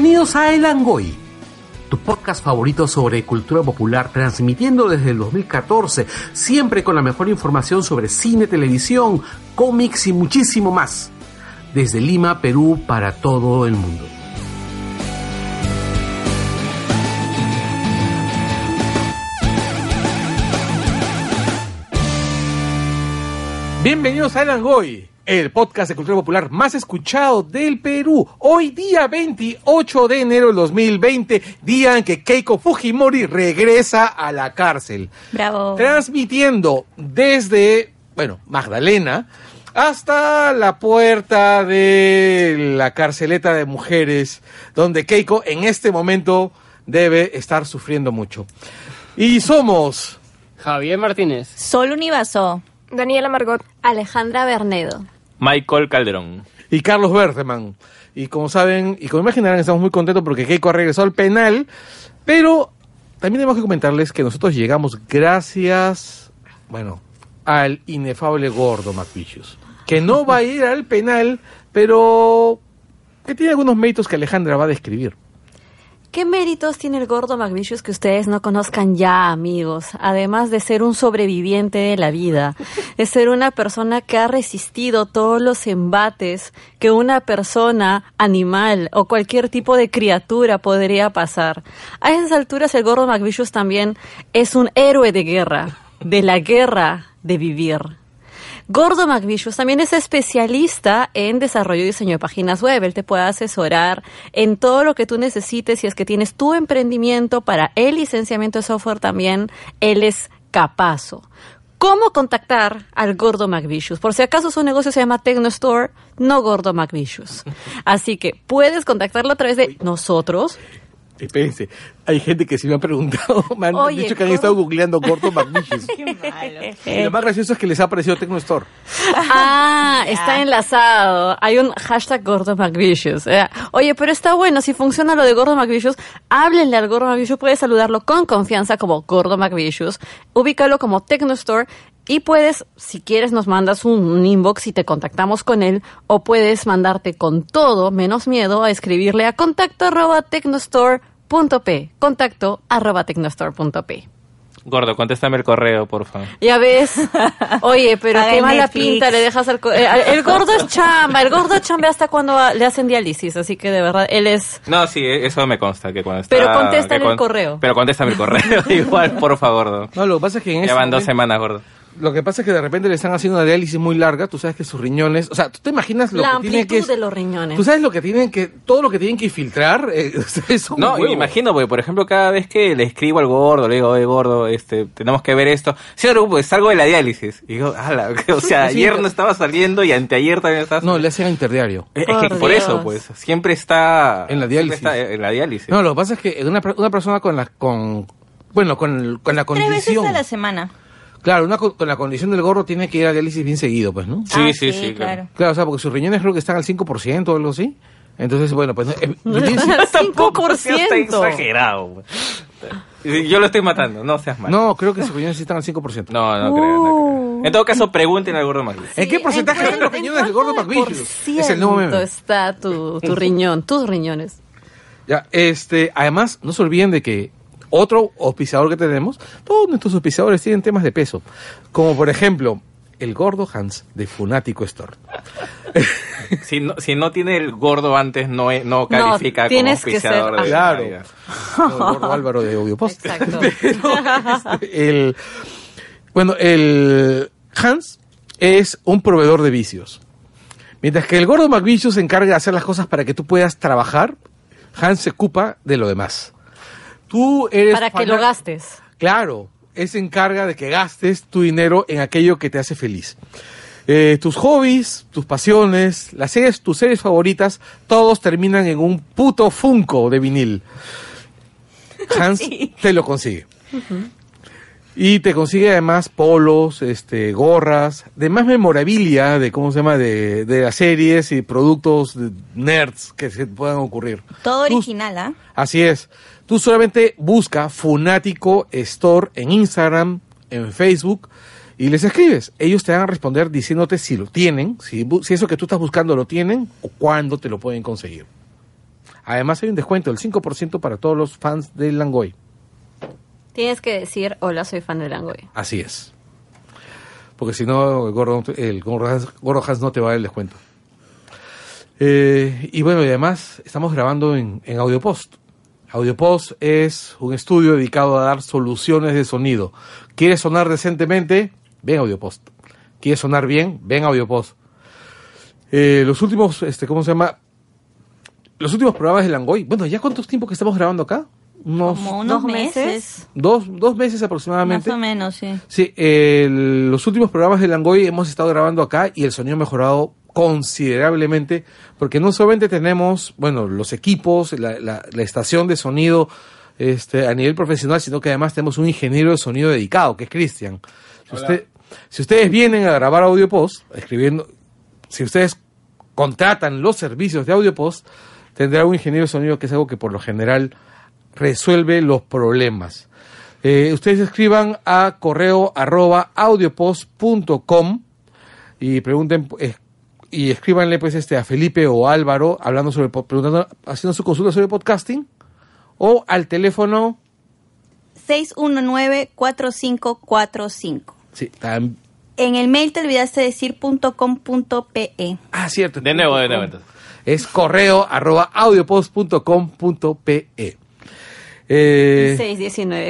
Bienvenidos a El Angoy, tu podcast favorito sobre cultura popular, transmitiendo desde el 2014, siempre con la mejor información sobre cine, televisión, cómics y muchísimo más. Desde Lima, Perú, para todo el mundo. Bienvenidos a El Angoy, el podcast de cultura popular más escuchado del Perú. Hoy día 28 de enero del 2020, día en que Keiko Fujimori regresa a la cárcel. Bravo. Transmitiendo desde, bueno, Magdalena hasta la puerta de la carceleta de mujeres, donde Keiko en este momento debe estar sufriendo mucho. Y somos Javier Martínez. Sol Univaso. Daniela Margot. Alejandra Bernedo. Michael Calderón. y Carlos Berteman. Y como saben, y como imaginarán, estamos muy contentos porque Keiko ha regresado al penal, pero también tenemos que comentarles que nosotros llegamos gracias, bueno, al inefable gordo McVicious, que no va a ir al penal, pero que tiene algunos méritos que Alejandra va a describir. ¿Qué méritos tiene el gordo McVicious que ustedes no conozcan ya, amigos? Además de ser un sobreviviente de la vida, es ser una persona que ha resistido todos los embates que una persona, animal o cualquier tipo de criatura podría pasar. A esas alturas el gordo McVicious también es un héroe de guerra, de la guerra de vivir. Gordo McVicious también es especialista en desarrollo y diseño de páginas web. Él te puede asesorar en todo lo que tú necesites si es que tienes tu emprendimiento para el licenciamiento de software también. Él es capazo. ¿Cómo contactar al Gordo McVicious? Por si acaso su negocio se llama Tecnostore, no Gordo McVicious. Así que puedes contactarlo a través de nosotros, Espérense, hay gente que sí me ha preguntado, me han Oye, dicho que han estado googleando gordo McVicious. Y lo más gracioso es que les ha aparecido Tecnostore. Ah, está enlazado. Hay un hashtag Gordo McVicious. Eh, Oye, pero está bueno. Si funciona lo de Gordo McVicious, háblenle al Gordo McVicious. Puedes saludarlo con confianza como Gordo McVicious. Ubícalo como Tecnostore. Y puedes, si quieres, nos mandas un, un inbox y te contactamos con él. O puedes mandarte con todo, menos miedo, a escribirle a contacto arroba tecnostore.p. Contacto arroba tecnostore.p. Gordo, contéstame el correo, por favor. Ya ves. Oye, pero qué el mala Netflix. pinta le dejas al... co- eh, el gordo es chamba, el gordo chamba hasta cuando le hacen diálisis, así que de verdad, él es... No, sí, eso me consta. que cuando está, Pero contéstale que el correo. Pero contéstame el correo, igual, por favor, gordo. No, lo que pasa es que en Ya ese van dos semanas, gordo. Lo que pasa es que de repente le están haciendo una diálisis muy larga, tú sabes que sus riñones, o sea, tú te imaginas lo La que tienen que amplitud de los riñones. Tú sabes lo que tienen que todo lo que tienen que filtrar, eh, es un No, y huevo. me imagino, porque por ejemplo, cada vez que le escribo al gordo, le digo, oye, gordo, este, tenemos que ver esto. Sí, preocupes, salgo de la diálisis. Y digo, ala, o sea, Sí, ayer no estaba saliendo y anteayer también estaba No, le hacen a interdiario. Es que Por eso, pues, siempre está... En la diálisis. está en la diálisis. No, lo que pasa es que una, una persona con la con bueno, con, con la Tres veces condición. a la semana. Claro, una co- con la condición del gordo tiene que ir a diálisis bien seguido, pues, ¿no? Sí, Ah, sí, sí, claro. Claro, o sea, porque sus riñones creo que están al 5% o algo así. Entonces, bueno, pues eh, Tampoco sea 5%. está exagerado. güey. Yo lo estoy matando, no seas malo. no, creo que sus riñones sí están al 5%. No, no creo, no creo. En todo caso, pregunten al gordo Magri. ¿En qué porcentaje están los riñones del gordo McVicious? Es el nuevo meme. está tu, tu riñón, tus riñones. Ya, este, además, no se olviden de que otro auspiciador que tenemos, todos nuestros auspiciadores tienen temas de peso. Como por ejemplo, el gordo Hans de Funático Store. Si no, si no tiene el gordo antes, no, es- no califica tienes como que ser- auspiciador de Claro. El gordo Álvaro de Audio Post. Exacto. el, bueno, el Hans es un proveedor de vicios. Mientras que el gordo McVicious se encarga de hacer las cosas para que tú puedas trabajar, Hans se ocupa de lo demás. Tú eres Para que lo gastes. Claro, él se encarga de que gastes tu dinero en aquello que te hace feliz. Eh, tus hobbies, tus pasiones, las series, tus series favoritas, todos terminan en un puto Funko de vinil. Hans te lo consigue. Y te consigue además polos, este, gorras, demás memorabilia de cómo se llama de, de las series y productos de nerds que se puedan ocurrir. Todo original, ¿ah? Así es. Tú solamente busca Funático Store en Instagram, en Facebook y les escribes. Ellos te van a responder diciéndote si lo tienen, si, eso que tú estás buscando lo tienen o cuándo te lo pueden conseguir. Además hay un descuento del 5% para todos los fans del Langoy. Tienes que decir, hola, soy fan de Langoy. Así es. Porque si no, el Gordo, el Gordo Hans, Gordo Hans no te va a dar el descuento. Eh, y bueno, y además estamos grabando en, en AudioPost. AudioPost es un estudio dedicado a dar soluciones de sonido. ¿Quieres sonar decentemente? Ven a AudioPost. ¿Quieres sonar bien? Ven a AudioPost. Eh, los últimos, este, ¿cómo se llama? Los últimos programas de Langoy. Bueno, ¿ya cuántos tiempo que estamos grabando acá? Unos Como unos ¿Dos meses. dos, dos meses Más aproximadamente. o menos, sí. Sí, los últimos programas de Langoy hemos estado grabando acá y el sonido ha mejorado considerablemente porque no solamente tenemos, bueno, los equipos, la, la- la estación de sonido este, a nivel profesional, sino que además tenemos un ingeniero de sonido dedicado, que es Cristian. Si, usted, si ustedes vienen a grabar Audio Post, escribiendo, si ustedes contratan los servicios de Audio Post, tendrá un ingeniero de sonido que es algo que por lo general resuelve los problemas. Eh, ustedes escriban a correo arroba audiopost.com y pregunten eh, y escríbanle pues este a Felipe o Álvaro hablando sobre preguntando haciendo su consulta sobre podcasting o al teléfono 619-4545. sí, tam- En el mail te olvidaste decir punto .com punto .pe. ah cierto De nuevo, de nuevo. entonces. es correo arroba audiopost.com.pe eh,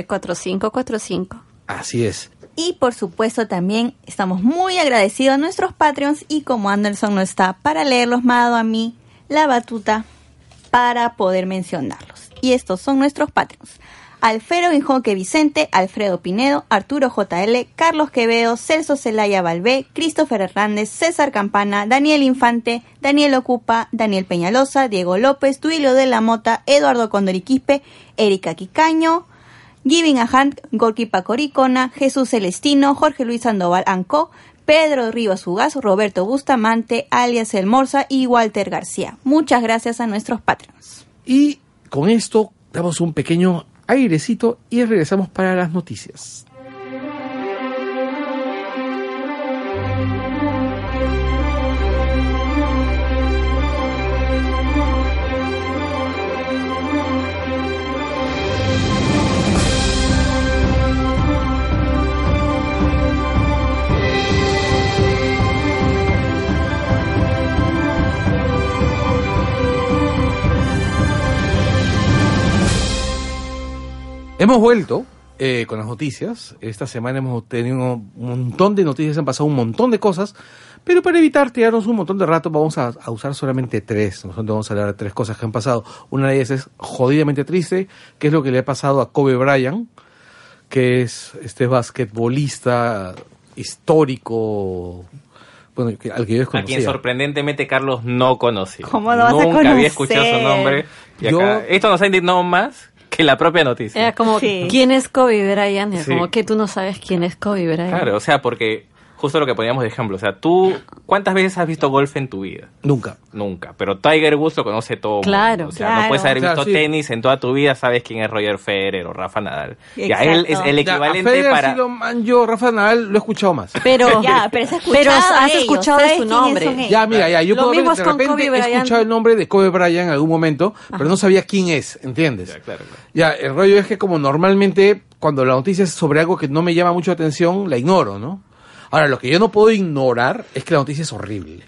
619-4545. así es Y por supuesto también estamos muy agradecidos a nuestros Patreons y como Anderson no está para leerlos, me ha dado a mí la batuta para poder mencionarlos. Y estos son nuestros Patreons. Alfredo Injoque Vicente, Alfredo Pinedo, Arturo JL, Carlos Quevedo, Celso Celaya Balbé, Christopher Hernández, César Campana, Daniel Infante, Daniel Ocupa, Daniel Peñalosa, Diego López, Duilio de la Mota, Eduardo Condoriquispe, Erika Quicaño, Giving a Hunt, Gorky Pacoricona, Jesús Celestino, Jorge Luis Sandoval Ancó, Pedro Rivas Ugaz, Roberto Bustamante, alias El Morza y Walter García. Muchas gracias a nuestros Patreons. y con esto damos un pequeño airecito y regresamos para las noticias Hemos vuelto eh, con las noticias. Esta semana hemos tenido un montón de noticias, han pasado un montón de cosas, pero para evitar tirarnos un montón de rato vamos a, a usar solamente tres. Nosotros vamos a hablar de tres cosas que han pasado. Una de ellas es jodidamente triste, que es lo que le ha pasado a Kobe Bryant, que es este basquetbolista histórico, bueno, al que yo A quien desconocía. sorprendentemente Carlos no conocía. ¿Cómo lo vas a Nunca conocer? había escuchado su nombre. Y acá- Yo- Esto nos ha indignado más que la propia noticia. Era como, Sí. ¿quién es Kobe Bryant? Era Sí. como que tú no sabes quién es Kobe Bryant. Claro, o sea, porque justo lo que poníamos de ejemplo. O sea, tú, ¿cuántas veces has visto golf en tu vida? Nunca. Nunca. Pero Tiger Woods lo conoce todo. Claro, mundo. O sea, claro. no puedes haber Claro, visto sí. tenis en toda tu vida, sabes quién es Roger Federer o Rafa Nadal. Ya, él es el Ya, a equivalente Federer para... sí lo man- yo, Rafa Nadal, lo he escuchado más. Pero, Ya, pero has escuchado pero a has ellos, escuchado de sabes su nombre. Ya, mira, ya, yo Lo puedo mismo ver, de repente he escuchado el nombre de Kobe Bryant en algún momento, pero no sabía quién es, ¿entiendes? Ya, claro, claro. Ya, el rollo es que como normalmente cuando la noticia es sobre algo que no me llama mucho atención, la ignoro, ¿no? Ahora, lo que yo no puedo ignorar es que la noticia es horrible.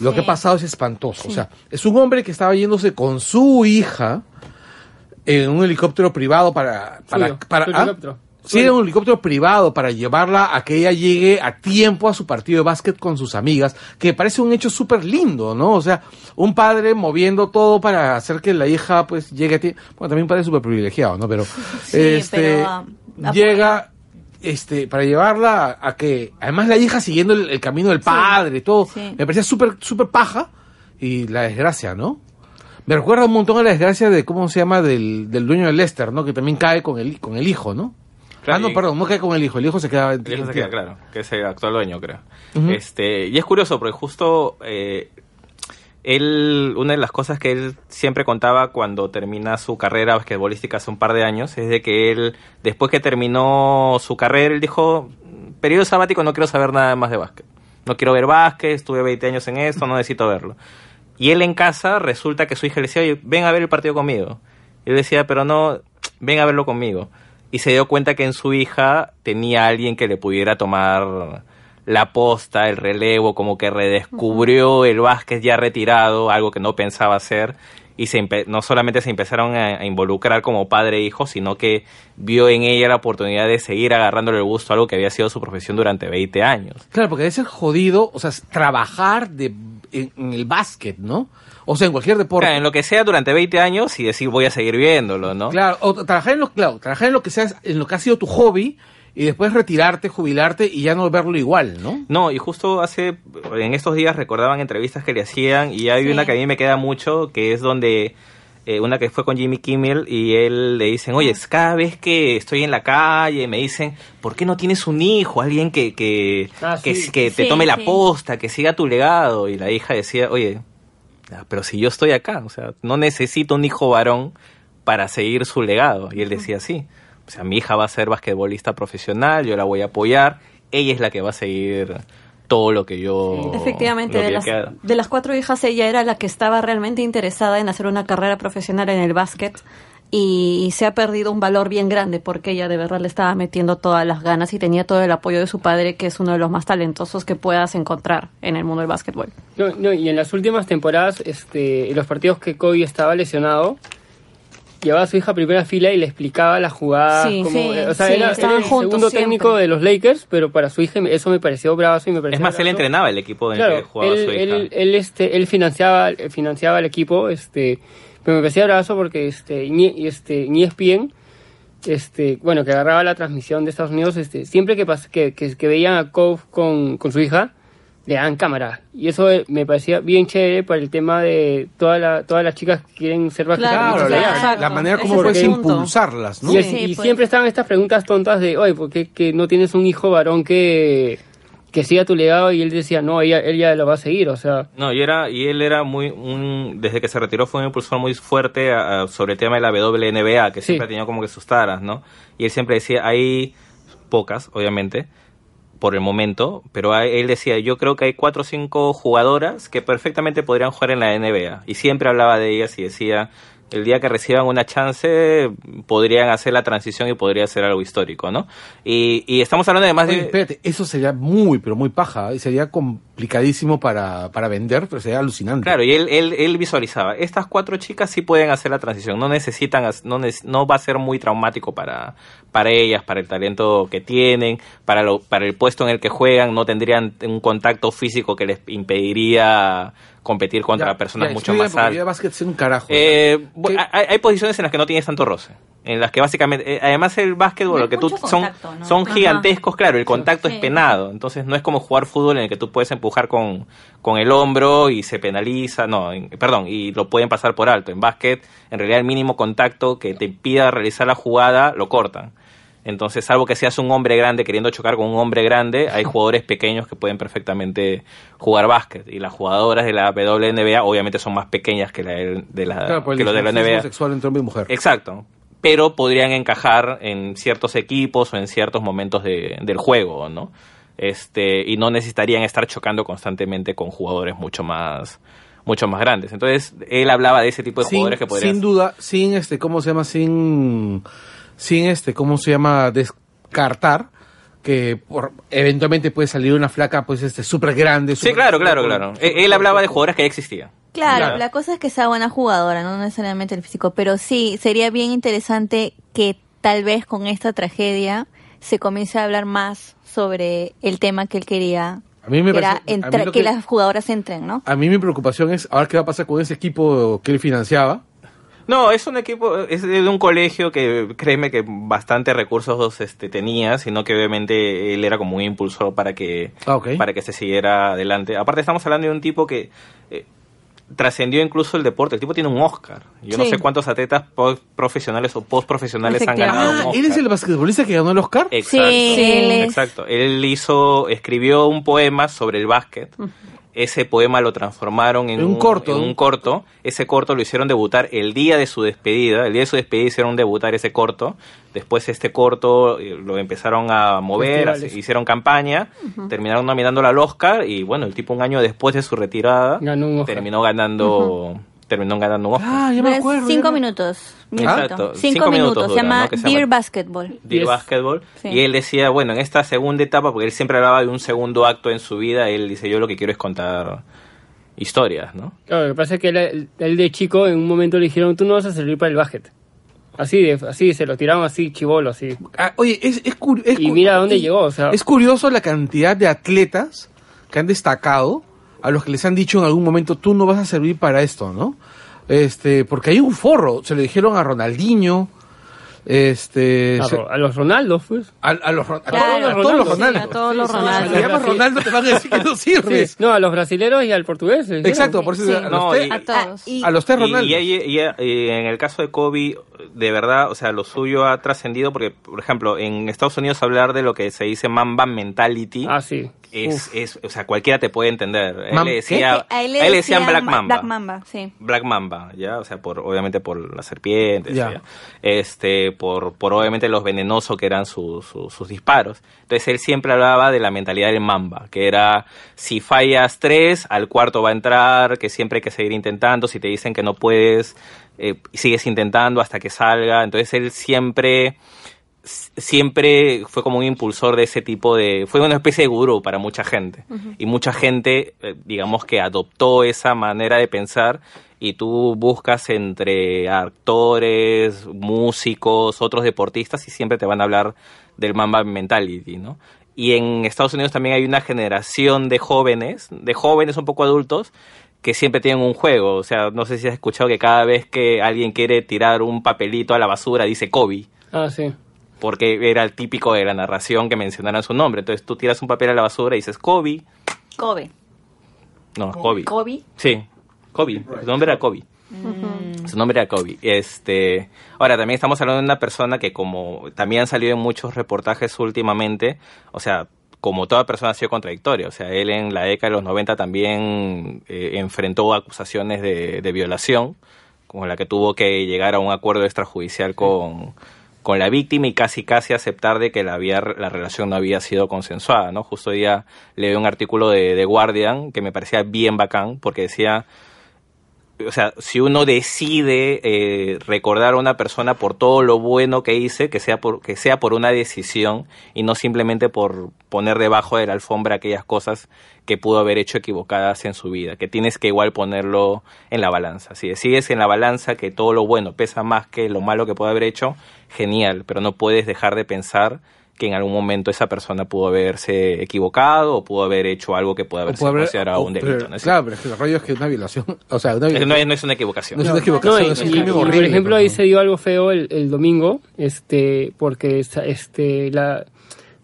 Lo que ha pasado es espantoso. O sea, es un hombre que estaba yéndose con su hija en un helicóptero privado para... para, Suyo, para su ¿ah? helicóptero. Sí, era un helicóptero privado para llevarla a que ella llegue a tiempo a su partido de básquet con sus amigas, que parece un hecho súper lindo, ¿no? O sea, un padre moviendo todo para hacer que la hija pues llegue a tiempo. Bueno, también un padre súper privilegiado, ¿no? Pero, Sí, este, pero, ah, llega este para llevarla a, a que, además la hija siguiendo el, el camino del padre, todo, sí. me parecía súper, súper paja y la desgracia, ¿no? Me recuerda un montón a la desgracia de, ¿cómo se llama? Del, del dueño de Lester, ¿no? Que también cae con el, con el hijo, ¿no? Claro, ah, no, y- perdón, no cae con el hijo, el hijo se queda... El hijo se queda, claro, que es el actual dueño, creo. Este Y es curioso, porque justo eh, él, una de las cosas que él siempre contaba cuando termina su carrera basquetbolística hace un par de años, es de que él, después que terminó su carrera, él dijo, periodo sabático no quiero saber nada más de básquet. No quiero ver básquet, estuve 20 años en esto, no necesito verlo. Y él en casa resulta que su hija le decía, ven a ver el partido conmigo. Y él decía, pero no, ven a verlo conmigo. Y se dio cuenta que en su hija tenía alguien que le pudiera tomar la posta, el relevo, como que redescubrió el básquet ya retirado, algo que no pensaba hacer. Y se no solamente se empezaron a, a involucrar como padre e hijo, sino que vio en ella la oportunidad de seguir agarrándole el gusto a algo que había sido su profesión durante 20 años. Claro, porque debe ser jodido, o sea, es trabajar de, en, en el básquet, ¿no? O sea, en cualquier deporte. Claro, en lo que sea durante 20 años y decir voy a seguir viéndolo, ¿no? Claro, o trabajar en lo, claro, trabajar en lo que sea, en lo que ha sido tu hobby y después retirarte, jubilarte y ya no verlo igual, ¿no? No, y justo hace, en estos días recordaban entrevistas que le hacían y hay Sí. una que a mí me queda mucho, que es donde, eh, una que fue con Jimmy Kimmel y él le dicen, oye, es cada vez que estoy en la calle me dicen, ¿por qué no tienes un hijo? Alguien que, que, Ah, que, sí. que te Sí, tome la posta, que siga tu legado. Y la hija decía, oye, ah, pero si yo estoy acá, o sea, no necesito un hijo varón para seguir su legado. Y él decía, sí, o sea, mi hija va a ser basquetbolista profesional, yo la voy a apoyar, ella es la que va a seguir todo lo que yo... Efectivamente, que de las, de las cuatro hijas, ella era la que estaba realmente interesada en hacer una carrera profesional en el básquet y se ha perdido un valor bien grande porque ella de verdad le estaba metiendo todas las ganas y tenía todo el apoyo de su padre, que es uno de los más talentosos que puedas encontrar en el mundo del básquetbol. No, no, y en las últimas temporadas, este, en los partidos que Kobe estaba lesionado, llevaba a su hija a primera fila y le explicaba las jugadas. Sí, como- sí, o sea, sí, era, el juntos segundo siempre. técnico de los Lakers, pero para su hija eso me pareció bravazo y me pareció Es más, él entrenaba el equipo en el Claro, que jugaba él, su hija. él, él, este, él financiaba, financiaba el equipo, este, pero me parecía bravazo porque este, E- este, en ESPN, este, bueno, que agarraba la transmisión de Estados Unidos, este, siempre que, pas- que, que, que veían a Cove con, con su hija, le daban cámara. Y eso eh, me parecía bien chévere para el tema de toda la, todas las chicas que quieren ser Claro, basquetbolistas la, manera como puedes impulsarlas, ¿no? Y, el- Sí, y pues. siempre estaban estas preguntas tontas de, oye, ¿por qué que no tienes un hijo varón que, que siga tu legado? Y él decía, no, ella, él ya lo va a seguir, o sea... No, y, era, y él era muy, un, desde que se retiró fue un impulsor muy fuerte a- a- sobre el tema de la WNBA, que Sí. siempre ha tenido como que sus taras, ¿no? Y él siempre decía, hay pocas, obviamente, por el momento, pero él decía, yo creo que hay cuatro o cinco jugadoras que perfectamente podrían jugar en la NBA. Y siempre hablaba de ellas y decía, el día que reciban una chance, podrían hacer la transición y podría ser algo histórico, ¿no? Y, y estamos hablando además Oye, de... espérate, eso sería muy, pero muy paja, y sería complicadísimo para, para vender, pero sería alucinante. Claro, y él, él, él visualizaba, estas cuatro chicas sí pueden hacer la transición, no necesitan, no, no va a ser muy traumático para, para ellas, para el talento que tienen, para, lo, para el puesto en el que juegan, no tendrían un contacto físico que les impediría competir contra Ya, personas ya, mucho más altas. básquet un carajo. Eh, hay, hay posiciones en las que no tienes tanto roce. En las que básicamente, eh, además el básquetbol, No lo que tú son, son Ajá. gigantescos, claro, el contacto Sí. es penado. Entonces no es como jugar fútbol en el que tú puedes empujar con, con el hombro y se penaliza, no, en- perdón, y lo pueden pasar por alto. En básquet, en realidad el mínimo contacto que te impida realizar la jugada, lo cortan. Entonces, salvo que seas un hombre grande queriendo chocar con un hombre grande, hay jugadores pequeños que pueden perfectamente jugar básquet. Y las jugadoras de la WNBA obviamente son más pequeñas que, la de, la, Claro, el que lo de la NBA. sexual entre hombre y mujer. Exacto. Pero podrían encajar en ciertos equipos o en ciertos momentos de- del juego, ¿no? Este, y no necesitarían estar chocando constantemente con jugadores mucho más mucho más grandes. Entonces, él hablaba de ese tipo de sin, jugadores que podrían sin duda, sin este, ¿cómo se llama? Sin, sin este, ¿cómo se llama? Descartar que por, eventualmente puede salir una flaca, pues, este, súper grande. Sí, súper- claro, claro, claro. con- Él, él hablaba de jugadores que ya existían. Claro, Claro. la cosa es que sea buena jugadora, no necesariamente el físico, pero sí, sería bien interesante que tal vez con esta tragedia se comience a hablar más sobre el tema que él quería, A mí me que, era parece- a mí entra- lo que que- las jugadoras entren, ¿no? A mí mi preocupación es, ahora qué va a pasar con ese equipo que él financiaba. No, es un equipo, es de un colegio que créeme que bastante recursos este, tenía, sino que obviamente él era como un impulsor para que, Ah, para que se siguiera adelante. Aparte estamos hablando de un tipo que eh, trascendió incluso el deporte. El tipo tiene un Oscar. Yo no Sí. sé cuántos atletas profesionales o post profesionales han ganado un. Oscar. ¿Él es el basquetbolista que ganó el Oscar? Exacto. Sí, él es- Exacto. Él hizo, escribió un poema sobre el básquet. Ese poema lo transformaron en, En un corto. en un corto. Ese corto lo hicieron debutar el día de su despedida. El día de su despedida hicieron debutar ese corto. Después este corto eh, lo empezaron a mover, hicieron campaña, terminaron nominándolo al Oscar y bueno, el tipo un año después de su retirada Ganó un Oscar. terminó ganando terminó ganando un Oscar. Ah, ya me Es acuerdo. cinco minutos. Exacto, Cinco, cinco minutos minutos. Se llama ¿no? Se llama- Basketball. Dear Yes. Basketball. Sí. Y él decía, bueno, en esta segunda etapa, porque él siempre hablaba de un segundo acto en su vida, él dice, yo lo que quiero es contar historias, ¿no? Claro, lo que pasa es que él, él de chico en un momento le dijeron, tú no vas a servir para el básquet. Así, de, así, se lo tiraron así, chivolo, así. Ah, oye, es, es, es Y mira a dónde llegó, o sea. Es curioso la cantidad de atletas que han destacado, a los que les han dicho en algún momento, tú no vas a servir para esto, ¿no? Este, porque hay un forro, se lo dijeron a Ronaldinho, este, A, se- Ro- a los Ronaldos, pues. a, a los, a Claro, todos, los Ronaldos. a todos los Si Ronaldos. le llamas. Ronaldo te van a decir que no sirves. Sí. No, a los brasileros y al portugués. Exacto, por eso Sí. a, los No, tres- y- A todos. Y- a los tres Y, Ronaldos. y- y- y en el caso de Kobe, de verdad, o sea, lo suyo ha trascendido porque, por ejemplo, en Estados Unidos hablar de lo que se dice Mamba Mentality Ah, sí. Es, es, o sea, cualquiera te puede entender. Él Mam- le decía, a él le a él le decían decían Black Ma- Mamba. Black Mamba, sí. Black Mamba, ya, o sea, por obviamente por las serpientes, Ya. ya. este, por, por obviamente los venenosos que eran sus, sus, sus disparos. Entonces él siempre hablaba de la mentalidad del Mamba, que era si fallas tres, al cuarto va a entrar, que siempre hay que seguir intentando, si te dicen que no puedes, eh, sigues intentando hasta que salga. Entonces él siempre siempre fue como un impulsor de ese tipo de... Fue una especie de gurú para mucha gente. Y mucha gente, eh, digamos que adoptó esa manera de pensar y tú buscas entre actores, músicos, otros deportistas y siempre te van a hablar del Mamba Mentality, ¿no? Y en Estados Unidos también hay una generación de jóvenes, de jóvenes un poco adultos, que siempre tienen un juego. O sea, no sé si has escuchado que cada vez que alguien quiere tirar un papelito a la basura dice Kobe Ah, sí. Porque era el típico de la narración que mencionaran su nombre. Entonces tú tiras un papel a la basura y dices Kobe. Kobe. No, Kobe. Kobe. Sí, Kobe. Su nombre era Kobe. Su nombre era Kobe. Este, ahora también estamos hablando de una persona que como también han salido en muchos reportajes últimamente, o sea, como toda persona ha sido contradictoria. O sea, él en la década de los 90 también eh, enfrentó acusaciones de, de violación, con la que tuvo que llegar a un acuerdo extrajudicial con, con la víctima y casi casi aceptar de que la, había, la relación no había sido consensuada, ¿no? Justo día leí un artículo de, de Guardian que me parecía bien bacán porque decía o sea, si uno decide eh, recordar a una persona por todo lo bueno que hice, que sea por que sea por una decisión y no simplemente por poner debajo de la alfombra aquellas cosas que pudo haber hecho equivocadas en su vida, que tienes que igual ponerlo en la balanza. Si decides en la balanza que todo lo bueno pesa más que lo malo que puede haber hecho, genial, pero no puedes dejar de pensar que en algún momento esa persona pudo haberse equivocado o pudo haber hecho algo que puede O haber puede haber- considerado o- un delito. pero- ¿no? Claro, pero es que el rollo es que una violación, o sea, una violación, no, es, no es una equivocación. no es una No, equivocación, y, es un y- crimen y, horrible. por ejemplo, ahí se dio algo feo el, el domingo, este, porque este, la,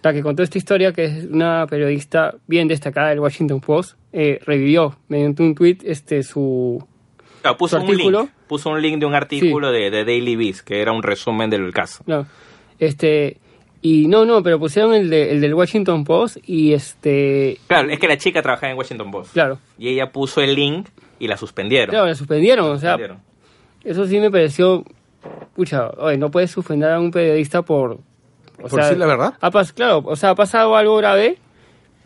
la que contó esta historia, que es una periodista bien destacada del Washington Post, eh, revivió mediante un tweet este, su, Claro, puso su un artículo. link, puso un link de un artículo de, de Daily Beast, que era un resumen del caso. No, este, y no, no, pero pusieron el, de, el del Washington Post y este, Claro, es que la chica trabajaba en Washington Post. claro, Y ella puso el link y la suspendieron. claro, la suspendieron, o sea, Suspendieron. eso sí me pareció, pucha, oye, no puedes suspender a un periodista por... O Por decir la verdad. Ha pas- claro, o sea, ha pasado algo grave,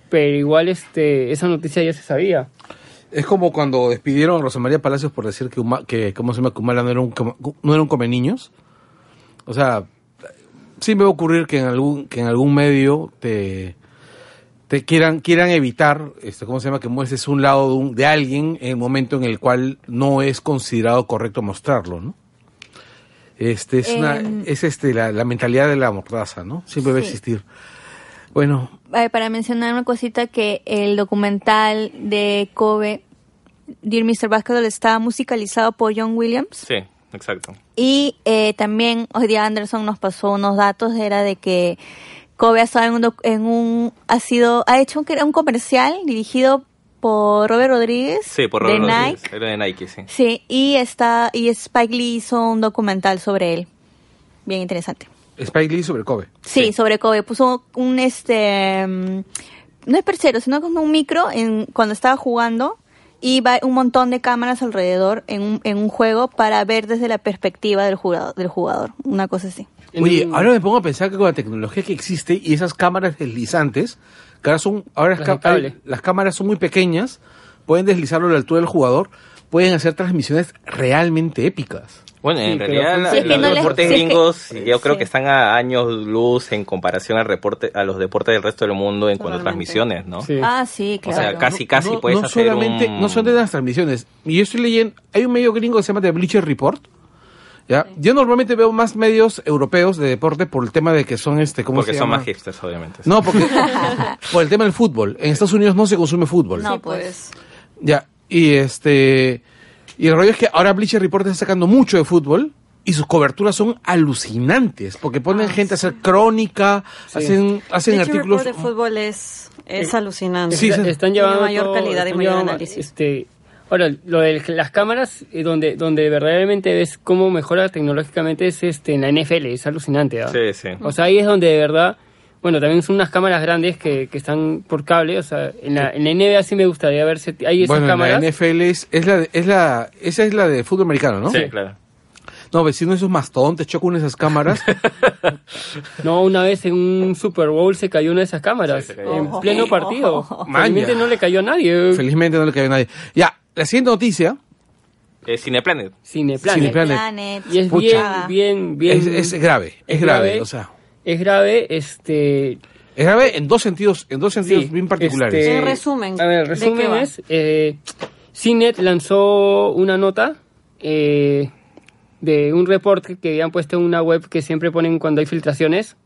pero igual este, esa noticia ya se sabía. Es como cuando despidieron a Rosa María Palacios por decir que, Uma- que ¿cómo se llama? Que Humala no era un, no era un come niños. O sea, sí me va a ocurrir que en algún, que en algún medio te, te quieran, quieran evitar, este, ¿cómo se llama? Que muestres un lado de, un- de alguien en el momento en el cual no es considerado correcto mostrarlo, ¿no? Este, es una, Em. es este, la, la mentalidad de la mordaza, ¿no? Siempre va a existir. Bueno, Eh, para mencionar una cosita que el documental de Kobe, Dear Mr. Basketball, está musicalizado por John Williams. Sí, exacto. Y eh, también hoy día Anderson nos pasó unos datos, era de que Kobe ha estado en un, en un ha sido, ha hecho un, un comercial dirigido por Robert Rodríguez Sí, por de Robert Rodríguez. Nike. Era de Nike, sí. Sí, y está y Spike Lee hizo un documental sobre él. Bien interesante. Spike Lee sobre Kobe. Sí, Sí. sobre Kobe. Puso un este mm, no es perchero, sino como un micro en, cuando estaba jugando y va un montón de cámaras alrededor en un, en un juego para ver desde la perspectiva del jugador, del jugador, una cosa así. Oye, ahora me pongo a pensar que con la tecnología que existe y esas cámaras deslizantes, que ahora son, ahora es Las hay- las cámaras son muy pequeñas, pueden deslizarlo a la altura del jugador, pueden hacer transmisiones realmente épicas. Bueno, Sí, en realidad la- Sí, es que los no les- deportes sí, gringos yo creo sí. que están a años luz en comparación al reporte, a los deportes del resto del mundo en cuanto a transmisiones, ¿no? Sí. Ah, sí, O claro. sea, casi casi no, puedes no hacer solamente, un... no son de las transmisiones. Y yo estoy leyendo, hay un medio gringo que se llama The Bleacher Report. ¿ya? Yo normalmente veo más medios europeos de deporte por el tema de que son este, ¿cómo Porque se son llama? más hipsters, obviamente. No, porque por el tema del fútbol. En Estados Unidos no se consume fútbol. No, Sí, pues. Ya, y este y el rollo es que ahora Bleacher Report está sacando mucho de fútbol y sus coberturas son alucinantes, porque ponen gente a hacer crónica, hacen hacen Bleacher artículos Report de fútbol es, es alucinante. Sí, Está- sí. están Tiene llevando mayor calidad y mayor análisis. Este, ahora, lo de las cámaras, eh, donde, donde verdaderamente ves cómo mejora tecnológicamente es este, en la NFL, es alucinante. ¿ah? Sí, sí. O sea, ahí es donde de verdad, bueno, también son unas cámaras grandes que, que están por cable, o sea, en la, en la NBA sí me gustaría ver si hay esas bueno, cámaras. la NFL es, es la es la esa es la de fútbol americano, ¿no? Sí, claro. No, vecino esos mastodontes chocan esas cámaras. No, una vez en un Super Bowl se cayó una de esas cámaras, Sí, en pleno partido. Maña. Felizmente no le cayó a nadie. Felizmente no le cayó a nadie. Ya, la siguiente noticia Eh, Cineplanet. Cineplanet. Cineplanet. Planet. Y es Pucha. bien, bien, bien. es, es grave, es, grave, o sea, es grave, este, es grave en dos sentidos, en dos sentidos Sí, bien particulares. este, En resumen, A ver, el ¿de resumen es, eh, CNET lanzó una nota eh, de un reporte que habían puesto en una web que siempre ponen cuando hay filtraciones,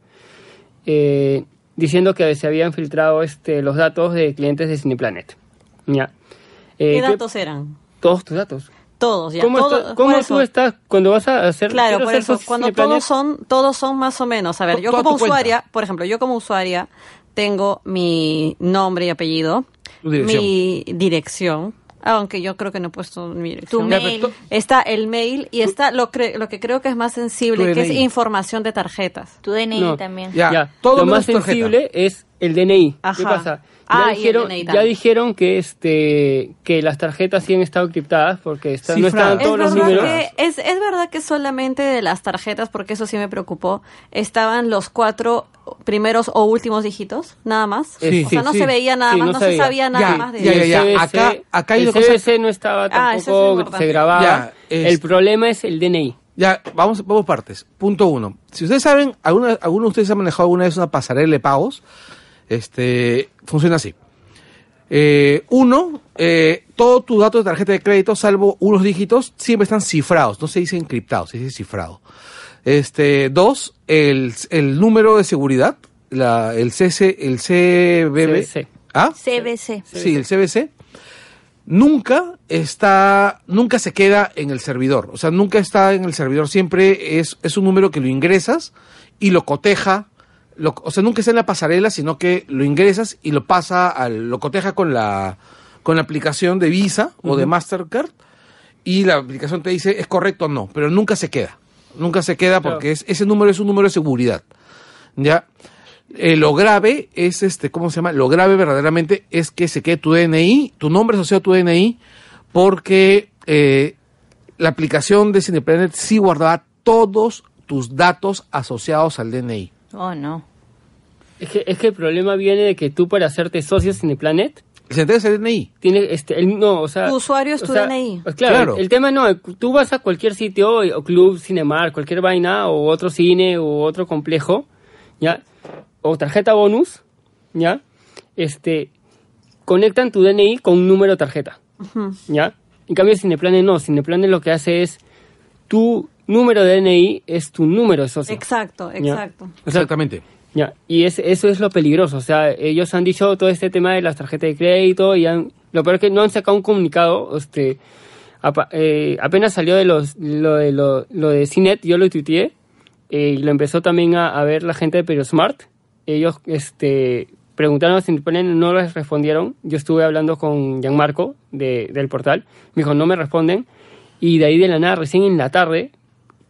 eh, diciendo que se habían filtrado este, los datos de clientes de Cineplanet. Ya. Eh, ¿Qué ¿qué- datos eran? Todos tus datos. Todos, ya. ¿Cómo, todo- está- cómo tú eso. estás cuando vas a hacer Claro, por eso, cuando todos son, todos son más o menos. A ver, yo como cuenta. usuaria, por ejemplo, yo como usuaria tengo mi nombre y apellido, dirección. mi dirección, aunque yo creo que no he puesto mi dirección. Tu mail. Está el mail y está lo, cre- lo que creo que es más sensible, que es información de tarjetas. Tu DNI No. también. Ya, Ya, todo lo más tarjeta. sensible es el DNI. ¿Qué Ajá. pasa? Ah, Ya dijeron, ya dijeron que este que las tarjetas sí han estado criptadas porque está- no Cifradas. estaban Es todos los números. que, es, es verdad que solamente de las tarjetas, porque eso sí me preocupó, estaban los cuatro primeros o últimos dígitos, nada más. Sí, o sea, sí, no sí. se veía nada Sí, más, no no, se sabía nada Ya, más de ya, ellos. ya, El ya. Acá- acá hay el una cosa- CBC no estaba Ah, es tampoco, importante. se grababa. Ya, es- El problema es el DNI. Ya, vamos, vamos partes. Punto uno. Si ustedes saben, alguna, alguno de ustedes ha manejado alguna vez una pasarela de pagos, este, funciona así. Eh, uno, eh, todo tu dato de tarjeta de crédito, salvo unos dígitos, siempre están cifrados, no se dice encriptados, se dice cifrado. Este, dos, el, el número de seguridad, la, el CC, el CBB. CBC. ¿Ah? CBC. Sí, el CBC nunca está, nunca se queda en el servidor. O sea, nunca está en el servidor. Siempre es, es un número que lo ingresas y lo coteja. Lo, o sea, nunca está en la pasarela, sino que lo ingresas y lo pasa al, lo coteja con la, con la aplicación de Visa o de Mastercard y la aplicación te dice es correcto o no, pero nunca se queda. Nunca se queda Claro. porque es, ese número es un número de seguridad. ¿Ya? Eh, lo grave es este, ¿cómo se llama? Lo grave verdaderamente es que se quede tu DNI, tu nombre asociado a tu DNI, porque eh, la aplicación de Cineplanet sí guardaba todos tus datos asociados al DNI. Oh, no. Es que, es que el problema viene de que tú para hacerte socio Cineplanet ¿Se entrega el DNI? tienes este el, no, o sea, Tu usuario es o tu sea, DNI. pues claro, Claro. El, el tema no, tú vas a cualquier sitio o club, cinemar, cualquier vaina o otro cine o otro complejo, ya, o tarjeta bonus, ya, este conectan tu DNI con un número de tarjeta. ¿Ya? En cambio, Cineplanet no. Cineplanet lo que hace es tu número de DNI es tu número de socio. Exacto, Ya. exacto. O sea, Exactamente. ya, y es, eso es lo peligroso. O sea, ellos han dicho todo este tema de las tarjetas de crédito y han, lo peor es que no han sacado un comunicado. Este, apa- eh, apenas salió de los, lo, de, lo, lo de CINET, yo lo tuiteé eh, y lo empezó también a, a ver la gente de Periosmart. Ellos este, preguntaron si no les respondieron. Yo estuve hablando con Gianmarco de, del portal. Me dijo, no me responden. Y de ahí de la nada, recién en la tarde,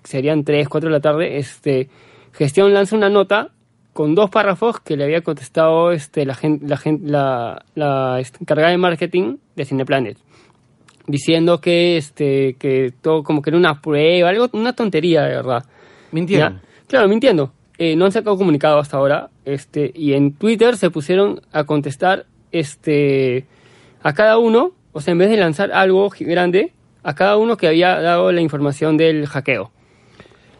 serían 3, 4 de la tarde, este, Gestión lanza una nota con dos párrafos que le había contestado este, la, gen- la, gen- la, la encargada de marketing de Cineplanet diciendo que este que todo como que era una prueba algo una tontería de verdad Mintieron. ¿Ya? Claro, mintiendo. Eh, no han sacado comunicado hasta ahora. Este, y en Twitter se pusieron a contestar este, a cada uno, o sea, en vez de lanzar algo grande, a cada uno que había dado la información del hackeo.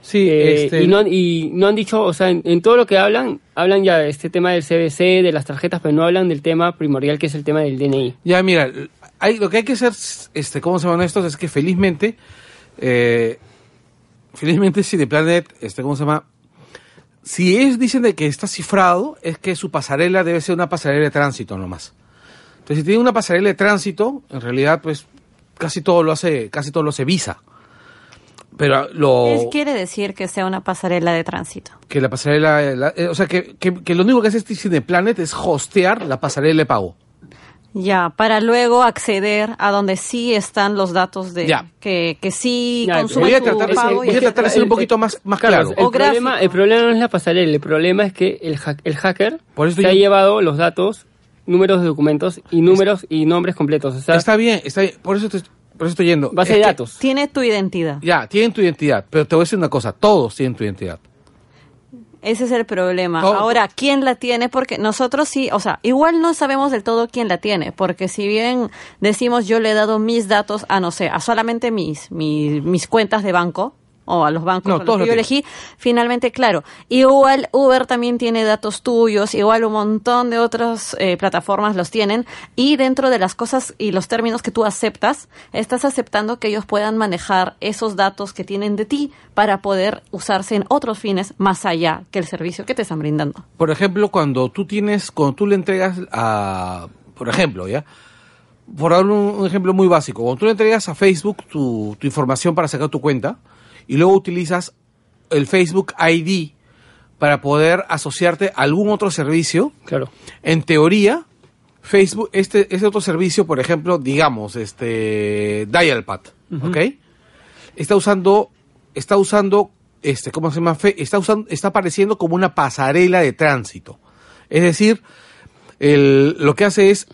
Sí, Eh, este, y, no, y no han dicho, o sea, en, en todo lo que hablan, hablan ya de este tema del CBC, de las tarjetas, pero no hablan del tema primordial que es el tema del DNI. Ya, mira, hay, lo que hay que hacer, este, ¿cómo se llaman estos? Es que felizmente, eh, felizmente Cineplanet, este, ¿cómo se llama? Si es, dicen de que está cifrado, es que su pasarela debe ser una pasarela de tránsito nomás. Entonces, si tiene una pasarela de tránsito, en realidad, pues, casi todo lo hace, casi todo lo hace Visa. Pero lo... ¿Qué quiere decir que sea una pasarela de tránsito? que la pasarela, la- eh, o sea, que, que, que lo único que hace este Cineplanet es hostear la pasarela de pago. Ya, para luego acceder a donde sí están los datos de Ya. que, que sí Ya, consumen Voy a tratar de ser- pago. voy a tratar de ser un poquito más, más Claro, claro. el, problema, el problema no es la pasarela, el problema es que el, hack- el hacker Por eso se yo- ha llevado los datos, números de documentos y números y nombres completos. O sea, Está bien, está bien. Por eso, te- por eso estoy yendo. base Es de que- datos. Tiene tu identidad. Ya, tienen tu identidad, pero te voy a decir una cosa, todos tienen tu identidad. Ese es el problema. Todo- Ahora, ¿quién la tiene? Porque nosotros sí, o sea, igual no sabemos del todo quién la tiene, porque si bien decimos yo le he dado mis datos a, no sé, a solamente mis, mis, mis cuentas de banco, o a los bancos No, a los todos que yo elegí, finalmente, claro, igual Uber también tiene datos tuyos, igual un montón de otras eh, plataformas los tienen, y dentro de las cosas y los términos que tú aceptas, estás aceptando que ellos puedan manejar esos datos que tienen de ti para poder usarse en otros fines más allá que el servicio que te están brindando. Por ejemplo, cuando tú tienes, cuando tú le entregas a, por ejemplo, ¿ya? Por dar un, un ejemplo muy básico, cuando tú le entregas a Facebook tu, tu información para sacar tu cuenta y luego utilizas el Facebook ID para poder asociarte a algún otro servicio, Claro. en teoría, Facebook, este, este otro servicio, por ejemplo, digamos, este, Dialpad, ¿ok? Está usando, está usando, este, ¿cómo se llama? Está usando, está apareciendo como una pasarela de tránsito. Es decir, el- lo que hace es,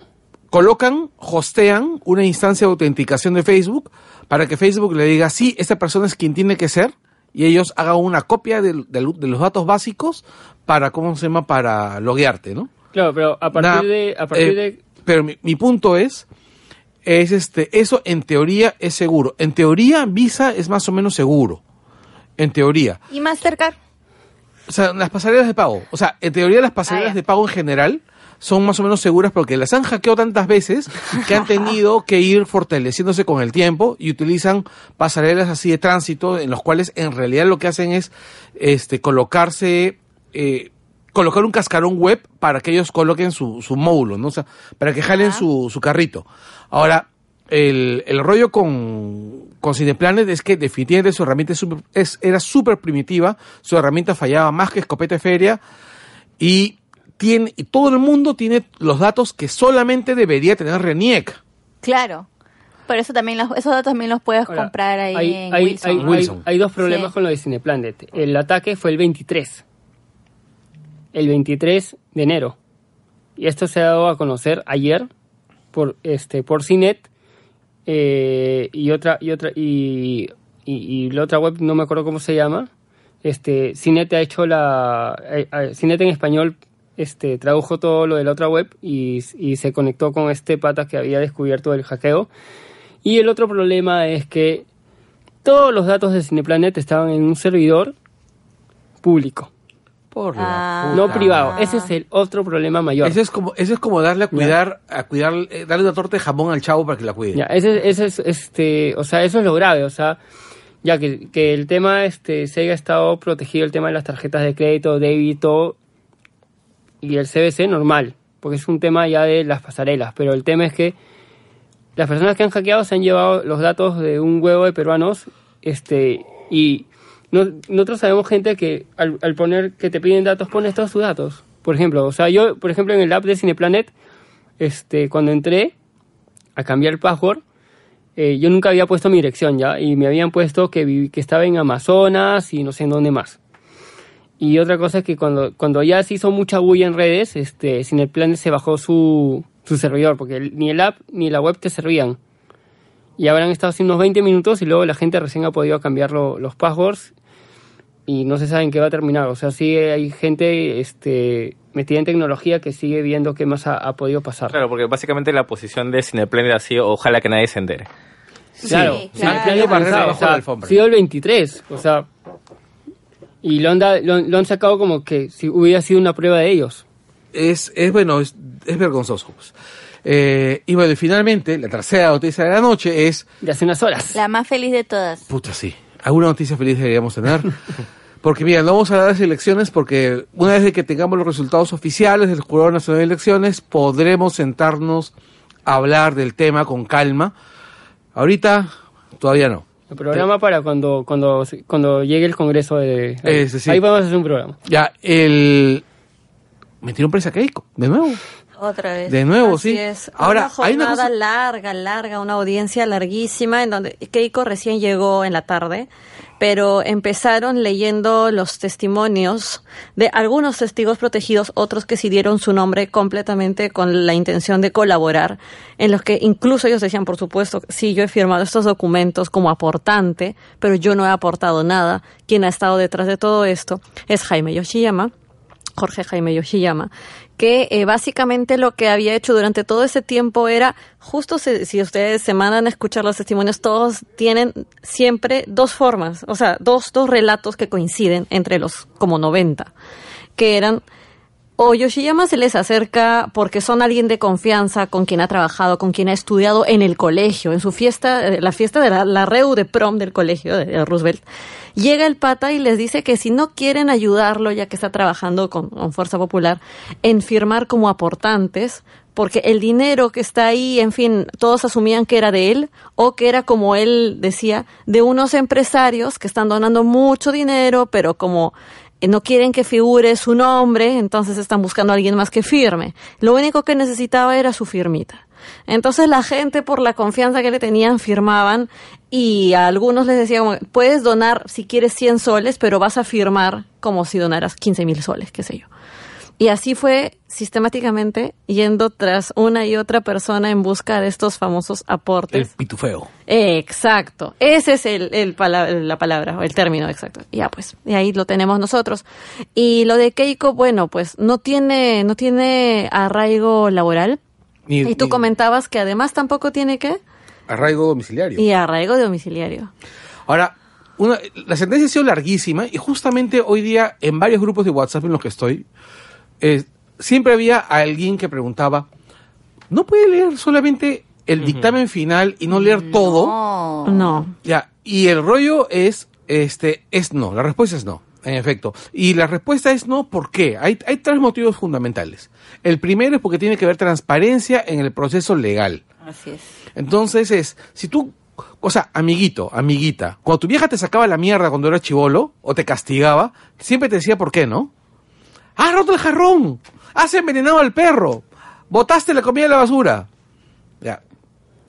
colocan, hostean una instancia de autenticación de Facebook para que Facebook le diga, sí, esta persona es quien tiene que ser, y ellos hagan una copia de, los datos básicos para, ¿cómo se llama? Para loguearte, ¿no? Claro, pero a partir de... A partir eh, de Pero mi, mi punto es, es este, eso en teoría es seguro. En teoría Visa es más o menos seguro. En teoría. ¿Y Mastercard? O sea, las pasarelas de pago. O sea, en teoría las pasarelas Ah, ya. de pago en general son más o menos seguras porque las han hackeado tantas veces que han tenido que ir fortaleciéndose con el tiempo y utilizan pasarelas así de tránsito en los cuales en realidad lo que hacen es este colocarse eh, colocar un cascarón web para que ellos coloquen su, su módulo, ¿no? O sea, para que jalen su, su carrito. Ahora, el, el rollo con, con Cineplanet es que definitivamente su herramienta es era súper primitiva, su herramienta fallaba más que escopeta de feria y, tiene, y todo el mundo tiene los datos que solamente debería tener RENIEC. Claro. Por eso también los, esos datos también los puedes Ahora, comprar ahí hay, en hay- Wilson. hay- ¿no? Wilson. hay- hay dos problemas Sí. con lo de Cineplanet. El ataque fue el 23. El 23 de enero. Y esto se ha dado a conocer ayer por este por CINET eh, y otra y otra y, y, y la otra web no me acuerdo cómo se llama. Este CINET ha hecho la eh, eh, CINET en español este tradujo todo lo de la otra web y, y se conectó con este pata que había descubierto el hackeo. Y el otro problema es que todos los datos de Cineplanet estaban en un servidor público, Por Ah. la no puta. privado. Ese es el otro problema mayor. Eso es como, eso es como darle a cuidar, a cuidar, eh, darle una torta de jamón al chavo para que la cuide. Ya, ese, ese es, este, o sea, eso es lo grave, o sea, ya que, que el tema, este, se haya estado protegido el tema de las tarjetas de crédito, débito y el CBC normal, porque es un tema ya de las pasarelas, pero el tema es que las personas que han hackeado se han llevado los datos de un huevo de peruanos, este, y no- nosotros sabemos gente que al, al poner que te piden datos, pones todos tus datos. Por ejemplo, o sea, yo, por ejemplo, en el app de Cineplanet, este, cuando entré a cambiar el password, eh, yo nunca había puesto mi dirección ya, y me habían puesto que, que estaba en Amazonas y no sé en dónde más. Y otra cosa es que cuando, cuando ya se hizo mucha bulla en redes, este, Cineplanet se bajó su, su servidor, porque ni el app ni la web te servían. Y habrán estado así unos 20 minutos y luego la gente recién ha podido cambiar lo- los passwords y no se sabe en qué va a terminar. O sea, sí hay gente este, metida en tecnología que sigue viendo qué más ha, ha podido pasar. Claro, porque básicamente la posición de Cineplanet ha sido ojalá que nadie se entere. Claro, Sí, sí, claro. el año Barrer pasado, debajo o sea, de la alfombra. ha sido el 23, o sea, y lo han, da- lo, lo han sacado como que si hubiera sido una prueba de ellos. Es, es bueno, es, es vergonzoso. pues. Eh, y bueno, y finalmente, la tercera noticia de la noche es, De hace unas horas. La más feliz de todas. puta, sí, alguna noticia feliz deberíamos tener. Porque mira, no vamos a hablar de las elecciones porque una vez de que tengamos los resultados oficiales del Jurado Nacional de Elecciones, podremos sentarnos a hablar del tema con calma. Ahorita, todavía no. El programa para cuando, cuando, cuando llegue el Congreso de... Sí. Ahí vamos a hacer un programa. Ya, el... Metieron presa a Keiko, de nuevo. Otra vez. De nuevo, Así sí. Es. Ahora, una hay una jornada cosa- larga, larga, una audiencia larguísima en donde Keiko recién llegó en la tarde, pero empezaron leyendo los testimonios de algunos testigos protegidos, otros que sí dieron su nombre completamente con la intención de colaborar, en los que incluso ellos decían, por supuesto, sí, yo he firmado estos documentos como aportante, pero yo no he aportado nada. Quien ha estado detrás de todo esto es Jaime Yoshiyama. Jorge Jaime Yoshiyama, que eh, básicamente lo que había hecho durante todo ese tiempo era, justo se- si ustedes se mandan a escuchar los testimonios, todos tienen siempre dos formas, o sea, dos, dos relatos que coinciden entre los como 90, que eran o Yoshiyama se les acerca porque son alguien de confianza, con quien ha trabajado, con quien ha estudiado en el colegio, en su fiesta, eh, la fiesta de la, la reu de prom del colegio de, de Roosevelt. Llega el pata y les dice que si no quieren ayudarlo, ya que está trabajando con, con Fuerza Popular, en firmar como aportantes, porque el dinero que está ahí, en fin, todos asumían que era de él o que era, como él decía, de unos empresarios que están donando mucho dinero, pero como no quieren que figure su nombre, entonces están buscando a alguien más que firme. Lo único que necesitaba era su firmita. Entonces la gente, por la confianza que le tenían, firmaban y a algunos les decía, como, puedes donar si quieres 100 soles, pero vas a firmar como si donaras 15 mil soles, qué sé yo. Y así fue sistemáticamente yendo tras una y otra persona en busca de estos famosos El aportes. pitufeo. Exacto, ese es el, el pala- la palabra, o el término exacto. Ya pues, y ahí lo tenemos nosotros. Y lo de Keiko, bueno, pues no tiene, no tiene arraigo laboral. Y tú comentabas que además tampoco tiene qué? Arraigo domiciliario. Y arraigo domiciliario. Ahora, una, la sentencia ha sido larguísima y justamente hoy día en varios grupos de WhatsApp en los que estoy, eh, siempre había alguien que preguntaba, ¿no puede leer solamente el dictamen final y no leer todo? No. No. Ya, y el rollo es, este, es no, la respuesta es no, en efecto. Y la respuesta es no, ¿por qué? Hay, hay tres motivos fundamentales. El primero es porque tiene que haber transparencia en el proceso legal. Así es. Entonces es, si tú, o sea, amiguito, amiguita, cuando tu vieja te sacaba la mierda cuando era chivolo o te castigaba, siempre te decía por qué, ¿no? ¡Has roto el jarrón! ¡Has envenenado al perro! ¡Botaste la comida en la basura! Ya,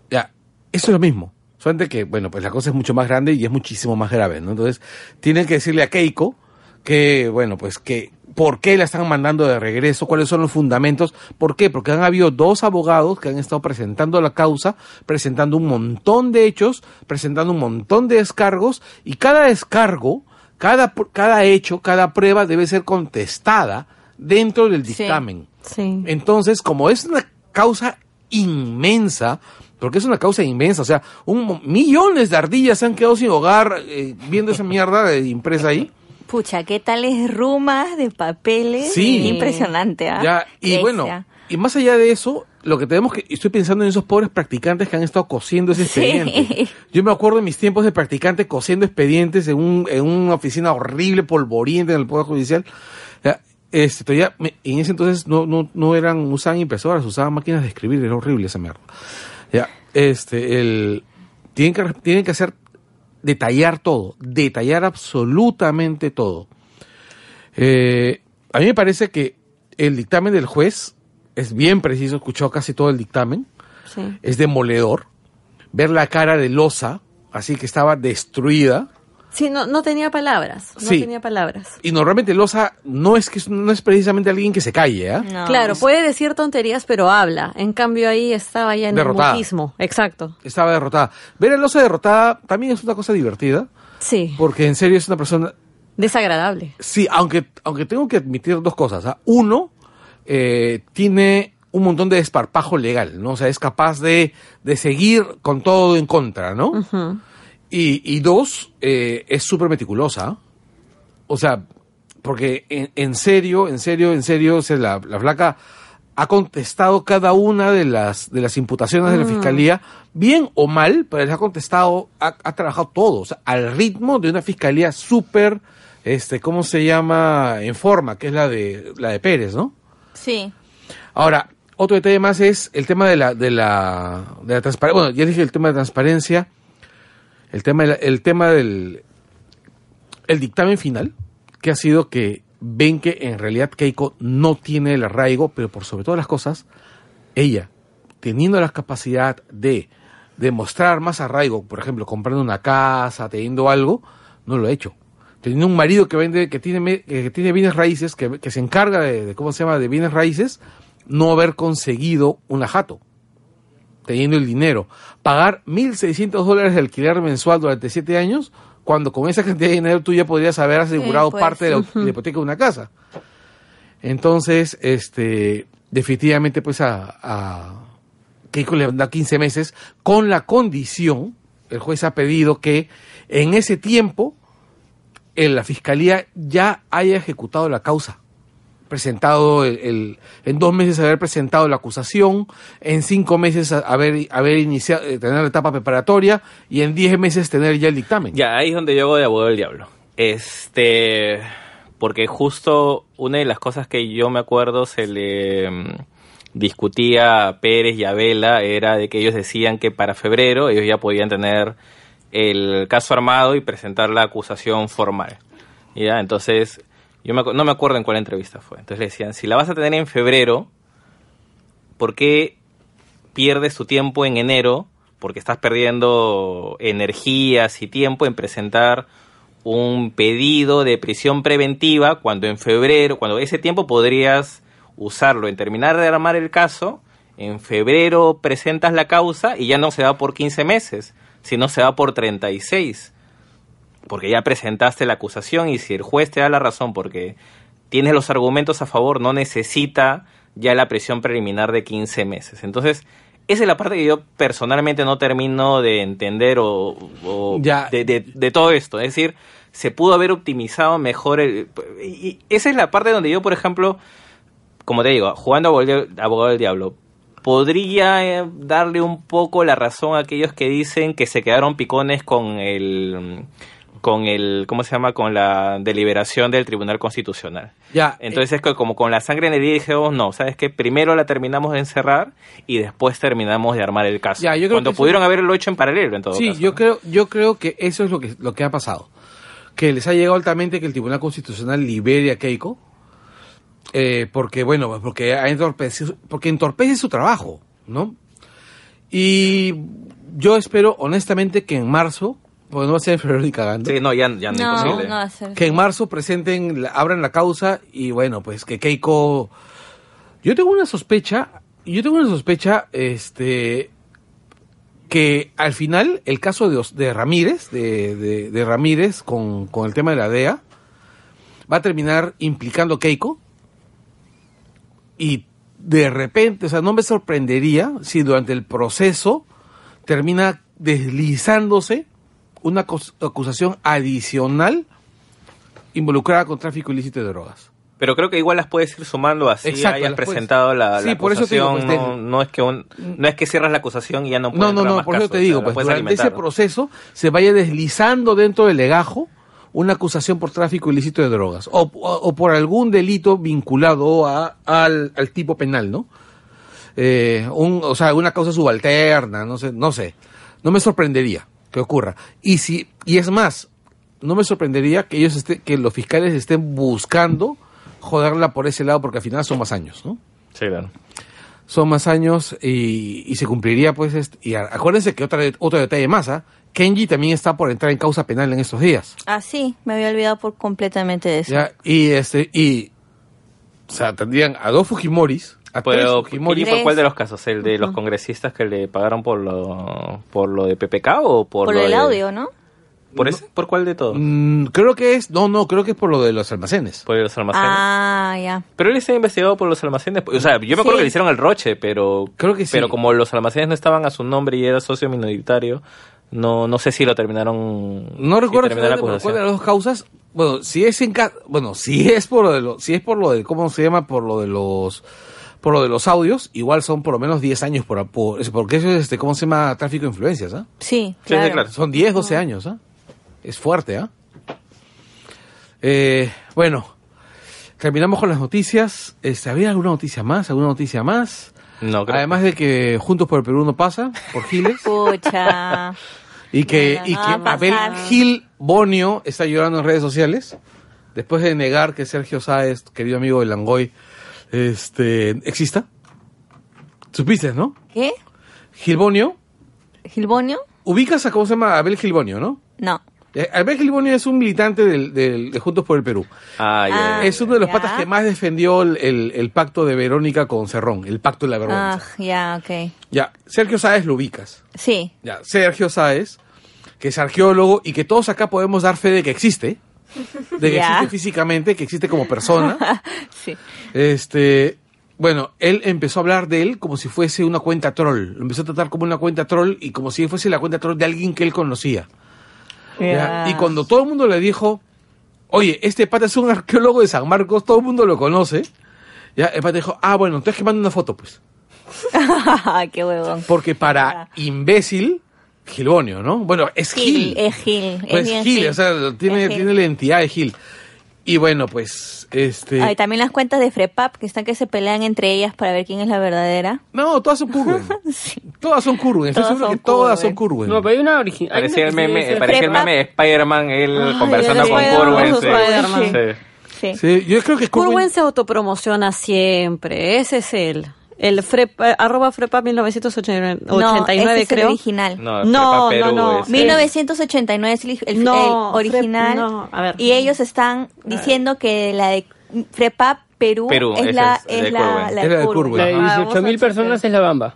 ya, eso es lo mismo. Solamente que, bueno, pues la cosa es mucho más grande y es muchísimo más grave, ¿no? Entonces, tienen que decirle a Keiko que, bueno, pues que, ¿por qué la están mandando de regreso? ¿Cuáles son los fundamentos? ¿Por qué? Porque han habido dos abogados que han estado presentando la causa, presentando un montón de hechos, presentando un montón de descargos, y cada descargo, cada, cada hecho, cada prueba debe ser contestada dentro del dictamen. Sí. Entonces, como es una causa inmensa, porque es una causa inmensa, o sea, un, millones de ardillas se han quedado sin hogar eh, viendo esa mierda de impresa ahí. Pucha, ¿qué tales rumas de papeles? Sí. Impresionante, ¿ah? Ya, y bueno, y más allá de eso, lo que tenemos que, estoy pensando en esos pobres practicantes que han estado cosiendo ese Sí. expediente. Yo me acuerdo de mis tiempos de practicante cosiendo expedientes en, un, en una oficina horrible, polvoriente en el Poder Judicial. Este, todavía en ese entonces no, no, no eran, usaban impresoras, usaban máquinas de escribir, era horrible esa mierda. Ya, este, el, tienen que, tienen que hacer, detallar todo, detallar absolutamente todo. Eh, a mí me parece que el dictamen del juez es bien preciso, escuchó casi todo el dictamen, Sí. es demoledor. Ver la cara de Loza, así que estaba destruida, Sí, no, no tenía palabras. No Sí. tenía palabras. Y normalmente Loza no es que no es precisamente alguien que se calle, ¿ah? No. claro, puede decir tonterías, pero habla. En cambio, ahí estaba ya en Derrotada. el mutismo. Exacto. Estaba derrotada. Ver a Loza derrotada también es una cosa divertida, Sí. porque en serio es una persona Desagradable. Sí, aunque, aunque tengo que admitir dos cosas. ¿ah? Uno, eh, tiene un montón de desparpajo legal, ¿no? O sea, es capaz de, de seguir con todo en contra, ¿no? Y, y dos, eh, es súper meticulosa. O sea, porque en, en serio, en serio, en serio, o sea, la, la flaca ha contestado cada una de las, de las imputaciones de la fiscalía, bien o mal, pero les ha contestado, ha, ha trabajado todo, o sea, al ritmo de una fiscalía súper, este, ¿cómo se llama? En forma, que es la de, la de Pérez, ¿no? Sí. Ahora, otro detalle más es el tema de la, de la, de la transparencia. Bueno, ya dije el tema de transparencia, el tema, el tema del el dictamen final, que ha sido que ven que en realidad Keiko no tiene el arraigo, pero por sobre todas las cosas, ella, teniendo la capacidad de demostrar más arraigo, por ejemplo, comprando una casa, teniendo algo, no lo ha hecho. Teniendo un marido que vende, que tiene, que tiene bienes raíces, que, que se encarga de, de, ¿cómo se llama?, de bienes raíces, no haber conseguido un ajato, teniendo el dinero. Pagar 1.600 dólares de alquiler mensual durante siete años, cuando con esa cantidad de dinero tú ya podrías haber asegurado pues. parte de la, de la hipoteca de una casa. Entonces, este, definitivamente, pues a, a Keiko le da 15 meses con la condición, el juez ha pedido que en ese tiempo en la fiscalía ya haya ejecutado la causa. Presentado el, el- en dos meses haber presentado la acusación, en cinco meses haber, eh, tener la etapa preparatoria y en diez meses tener ya el dictamen. Ya, ahí es donde yo de abogado del diablo. Este, porque justo una de las cosas que yo me acuerdo se le mm, discutía a Pérez y a Vela era de que ellos decían que para febrero ellos ya podían tener el caso armado y presentar la acusación formal. Ya, entonces, yo me no me acuerdo en cuál entrevista fue. Entonces le decían, si la vas a tener en febrero, ¿por qué pierdes tu tiempo en enero porque estás perdiendo energías y tiempo en presentar un pedido de prisión preventiva cuando en febrero, cuando ese tiempo podrías usarlo en terminar de armar el caso, en febrero presentas la causa y ya no se va por 15 meses, sino se va por 36 porque ya presentaste la acusación y si el juez te da la razón porque tienes los argumentos a favor, no necesita ya la prisión preliminar de 15 meses. Entonces, esa es la parte que yo personalmente no termino de entender o, o Ya. de, de- de todo esto. Es decir, se pudo haber optimizado mejor el... Y esa es la parte donde yo, por ejemplo, como te digo, jugando abogado abogado del diablo, podría eh, darle un poco la razón a aquellos que dicen que se quedaron picones con el con el ¿cómo se llama? con la deliberación del Tribunal Constitucional. Ya, Entonces es que como con la sangre en el herida dijimos, no, ¿sabes qué? Primero la terminamos de encerrar y después terminamos de armar el caso. Ya, yo creo Cuando que eso- pudieron haberlo hecho en paralelo en todo Sí, caso. yo ¿no? creo, yo creo que eso es lo que, lo que ha pasado. Que les ha llegado altamente que el Tribunal Constitucional libere a Keiko, eh, porque, bueno, porque, ha entorpecido, porque entorpece su trabajo, ¿no? Y yo espero, honestamente, que en marzo, porque no va a ser en febrero ni cagando, Sí, no, ya, ya no, No, imposible. no va a ser. que en marzo presenten, abran la causa y, bueno, pues que Keiko... Yo tengo una sospecha, yo tengo una sospecha, este, que al final el caso de, de Ramírez, de, de- de Ramírez con, con el tema de la DEA, va a terminar implicando a Keiko y de repente, o sea, no me sorprendería si durante el proceso termina deslizándose una acus- acusación adicional involucrada con tráfico ilícito de drogas. Pero creo que igual las puedes ir sumando así Exacto, hayas puedes- presentado la, Sí, la por eso te digo, acusación. pues, no, es que un- no es que cierras la acusación y ya no puedes No, no, no, más por eso te o digo, sea, pues durante ese proceso se vaya deslizando dentro del legajo una acusación por tráfico ilícito de drogas o, o- o por algún delito vinculado a, al, al tipo penal, ¿no? Eh, un, o sea, una causa subalterna, no sé, no sé. No me sorprendería que ocurra. Y si, y es más, no me sorprendería que ellos estén, que los fiscales estén buscando joderla por ese lado porque al final son más años, ¿no? Sí, claro. son más años y, y se cumpliría pues este- y acuérdense que otra, otro detalle más ¿ah? Kenji también está por entrar en causa penal en estos días. Ah, sí, me había olvidado por completamente de eso. ¿ya? Y este, y o sea, tendrían a dos Fujimoris, a tres Pero, Fujimoris. ¿y por cuál de los casos? ¿El de los congresistas que le pagaron por lo, por lo de PPK o por, Por lo el de- audio, ¿no? ¿Por ese? ¿Por cuál de todos? Mm, creo que es, no, no, creo que es por lo de los almacenes. Por los almacenes. Ah, ya. Pero él está investigado por los almacenes. O sea, yo me acuerdo Sí. que le hicieron el roche, pero. Creo que sí. Pero como los almacenes no estaban a su nombre y era socio minoritario, no, no sé si lo terminaron. No si recuerdo la por acusación. cuál de las dos causas. Bueno, si es en ca- bueno, si es por lo de lo, si es por lo de cómo se llama por lo de los por lo de los audios, igual son por lo menos 10 años por, por porque eso es este cómo se llama tráfico de influencias, ¿ah? Sí, Sí, claro. sí, claro. Son 10, 12 años, ¿ah? Es fuerte, ¿ah? Eh, bueno, terminamos con las noticias. Este, ¿Había alguna noticia más? ¿Alguna noticia más? No, creo Además de que Juntos por el Perú no pasa, por Giles. Pucha. Y que, No, y no que va a Abel. Gil Bonio está llorando en redes sociales después de negar que Sergio Sáez, querido amigo de Langoy, este, exista. Supiste, ¿no? ¿Qué? Gil Bonio, ¿Gilbonio? ubicas a cómo se llama Abel Gil Bonio, ¿no? No. Eh, Abel Gil Bonio es un militante del, del- de Juntos por el Perú. Ah. Ah. Es uno de los patas que más defendió el, el- el pacto de Verónica con Cerrón, el pacto de la Ah, vergüenza. ya, ok. Ya, Sergio Sáez lo ubicas. Sí. Ya, Sergio Sáez, que es arqueólogo y que todos acá podemos dar fe de que existe, de que existe físicamente, que existe como persona. Sí. este, bueno, él empezó a hablar de él como si fuese una cuenta troll. Lo empezó a tratar como una cuenta troll y como si fuese la cuenta troll de alguien que él conocía. Y cuando todo el mundo le dijo, oye, este pata es un arqueólogo de San Marcos, todo el mundo lo conoce, ya, el pata dijo, ah, bueno, entonces que mande una foto, pues. Qué huevón. Porque para imbécil, Gilbonio, ¿no? Bueno, es Gil. Gil, es Gil. es Pues bien Gil, o sea, tiene, Es Gil. tiene la identidad de Gil. Y bueno, pues, este... Hay también las cuentas de Frepap que están que se pelean entre ellas para ver quién es la verdadera. No, todas son Curwen. Sí. Todas son Curwen. Estoy Todas seguro que son todas Curwen. son Curwen. No, pero hay una original. Parecía el meme, parecía el meme de Spider-Man, él Ay, conversando el con Curwen. Sí. Sí. Sí, yo creo que Curwen... Curwen se autopromociona siempre, ese es él. El Frepa, arroba Frepa 1989, No, ese es el creo. original. No, No, Prepa no, Perú no. es- 1989 es el, el- No, el original. Frep- no, a ver. Y ellos están diciendo que la de Frepap Perú, Perú, es la, es, de la, Es la de. Curwen. La de Ah, vamos 18 a mil personas chequear. es la Bamba.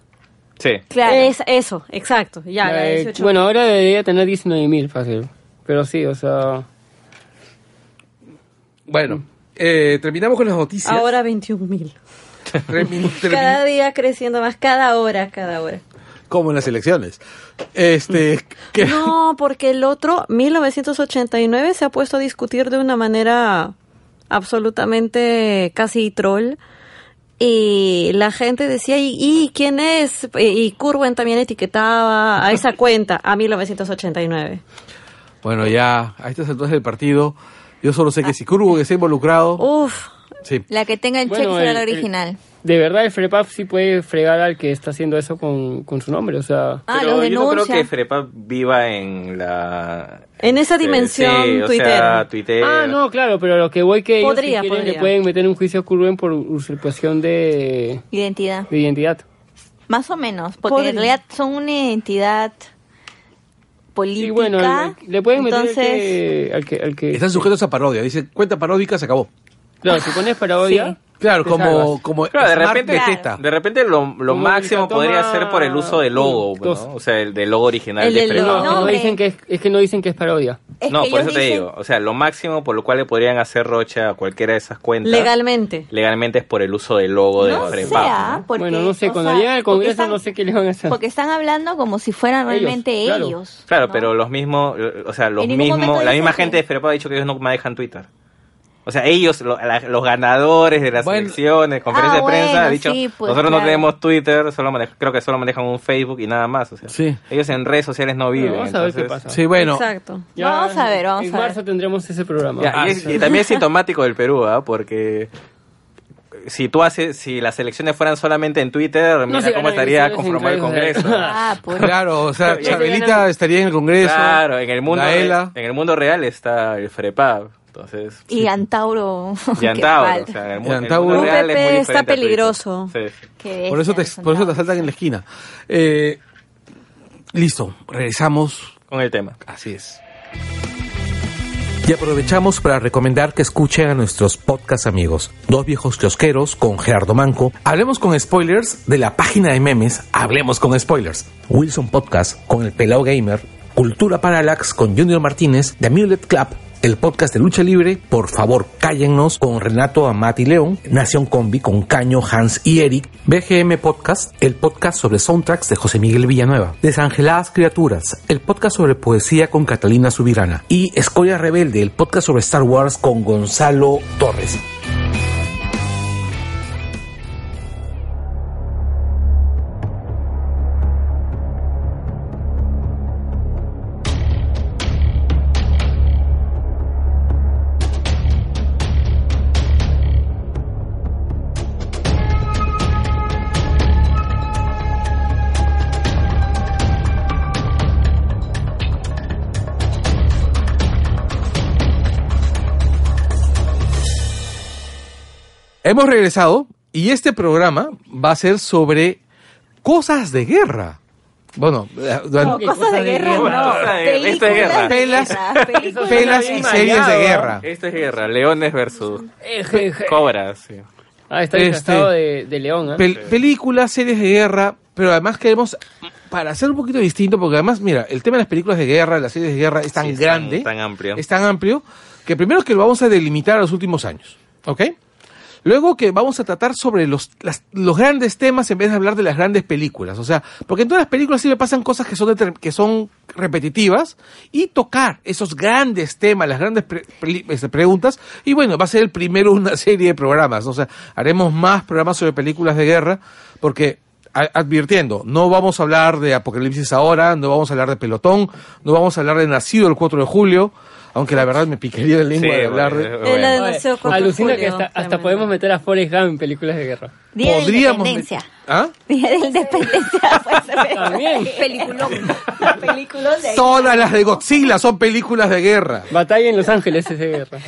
Sí. Claro. Es eso, exacto. Ya, La la de- 18. bueno, ahora debería tener 19 mil fácil. Pero sí, o sea. Bueno, eh, terminamos con las noticias. ahora 21 mil. Termin- termin- Cada día creciendo más, cada hora, cada hora. Como en las elecciones. Este... No, porque el otro, 1989, se ha puesto a discutir de una manera absolutamente casi troll. Y la gente decía, ¿y, y quién es? Y, y Curwen también etiquetaba a esa cuenta, a 1989. Bueno, ya, a estas alturas del partido, yo solo sé que si Curwen está involucrado... Uf, Sí. La que tenga el Bueno, check será el- la el- original. De verdad, el FREPAP sí puede fregar al que está haciendo eso con, con su nombre. O sea. Ah, Pero yo no creo que Frepa viva en la... En esa este, dimensión sí, o Twitter. sea, Twitter. Ah, no, claro, pero lo que voy que ellos Podría, si quieren, podría. le pueden meter un juicio a Curwen por usurpación de, Identidad. de identidad. Más o menos, porque Podría. en realidad son una identidad política. Y bueno, le, le pueden meter al entonces, que, al que, al que- Están sujetos a parodia. Dice, cuenta paródica, se acabó. Claro, si pones parodia. Sí. Claro, como, salvas. como Claro, de repente, de repente lo, lo máximo toma- podría ser por el uso del logo, ¿no? O sea, el del logo original El de del logo. No, No, dicen que es, es que no dicen que es parodia. es No, por eso te dicen- digo. O sea, lo máximo por lo cual le podrían hacer rocha a cualquiera de esas cuentas. legalmente. Legalmente es por el uso del logo de No Frepa. sea, ¿no? porque, bueno, no sé, cuando sea, llegue al Congreso están- no sé qué le van a hacer. Porque están hablando como si fueran realmente ellos. Claro, ¿no? pero los mismos, o sea, los mismos, la misma que- gente de Frepa ha dicho que ellos no manejan Twitter. O sea, ellos, lo- la- los ganadores de las Bueno. elecciones, conferencias Ah, de prensa, bueno, han dicho, sí, pues, nosotros no tenemos Twitter, solo maneja- creo que solo manejan un Facebook y nada más. O sea, Sí. ellos en redes sociales no viven. Vamos a ver qué pasa. Sí, bueno. Exacto. Vamos a ver, vamos en a ver. marzo tendremos ese programa. Ya, Ah, y, es- sí. y también es sintomático del Perú, ¿ah? Porque si tú haces, si las elecciones fueran solamente en Twitter, mira cómo estaría en conformado el Congreso. Ah, pues. Claro, o sea, Chabelita estaría en el Congreso. Claro, en el mundo, en el mundo real está el FREPAB. Entonces, Y Antauro. y Antauro, o sea, el, Y el Antauro. es muy UPP está peligroso. Sí, sí. Por eso te, por eso te Antauro. asaltan en la esquina. Eh, listo, regresamos Con el tema. Así es. Y aprovechamos para recomendar que escuchen a nuestros podcast amigos, Dos Viejos Kiosqueros con Gerardo Manco, Hablemos con Spoilers de la página de memes Hablemos con Spoilers, Wilson Podcast con el Pelao Gamer, Cultura Parallax con Junior Martínez, The Amulet Club, el podcast de lucha libre, por favor cállennos con Renato Amati León, Nación Combi con Caño, Hans y Eric, BGM Podcast, el podcast sobre soundtracks de José Miguel Villanueva, Desangeladas Criaturas, el podcast sobre poesía con Catalina Subirana. Y Escoria Rebelde, el podcast sobre Star Wars con Gonzalo Torres. Hemos regresado y este programa va a ser sobre cosas de guerra. Bueno, eh, No, ¿Qué cosas cosa de guerra, no. De- esto es guerra. Pelas- películas. pelas y series de guerra. Esto es guerra, leones versus Eh, cobras. sí. Ah, está Este- de, de león. Pel- películas, series de guerra, pero además queremos, para hacer un poquito distinto, porque además, mira, el tema de las películas de guerra, las series de guerra es tan Sí, es grande, tan- tan amplio. es tan amplio, que primero que lo vamos a delimitar a los últimos años, ¿ok? Luego que vamos a tratar sobre los, las- los grandes temas en vez de hablar de las grandes películas. O sea, porque en todas las películas sí me pasan cosas que son, deter- que son repetitivas y tocar esos grandes temas, las grandes pre- este, preguntas. Y bueno, va a ser el primero una serie de programas. O sea, haremos más programas sobre películas de guerra porque advirtiendo, no vamos a hablar de Apocalipsis ahora, no vamos a hablar de Pelotón, no vamos a hablar de Nacido el 4 de julio, aunque la verdad me picaría la lengua Sí, de hablar de... bueno, de Deseo Oye, de Alucina que hasta, hasta podemos meter a Forrest Gump en películas de guerra. Día de Podríamos... Independencia. ¿Ah? Día de la Independencia. pues, También. Peliculón. Peliculón de Todas las de Godzilla son películas de guerra. Batalla en Los Ángeles es de guerra.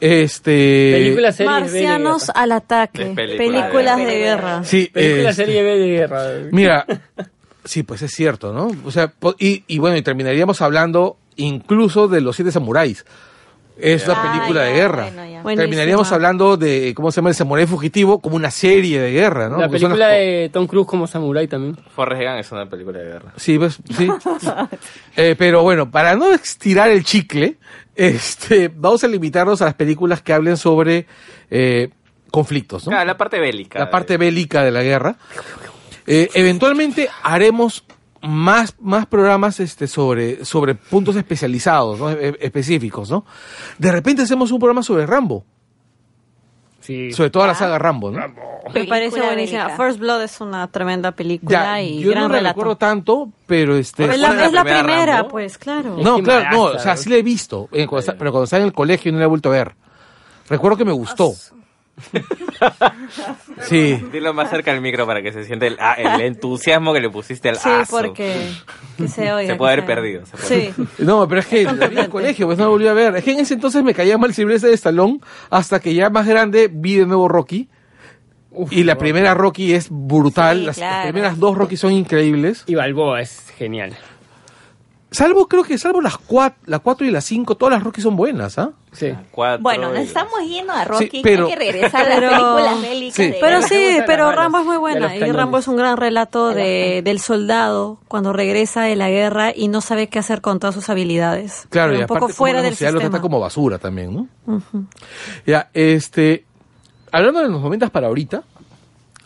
Este... Película serie B de Marcianos al ataque. De película Películas de de guerra. Sí, Película este, serie B de guerra. Mira, sí, pues es cierto, ¿no? O sea, y, y bueno, y terminaríamos hablando incluso de Los Siete Samuráis. Es una Ah, película de guerra. bueno. Terminaríamos hablando de, ¿cómo se llama? El Samurái Fugitivo como una serie de guerra, ¿no? La Porque película las- de Tom Cruise como samurái también. Forrest Gump es una película de guerra. Sí, pues, sí. Eh, pero bueno, para no estirar el chicle, este, vamos a limitarnos a las películas que hablen sobre eh, conflictos, ¿no? Ah, la parte bélica. la parte bélica de la guerra. Eh, eventualmente haremos más, más programas este, sobre, sobre puntos especializados, ¿no? E- específicos, ¿no? De repente hacemos un programa sobre Rambo, Sí. sobre toda la saga Rambo, ¿no? Me parece buenísima. First Blood es una tremenda película Ya, y yo gran no la relato. recuerdo tanto, pero este... es ¿Cuál la, es la es la primera pues, claro. No, claro, no, o sea, sí la he visto, eh, cuando pero cuando estaba en el colegio no la he vuelto a ver. Recuerdo que me gustó. Sí. Dilo más cerca del micro para que se siente el, ah, el entusiasmo que le pusiste al Sí, aso. porque que se oiga. Se que puede haber perdido, se puede. Sí. No, pero es que la vi en el colegio, pues no la volví a ver. Es que en ese entonces me caía mal Silvestre de Stallone, hasta que ya más grande vi de nuevo Rocky. Uf, Y la primera Rocky es brutal, Sí, las, las primeras dos Rocky son increíbles. Y Balboa es genial. Salvo, creo que salvo las cuatro, la 4 y la 5, todas las Rocky son buenas, ¿ah? Sí. Cuatro Bueno, nos estamos yendo a Rocky, Sí, pero- hay que regresar a las Pero- películas bélicas. Sí. de Pero sí, pero Rambo es muy buena. Y. Rambo es un gran relato de, del soldado cuando regresa de la guerra y no sabe qué hacer con todas sus habilidades. Claro, Pero y un poco fuera del lo sistema. trata como basura también, ¿no? Ya, este, hablando de los momentos para ahorita,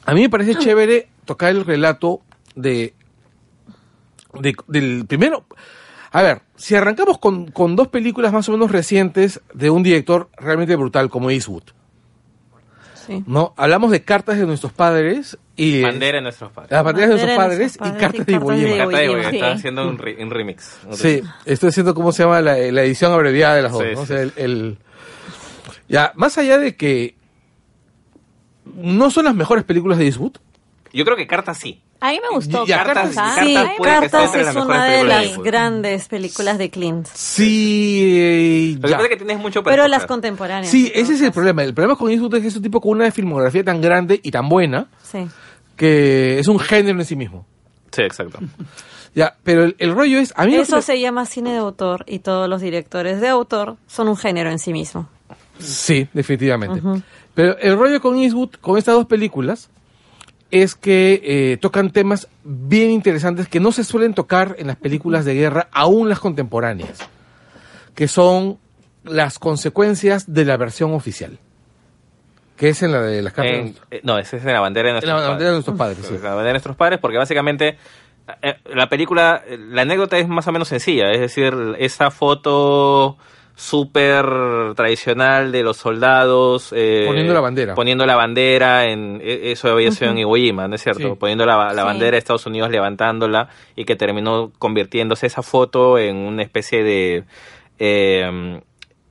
a mí me parece chévere tocar el relato de, de- del primero. A ver, si arrancamos con, con dos películas más o menos recientes de un director realmente brutal como Eastwood, Sí. ¿no? Hablamos de cartas de nuestros padres y Bandera de nuestros padres. las banderas de nuestros Bandera de padres nuestros y padres cartas y de cartas de. Iwo Carta de. Iwo Sí. Estaba haciendo un, re- un remix. Un Sí, remix. estoy haciendo cómo se llama la, la edición abreviada de las dos, Sí, ¿no? O sí, sea, el, el- ya, más allá de que no son las mejores películas de Eastwood, Yo creo que Carta sí. A mí me gustó. Cartas, Cartas-. Sí, Cartas es una de las grandes películas de Clint. sí, Lo que tienes mucho Pero las contemporáneas. Sí, ese es el problema. El problema con Eastwood es que es un tipo con una filmografía tan grande y tan buena Sí. que es un género en sí mismo. Sí, exacto. Ya, pero el, el rollo es, a mí Eso se llama cine de autor y todos los directores de autor son un género en sí mismo. Sí, definitivamente. Pero el rollo con Eastwood, con estas dos películas, es que eh, tocan temas bien interesantes que no se suelen tocar en las películas de guerra, aún las contemporáneas, que son las consecuencias de la versión oficial, que es en la de las cartas. En- eh, no, esa es en la bandera de en nuestros la bandera de padres. nuestros padres. sí. La bandera de nuestros padres, porque básicamente eh, la película, la anécdota es más o menos sencilla, es decir, esa foto súper tradicional de los soldados eh, Poniendo la bandera. poniendo la bandera en eh, eso había sido en Iwo Jima ¿no es cierto? Sí. poniendo la, la Sí. bandera de Estados Unidos levantándola y que terminó convirtiéndose esa foto en una especie de eh,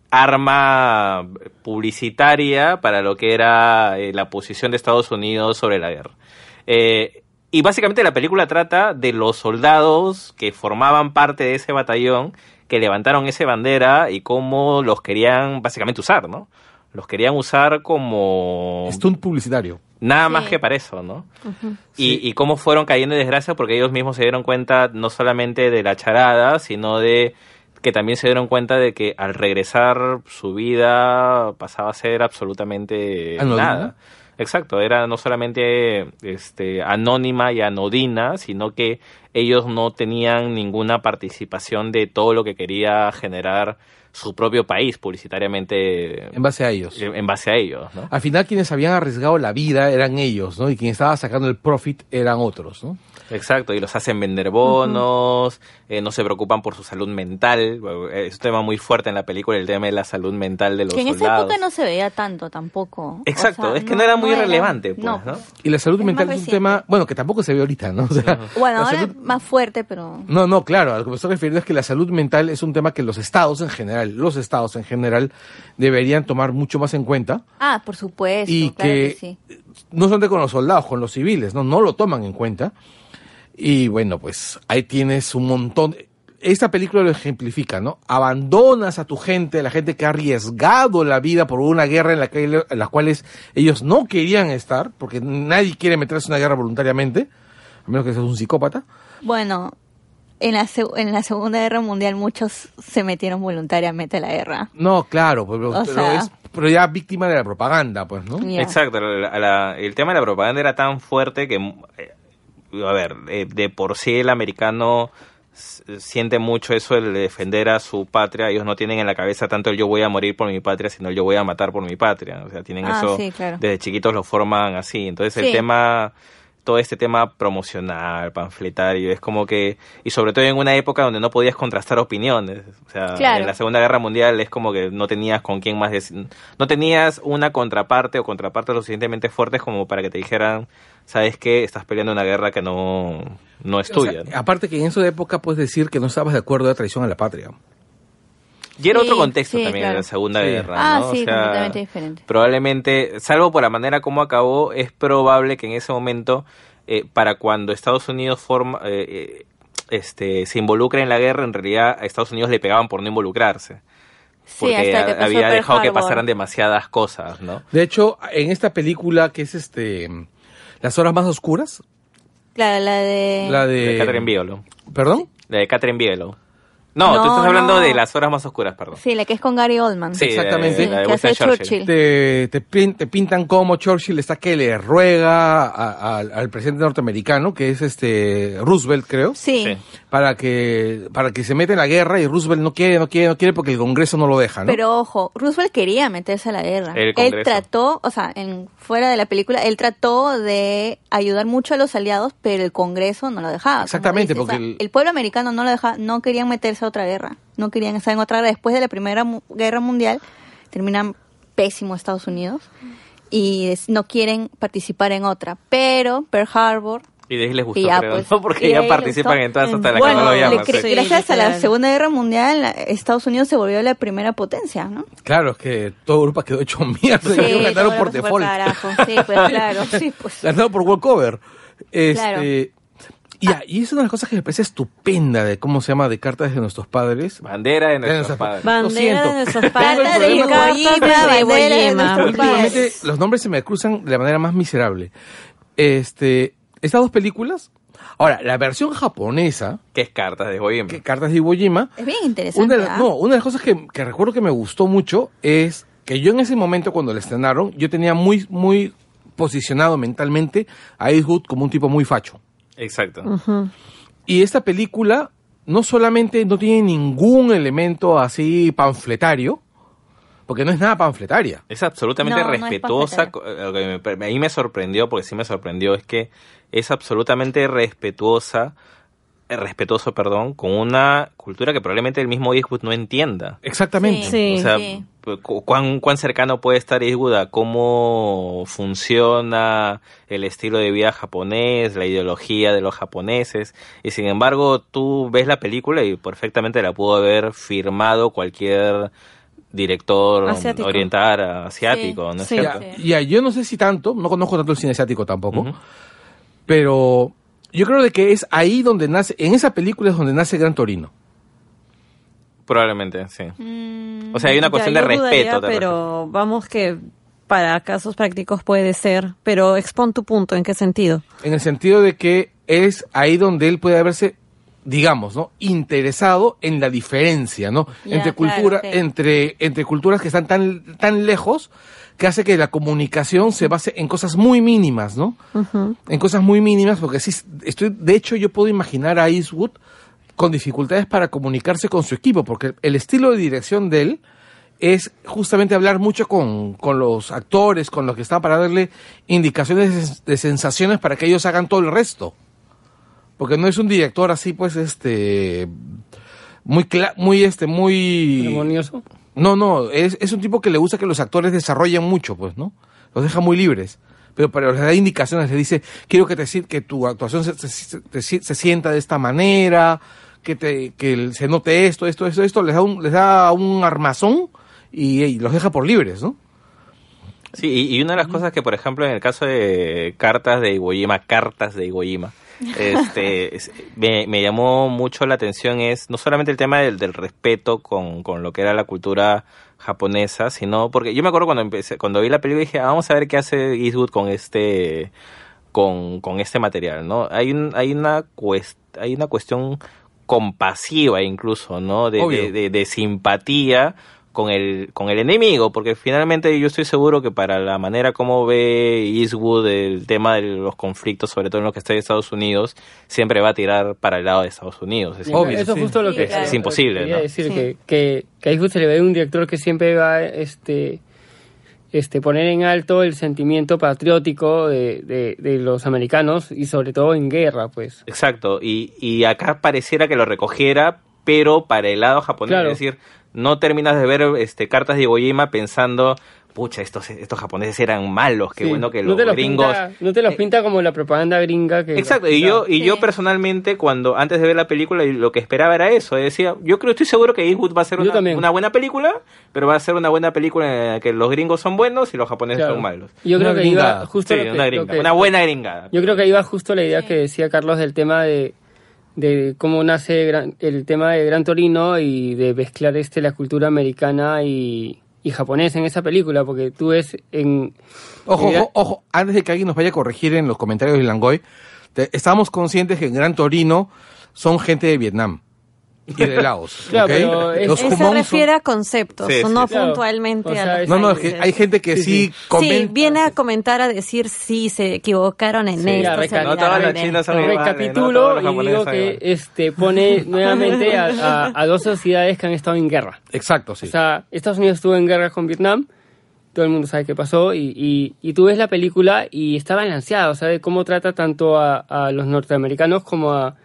arma publicitaria para lo que era eh, la posición de Estados Unidos sobre la guerra. Eh, y básicamente la película trata de los soldados que formaban parte de ese batallón que levantaron esa bandera y cómo los querían básicamente usar, ¿no? Los querían usar como Stunt publicitario. nada Sí. más que para eso, ¿no? Y, y cómo fueron cayendo en desgracia porque ellos mismos se dieron cuenta no solamente de la charada, sino de que también se dieron cuenta de que al regresar su vida pasaba a ser absolutamente nada. Exacto, era no solamente este, anónima y anodina, sino que ellos no tenían ninguna participación de todo lo que quería generar su propio país publicitariamente En base a ellos. en base a ellos, ¿no? Al final quienes habían arriesgado la vida eran ellos, ¿no? Y quien estaba sacando el profit eran otros, ¿no? Exacto, y los hacen vender bonos, eh, no se preocupan por su salud mental. Es un tema muy fuerte en la película, el tema de la salud mental de los Que en esa soldados. época no se veía tanto tampoco. Exacto, O sea, es que no era muy relevante, pues, no. ¿no? Y la salud Es mental es un tema, bueno, que tampoco se ve ahorita, ¿no? O sea, Bueno, ahora salud- más fuerte, pero... No, no, claro, a lo que me estoy refiriendo es que la salud mental es un tema que los estados en general, los estados en general, deberían tomar mucho más en cuenta. Ah, por supuesto, y claro que, que sí. no solamente con los soldados, con los civiles, ¿no? No lo toman en cuenta. Y bueno, pues ahí tienes un montón. Esta película lo ejemplifica, ¿no? Abandonas a tu gente, la gente que ha arriesgado la vida por una guerra en la, que, en la cuales ellos no querían estar, porque nadie quiere meterse en una guerra voluntariamente, a menos que seas un psicópata. Bueno, en la, en la Segunda Guerra Mundial muchos se metieron voluntariamente a la guerra. No, claro, pero, O pero sea- es pero ya víctima de la propaganda, pues, ¿no? Exacto, la- la- el tema de la propaganda era tan fuerte que, eh, a ver, eh, de por sí el americano siente mucho eso el defender a su patria. Ellos no tienen en la cabeza tanto el yo voy a morir por mi patria, sino el yo voy a matar por mi patria. O sea, tienen Ah, eso, sí, claro. desde chiquitos lo forman así. Entonces el tema todo este tema promocional, panfletario, es como que, y sobre todo en una época donde no podías contrastar opiniones, o sea, Claro. en la Segunda Guerra Mundial es como que no tenías con quién más, dec- no tenías una contraparte o contrapartes lo suficientemente fuertes como para que te dijeran, sabes qué, estás peleando una guerra que no, no es O tuya. sea, ¿no? aparte que en esa época puedes decir que no estabas de acuerdo de traición a la patria. Y era Sí, otro contexto sí, también en claro. la Segunda Sí. Guerra, Ah, ¿no? O sí, sea, completamente diferente. Probablemente, salvo por la manera como acabó, es probable que en ese momento, eh, para cuando Estados Unidos forma, eh, eh, este, se involucra en la guerra, en realidad a Estados Unidos le pegaban por no involucrarse. Sí, Porque que había dejado que Harbor. pasaran demasiadas cosas, ¿no? De hecho, en esta película que es este Las horas más oscuras, Claro, la de... la De de Catherine Bigelow. ¿Perdón? La de Catherine Bigelow. No, No, tú estás hablando no. de las horas más oscuras, perdón. Sí, la que es con Gary Oldman. Sí, exactamente. la de que hace Churchill. Churchill. Te, te, pin- te pintan como Churchill está que le ruega a- a- al presidente norteamericano, que es este Roosevelt, creo, Sí. Sí. para que para que se meta en la guerra y Roosevelt no quiere, no quiere, no quiere porque el Congreso no lo deja, ¿no? Pero ojo, Roosevelt quería meterse a la guerra. El él trató, o sea, en, fuera de la película, él trató de ayudar mucho a los aliados, pero el Congreso no lo dejaba. Exactamente, porque O sea, el- el... pueblo americano no lo dejaba, no querían meterse a otra guerra, no querían estar en otra guerra. Después de la Primera Guerra Mundial, terminan pésimo Estados Unidos y no quieren participar en otra. Pero Pearl Harbor Y de ahí les gustó, ya, creo, pues, ¿no? Porque ya participan gustó. en todas hasta las que bueno, no lo llaman. cre- sí. Sí, gracias a la. Segunda Guerra Mundial, la- Estados Unidos se volvió la primera potencia, ¿no? Claro, es que toda Europa quedó hecho mierda, Sí, ganaron por default. Sí, pues claro, sí, pues. Ganaron por walkover. Este, Claro. y, ya, y es una de las cosas que me parece estupenda de cómo se llama de cartas de nuestros padres. Bandera de De nuestros nuestros padres. Bandera de nuestros padres de Jima, de nuestros Últimamente los nombres se me cruzan de la manera más miserable. Este, estas dos películas Ahora, la versión japonesa, ¿Qué es cartas de Iwo Jima? que Cartas de Iwo Jima, Es bien interesante. una de, las- ¿ah? no, una de las cosas que, que recuerdo que me gustó mucho es que yo en ese momento cuando la estrenaron, yo tenía muy, muy posicionado mentalmente a Eastwood como un tipo muy facho. Exacto. Y esta película no solamente no tiene ningún elemento así panfletario, porque no es nada panfletaria. Es absolutamente No, no es respetuosa. lo que me- a mí me sorprendió, porque sí me sorprendió, es que es absolutamente respetuosa, eh, respetuoso, perdón, con una cultura que probablemente el mismo Eastwood no entienda. Exactamente. Sí. O sea, sí. cu- ¿cuán, cuán cercano puede estar Eastwood a cómo funciona el estilo de vida japonés, la ideología de los japoneses. Y sin embargo, tú ves la película y perfectamente la pudo haber firmado cualquier director Asiático. oriental asiático, Sí, ¿no es sí. cierto? Ya, ya, yo no sé si tanto, no conozco tanto el cine asiático tampoco. Pero yo creo de que es ahí donde nace, en esa película es donde nace Gran Torino. Probablemente, sí. Mm, O sea, hay una cuestión Ya, de dudaría, respeto. de pero vamos que para casos prácticos puede ser. Pero expon tu punto, ¿en qué sentido? En el sentido de que es ahí donde él puede haberse, digamos, ¿no? interesado en la diferencia, ¿no? Entre claro, cultura, entre, entre culturas que están tan, tan lejos que hace que la comunicación se base en cosas muy mínimas, ¿no? En cosas muy mínimas, porque sí, estoy, de hecho yo puedo imaginar a Eastwood con dificultades para comunicarse con su equipo, porque el estilo de dirección de él es justamente hablar mucho con, con los actores, con los que están para darle indicaciones de sensaciones para que ellos hagan todo el resto. Porque no es un director así, pues, este, muy, cla- muy, este, muy... Armonioso. No, no, es, es un tipo que le gusta que los actores desarrollen mucho, pues, ¿no? Los deja muy libres. Pero, pero les da indicaciones, le dice, quiero que te que tu actuación se, se- se sienta de esta manera, que te que se note esto, esto, esto, esto, les da un, les da un armazón y, y los deja por libres, ¿no? Sí, y, y una de las cosas que, por ejemplo, en el caso de cartas de Iwo Jima, cartas de Iwo Jima, este, es- me, me llamó mucho la atención es no solamente el tema del, del respeto con, con lo que era la cultura japonesa, sino porque yo me acuerdo cuando empecé, cuando vi la película dije, ah, vamos a ver qué hace Eastwood con este, con, con este material, ¿no? Hay un, hay una cuest, hay una cuestión compasiva incluso, ¿no? De, de, de- de simpatía con el, con el enemigo, porque finalmente yo estoy seguro que para la manera como ve Eastwood el tema de los conflictos, sobre todo en lo que está en Estados Unidos, siempre va a tirar para el lado de Estados Unidos. Es Obvio, Eso es sí. justo lo Sí, que claro. Es imposible, quería ¿no? decir Sí. que, que, que a Eastwood se le ve un director que siempre va a este, este, poner en alto el sentimiento patriótico de, de, de los americanos y sobre todo en guerra, pues. Exacto, y, y acá pareciera que lo recogiera, pero para el lado japonés, Claro. es decir, no terminas de ver este cartas de Iwo Jima pensando, pucha, estos, estos japoneses eran malos, qué Sí. bueno que no los te los gringos... Pinta, no te los Eh, pinta como la propaganda gringa que... Exacto, y yo, y Sí. yo personalmente, cuando antes de ver la película, lo que esperaba era eso. Decía, yo creo, estoy seguro que Eastwood va a ser una, una buena película, pero va a ser una buena película en la que los gringos son buenos y los japoneses Claro. son malos. Yo Una creo que gringada. iba justo Sí, que- una gringa, que- una buena gringada. Yo creo que iba justo la idea que decía Carlos del tema de, de cómo nace Gran- el tema de Gran Torino y de mezclar este la cultura americana y, y japonesa en esa película, porque tú ves en... Ojo, ojo, ojo, antes de que alguien nos vaya a corregir en los comentarios de Langoy, te- estamos conscientes que en Gran Torino son gente de Vietnam y de Laos. Claro, ¿ok? pero es- Los Él se son- refiere a conceptos, Sí, sí, no sí. puntualmente Claro, o sea, a los No, no, es que países. hay gente que Sí, sí, sí. comenta. Sí, viene a comentar, a decir, sí, se equivocaron en Sí, esto. se no olvidaron esto. iguales, no Recapitulo los y japoneses digo son que iguales. este pone nuevamente a, a- a dos sociedades que han estado en guerra. Exacto, sí. O sea, Estados Unidos estuvo en guerra con Vietnam, todo el mundo sabe qué pasó, y, y, y tú ves la película y está balanceado, o sea, de cómo trata tanto a, a los norteamericanos como a,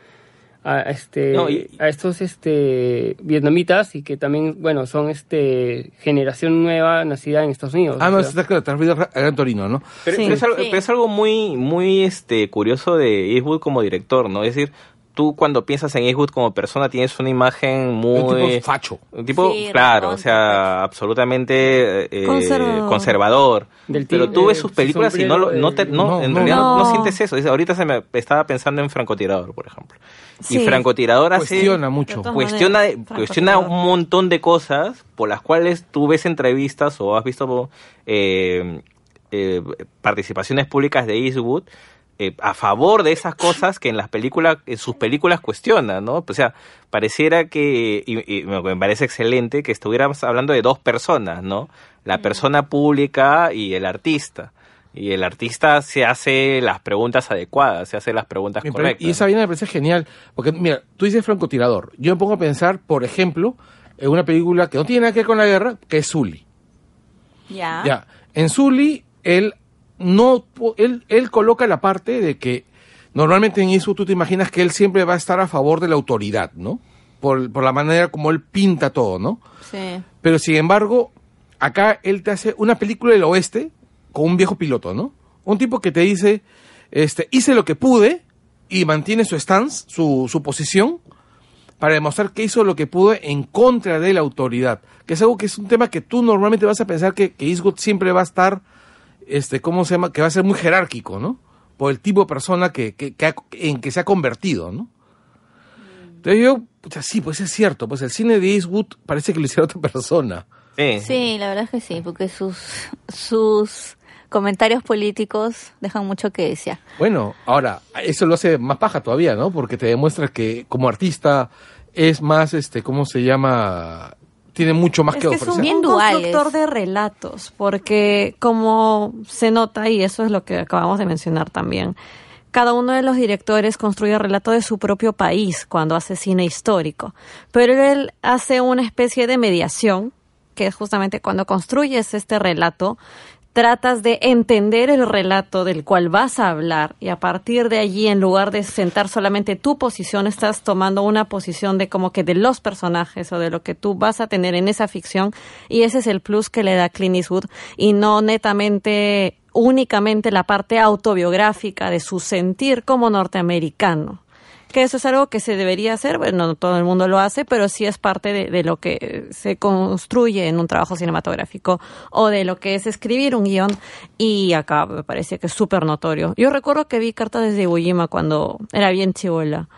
a, este, No, y- a estos este, vietnamitas y que también, bueno, son este generación nueva nacida en Estados Unidos. ah, no, sea. está claro, te refieres a Gran Torino, ¿no? Pero, Sí. pero es algo, Sí. pero es algo muy, muy este, curioso de Eastwood como director, ¿no? Es decir, tú cuando piensas en Eastwood como persona tienes una imagen muy... Un tipo facho. Un tipo, Sí, claro, o sea, absolutamente eh, Conservador. conservador. Del Pero tú eh, ves sus películas y no, lo- no, te, no, No, en no. realidad no, no No. sientes eso. Es- ahorita se me estaba pensando en Francotirador, por ejemplo. Y. Francotirador hace... Cuestiona mucho. Cuestiona, maneras, cuestiona un montón de cosas por las cuales tú ves entrevistas o has visto eh, eh, participaciones públicas de Eastwood eh, a favor de esas cosas que en las películas, en sus películas cuestiona, ¿no? O sea, pareciera que, y, y me parece excelente que estuviéramos hablando de dos personas, ¿no? La persona pública y el artista. Y el artista se hace las preguntas adecuadas, se hace las preguntas Me correctas. Y esa vaina me parece genial. Porque, mira, tú dices francotirador. Yo me pongo a pensar, por ejemplo, en una película que no tiene nada que ver con la guerra, que es Zully. Ya. Ya. En Zully, él no él, él coloca la parte de que normalmente en eso tú te imaginas que él siempre va a estar a favor de la autoridad, ¿no? Por, por la manera como él pinta todo, ¿no? Sí. Pero sin embargo, acá él te hace una película del oeste con un viejo piloto, ¿no? Un tipo que te dice, este, hice lo que pude y mantiene su stance, su, su posición, para demostrar que hizo lo que pudo en contra de la autoridad. Que es algo que es un tema que tú normalmente vas a pensar que, que Eastwood siempre va a estar, este, ¿cómo se llama? Que va a ser muy jerárquico, ¿no? Por el tipo de persona que, que, que ha- en que se ha convertido, ¿no? Entonces yo, pucha, sí, pues es cierto, pues el cine de Eastwood parece que lo hiciera otra persona. Sí. Sí, la verdad es que sí, porque sus, sus comentarios políticos dejan mucho que desear. Bueno, ahora, eso lo hace más paja todavía, ¿no? Porque te demuestra que como artista es más, este, ¿cómo se llama? Tiene mucho más Es que que es un, ofrecer. Bien un duales. constructor de relatos, porque como se nota, y eso es lo que acabamos de mencionar también, cada uno de los directores construye el relato de su propio país cuando hace cine histórico, pero él hace una especie de mediación, que es justamente cuando construyes este relato, tratas de entender el relato del cual vas a hablar y a partir de allí, en lugar de sentar solamente tu posición, estás tomando una posición de como que de los personajes o de lo que tú vas a tener en esa ficción y ese es el plus que le da Clint Eastwood y no netamente únicamente la parte autobiográfica de su sentir como norteamericano que eso es algo que se debería hacer, bueno, no todo el mundo lo hace, pero sí es parte de, de lo que se construye en un trabajo cinematográfico o de lo que es escribir un guion y acá me parece que es súper notorio. Yo recuerdo que vi Cartas desde Iwo Jima cuando era bien chivola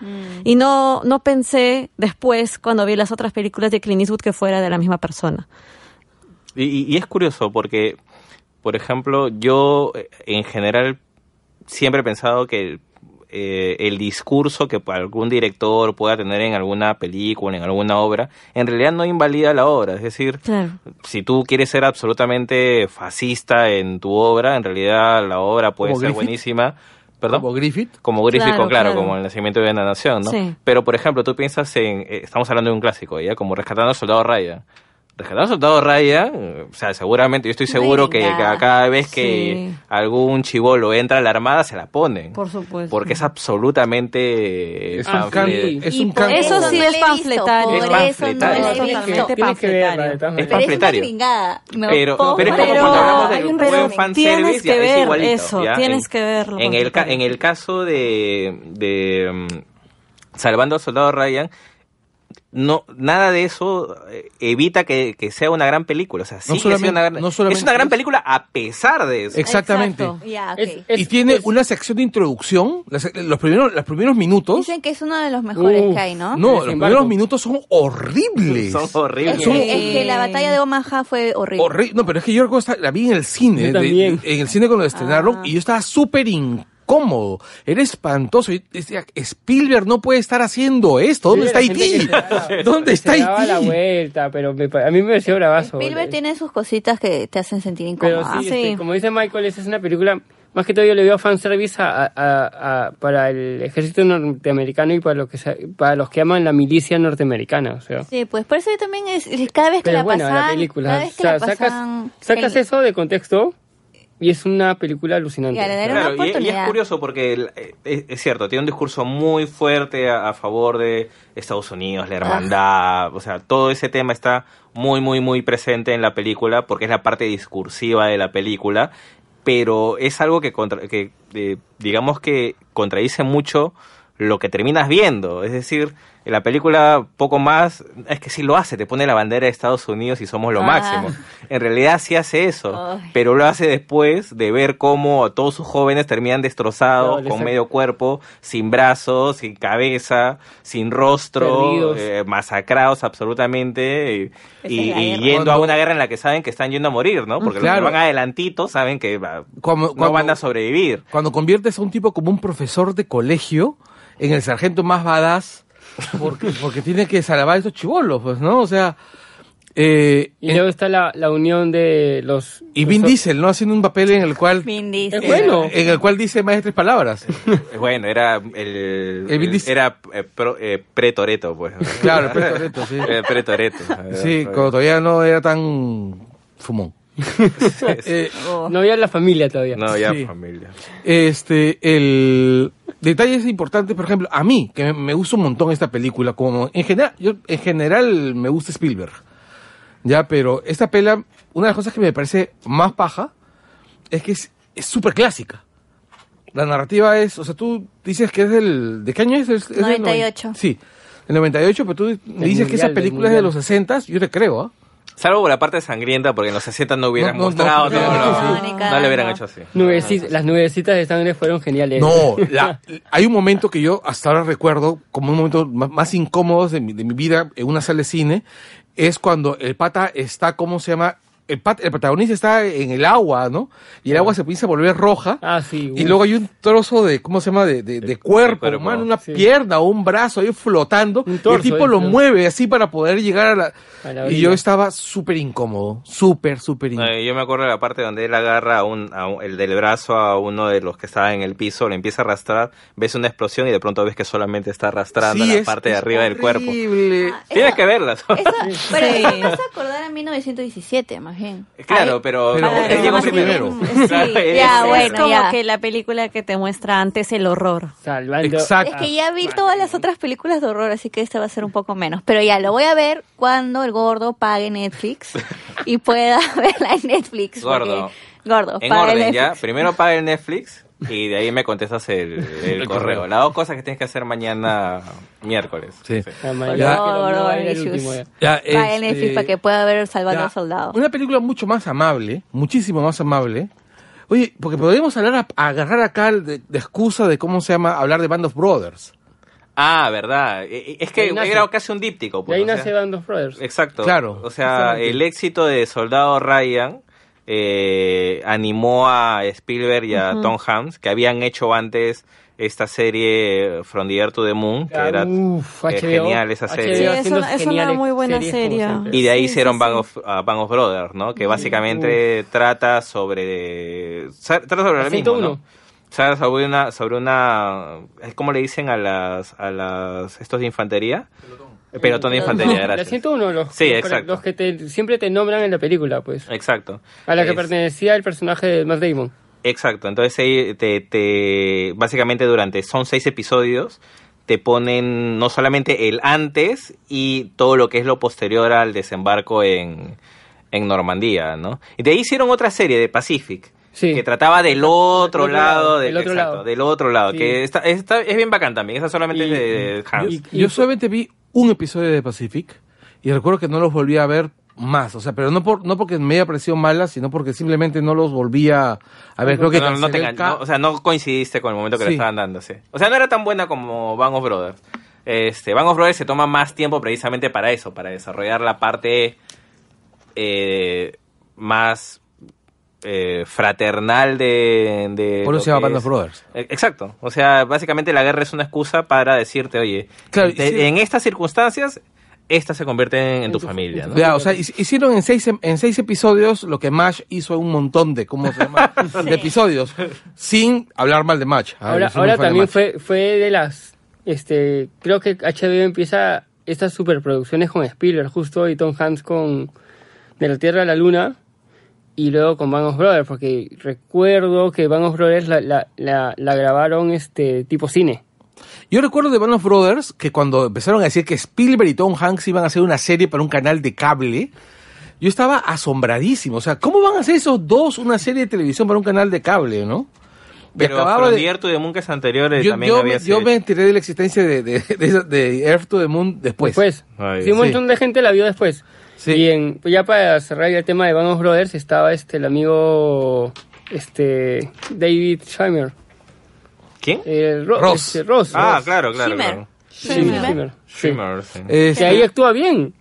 y no, no pensé después cuando vi las otras películas de Clint Eastwood que fuera de la misma persona. Y, y- y es curioso porque, por ejemplo, yo eh, en general siempre he pensado que eh, el discurso que algún director pueda tener en alguna película, en alguna obra, en realidad no invalida la obra. Es decir, Claro. si tú quieres ser absolutamente fascista en tu obra, en realidad la obra puede ¿Como ser Griffith? buenísima. ¿Perdón? Como Griffith. Como Griffith, Claro, claro, claro. como el nacimiento de una nación, ¿no? Sí. Pero, por ejemplo, tú piensas en, eh, estamos hablando de un clásico, ¿ya? Como Rescatando al Soldado Raya. Rescatando al Soldado Raya, o sea, seguramente, yo estoy seguro que, Venga. que cada vez que Sí. algún chivolo entra a la armada, se la ponen. Por supuesto. Porque es absolutamente... Es un can- es un can- Eso no sí es panfletario. Por Es eso no panfletario. verla, panfletario. Es es panfletario. Pero, pero es como cuando hablamos del un buen pero fanservice, tienes ya, que es ver igualito, eso, ya. tienes En- que verlo. En el, en el caso de, de mm, Salvando al Soldado Ryan, no nada de eso eh, evita que, que sea una gran película. O sea, sí que sea solamente- una gran, no solamente es una gran eso. película a pesar de eso. Exactamente. Es- es- y tiene es- una sección de introducción, las- los primeros, los primeros minutos. Dicen que es uno de los mejores que hay, ¿no? No, los primeros minutos son horribles. Son Es horribles. Son- que, es que la batalla de Omaha fue horrible. Horri- No, pero es que yo la vi en el cine, Yo de- también. en el cine cuando la estrenaron, Ah. y yo estaba súper incómodo. Era espantoso. Yo decía, Spielberg no puede estar haciendo esto. ¿Dónde Sí, está Haití? ¿Dónde está se daba la Haití? vuelta, pero me pa- a mí me pareció bravazo. Spielberg tiene sus cositas que te hacen sentir Pero incómoda. sí, Sí. este, como dice Michael, esa es una película, más que todo yo le veo fanservice a, a- a- a- para el ejército norteamericano y para, lo que, para los que aman la milicia norteamericana. O sea. Sí, pues por eso yo también es, cada vez que Pero la es buena pasan, la película. cada vez O que sea, la sacas, pasan, sacas el- eso de contexto y es una película alucinante. Claro, una y- y, es curioso porque eh, es, es cierto, tiene un discurso muy fuerte a, a favor de Estados Unidos, la hermandad, o sea, todo ese tema está muy, muy, muy presente en la película porque es la parte discursiva de la película, pero es algo que, contra- que eh, digamos que contradice mucho lo que terminas viendo. Es decir, en la película poco más, es que sí lo hace, te pone la bandera de Estados Unidos y somos lo Ah. máximo. En realidad sí hace eso, Ay. pero lo hace después de ver cómo todos sus jóvenes terminan destrozados, con medio cuerpo, sin brazos, sin cabeza, sin rostro, eh, masacrados absolutamente y, y- yendo a una guerra en la que saben que están yendo a morir, ¿no? Porque Claro. los que van adelantito saben que va- Cuando- no cuando- van a sobrevivir. Cuando conviertes a un tipo como un profesor de colegio en el sargento más badass, porque, porque tiene que salvar a esos chivolos, pues, ¿no? O sea, eh, Y en- luego está la, la unión de los... y Vin los- Diesel, ¿no? Haciendo un papel en el cual... Vin Diesel. Es bueno. En el cual dice más de tres palabras. Eh, Bueno, era el, El Vin Diesel. era eh, pro- eh, pre-Toreto, pues. Claro, pre-Toretto, sí. Eh, pre-Toretto. Sí, cuando todavía no era tan fumón. Eh, Oh. No había la familia todavía. No, ya Sí. familia. Este, el detalle es importante, por ejemplo, a mí, que me, me gusta un montón esta película, como en general, yo en general me gusta Spielberg, ya, pero esta pela, una de las cosas que me parece más paja es que es es súper clásica. La narrativa es, o sea, tú dices que es del, ¿de qué año es? Es- es del 98. noven- sí, el 98, pero tú dices que esa del película es de los 60, yo te creo, ¿ah? Salvo por la parte sangrienta, porque en los 60 no hubieran No, no, mostrado, no, no, no, no, no, ni no cagando. le hubieran hecho así. Las nubecitas de sangre fueron geniales. No, la- hay un momento que yo hasta ahora recuerdo como un momento más, más incómodo de mi, de mi vida en una sala de cine, es cuando el pata está, ¿cómo se llama? El, pat- el protagonista está en el agua, ¿no? Y el agua se empieza a volver roja. Ah, sí. Y luego hay un trozo de, ¿cómo se llama? De, de, de cuerpo, cuerpo, humano, una sí. pierna o un brazo ahí flotando. Un y el torso tipo lo mueve así para poder llegar a la... A la y yo estaba súper incómodo, súper, súper incómodo. Eh, yo me acuerdo de la parte donde él agarra a un, a un- el del brazo a uno de los que estaba en el piso, le empieza a arrastrar, ves una explosión y de pronto ves que solamente está arrastrando Sí, la es- parte de arriba del cuerpo. Ah, Tienes esa- que verlas. esa- pero Sí. eso me hace acordar a 1917, más bien. Claro, Ay, pero, Pero él es llegó primero. primero. Sí, ya, es bueno, como ya. que la película que te muestra antes el horror. Salvando. Exacto. Es que ya vi todas las otras películas de horror, así que esta va a ser un poco menos. Pero ya, lo voy a ver cuando el gordo pague Netflix y pueda verla en Netflix. Gordo. Gordo, En pague orden, ya. Netflix. Primero paga el Netflix y de ahí me contestas el, el El correo. correo. Las dos cosas que tienes que hacer mañana miércoles. Sí. Ya. no a el ya. Este, Netflix para que pueda ver Salvando Ya, al Soldado. Una película mucho más amable, muchísimo más amable. Oye, porque podríamos hablar, a, a agarrar acá de, de excusa de cómo se llama, hablar de Band of Brothers. Ah, verdad. E- e- Es que Ahí era casi un díptico. Y pues, ahí o sea. nace Band of Brothers. Exacto. Claro, O sea, el éxito de Soldado Ryan eh, animó a Spielberg y a Tom Hanks, que habían hecho antes esta serie From the Air to the Moon, que era Uf, eh, genial esa serie. Sí, es una- es una geniales muy buena serie. Y de ahí Sí, hicieron sí, sí. Of, uh, Band of Brothers, ¿no? Que básicamente trata sobre... Trata sobre lo mismo, 101. ¿no? Trata sobre una... Sobre una ¿Cómo le dicen a las... A las estos de infantería? Pelotón. Pelotón de infantería, La gracias. 101, los, Sí, los- exacto. los que te, siempre te nombran en la película, pues. Exacto. A la que Es- pertenecía el personaje de Matt Damon. Exacto, entonces ahí te, te, básicamente durante, son seis episodios, te ponen no solamente el antes y todo lo que es lo posterior al desembarco en, en Normandía, ¿no? Y de ahí hicieron otra serie de Pacific, Sí. que trataba del otro, otro lado, lado, del, otro exacto, lado. del otro lado, Sí. que está, está- es bien bacán también, esa solamente Y- es de Hans. y- Yo solamente vi un episodio de Pacific y recuerdo que no los volví a ver más, o sea, pero no por no porque me haya parecido mala, sino porque simplemente no los volví a, ver. Creo que no, no te no, o sea, no coincidiste con el momento que le Sí. estaban dando, sí. O sea, no era tan buena como Bang of Brothers. Este, Bang of Brothers se toma más tiempo precisamente para eso, para desarrollar la parte eh, más eh, fraternal de, de Por eso se llama Band of Brothers. Eh, Exacto. O sea, básicamente la guerra es una excusa para decirte, oye, Claro, en estas circunstancias, esta se convierte en, en tu tu- familia, ¿no? Ya, o sea, hic- hicieron en seis, en seis episodios lo que Mash hizo en un montón de, ¿cómo se llama? de episodios, sin hablar mal de Mash. Ah, Ahora, ahora de también Mash. fue, fue de las, este, creo que HBO empieza estas superproducciones con Spielberg, justo, y Tom Hanks con De la Tierra a la Luna, y luego con Band of Brothers, porque recuerdo que Band of Brothers la, la, la, la grabaron este tipo cine. Yo recuerdo de Band of Brothers que cuando empezaron a decir que Spielberg y Tom Hanks iban a hacer una serie para un canal de cable, yo estaba asombradísimo. O sea, ¿cómo van a hacer esos dos una serie de televisión para un canal de cable, no? Pero acababa From de- Year to the Moon, que es anterior, eh, yo, también yo había me, yo me enteré de la existencia de, de, de, Earth to the Moon después. Después. Ay, sí, un sí. montón de gente la vio después. Sí. Y en, pues ya para cerrar el tema de Band of Brothers estaba este el amigo este David Schwimmer. ¿Quién? Eh, Ro- Ross. este, Ross. ah, Ross. claro, claro, Shimmer. claro. Sí. Este, Que ahí actúa bien.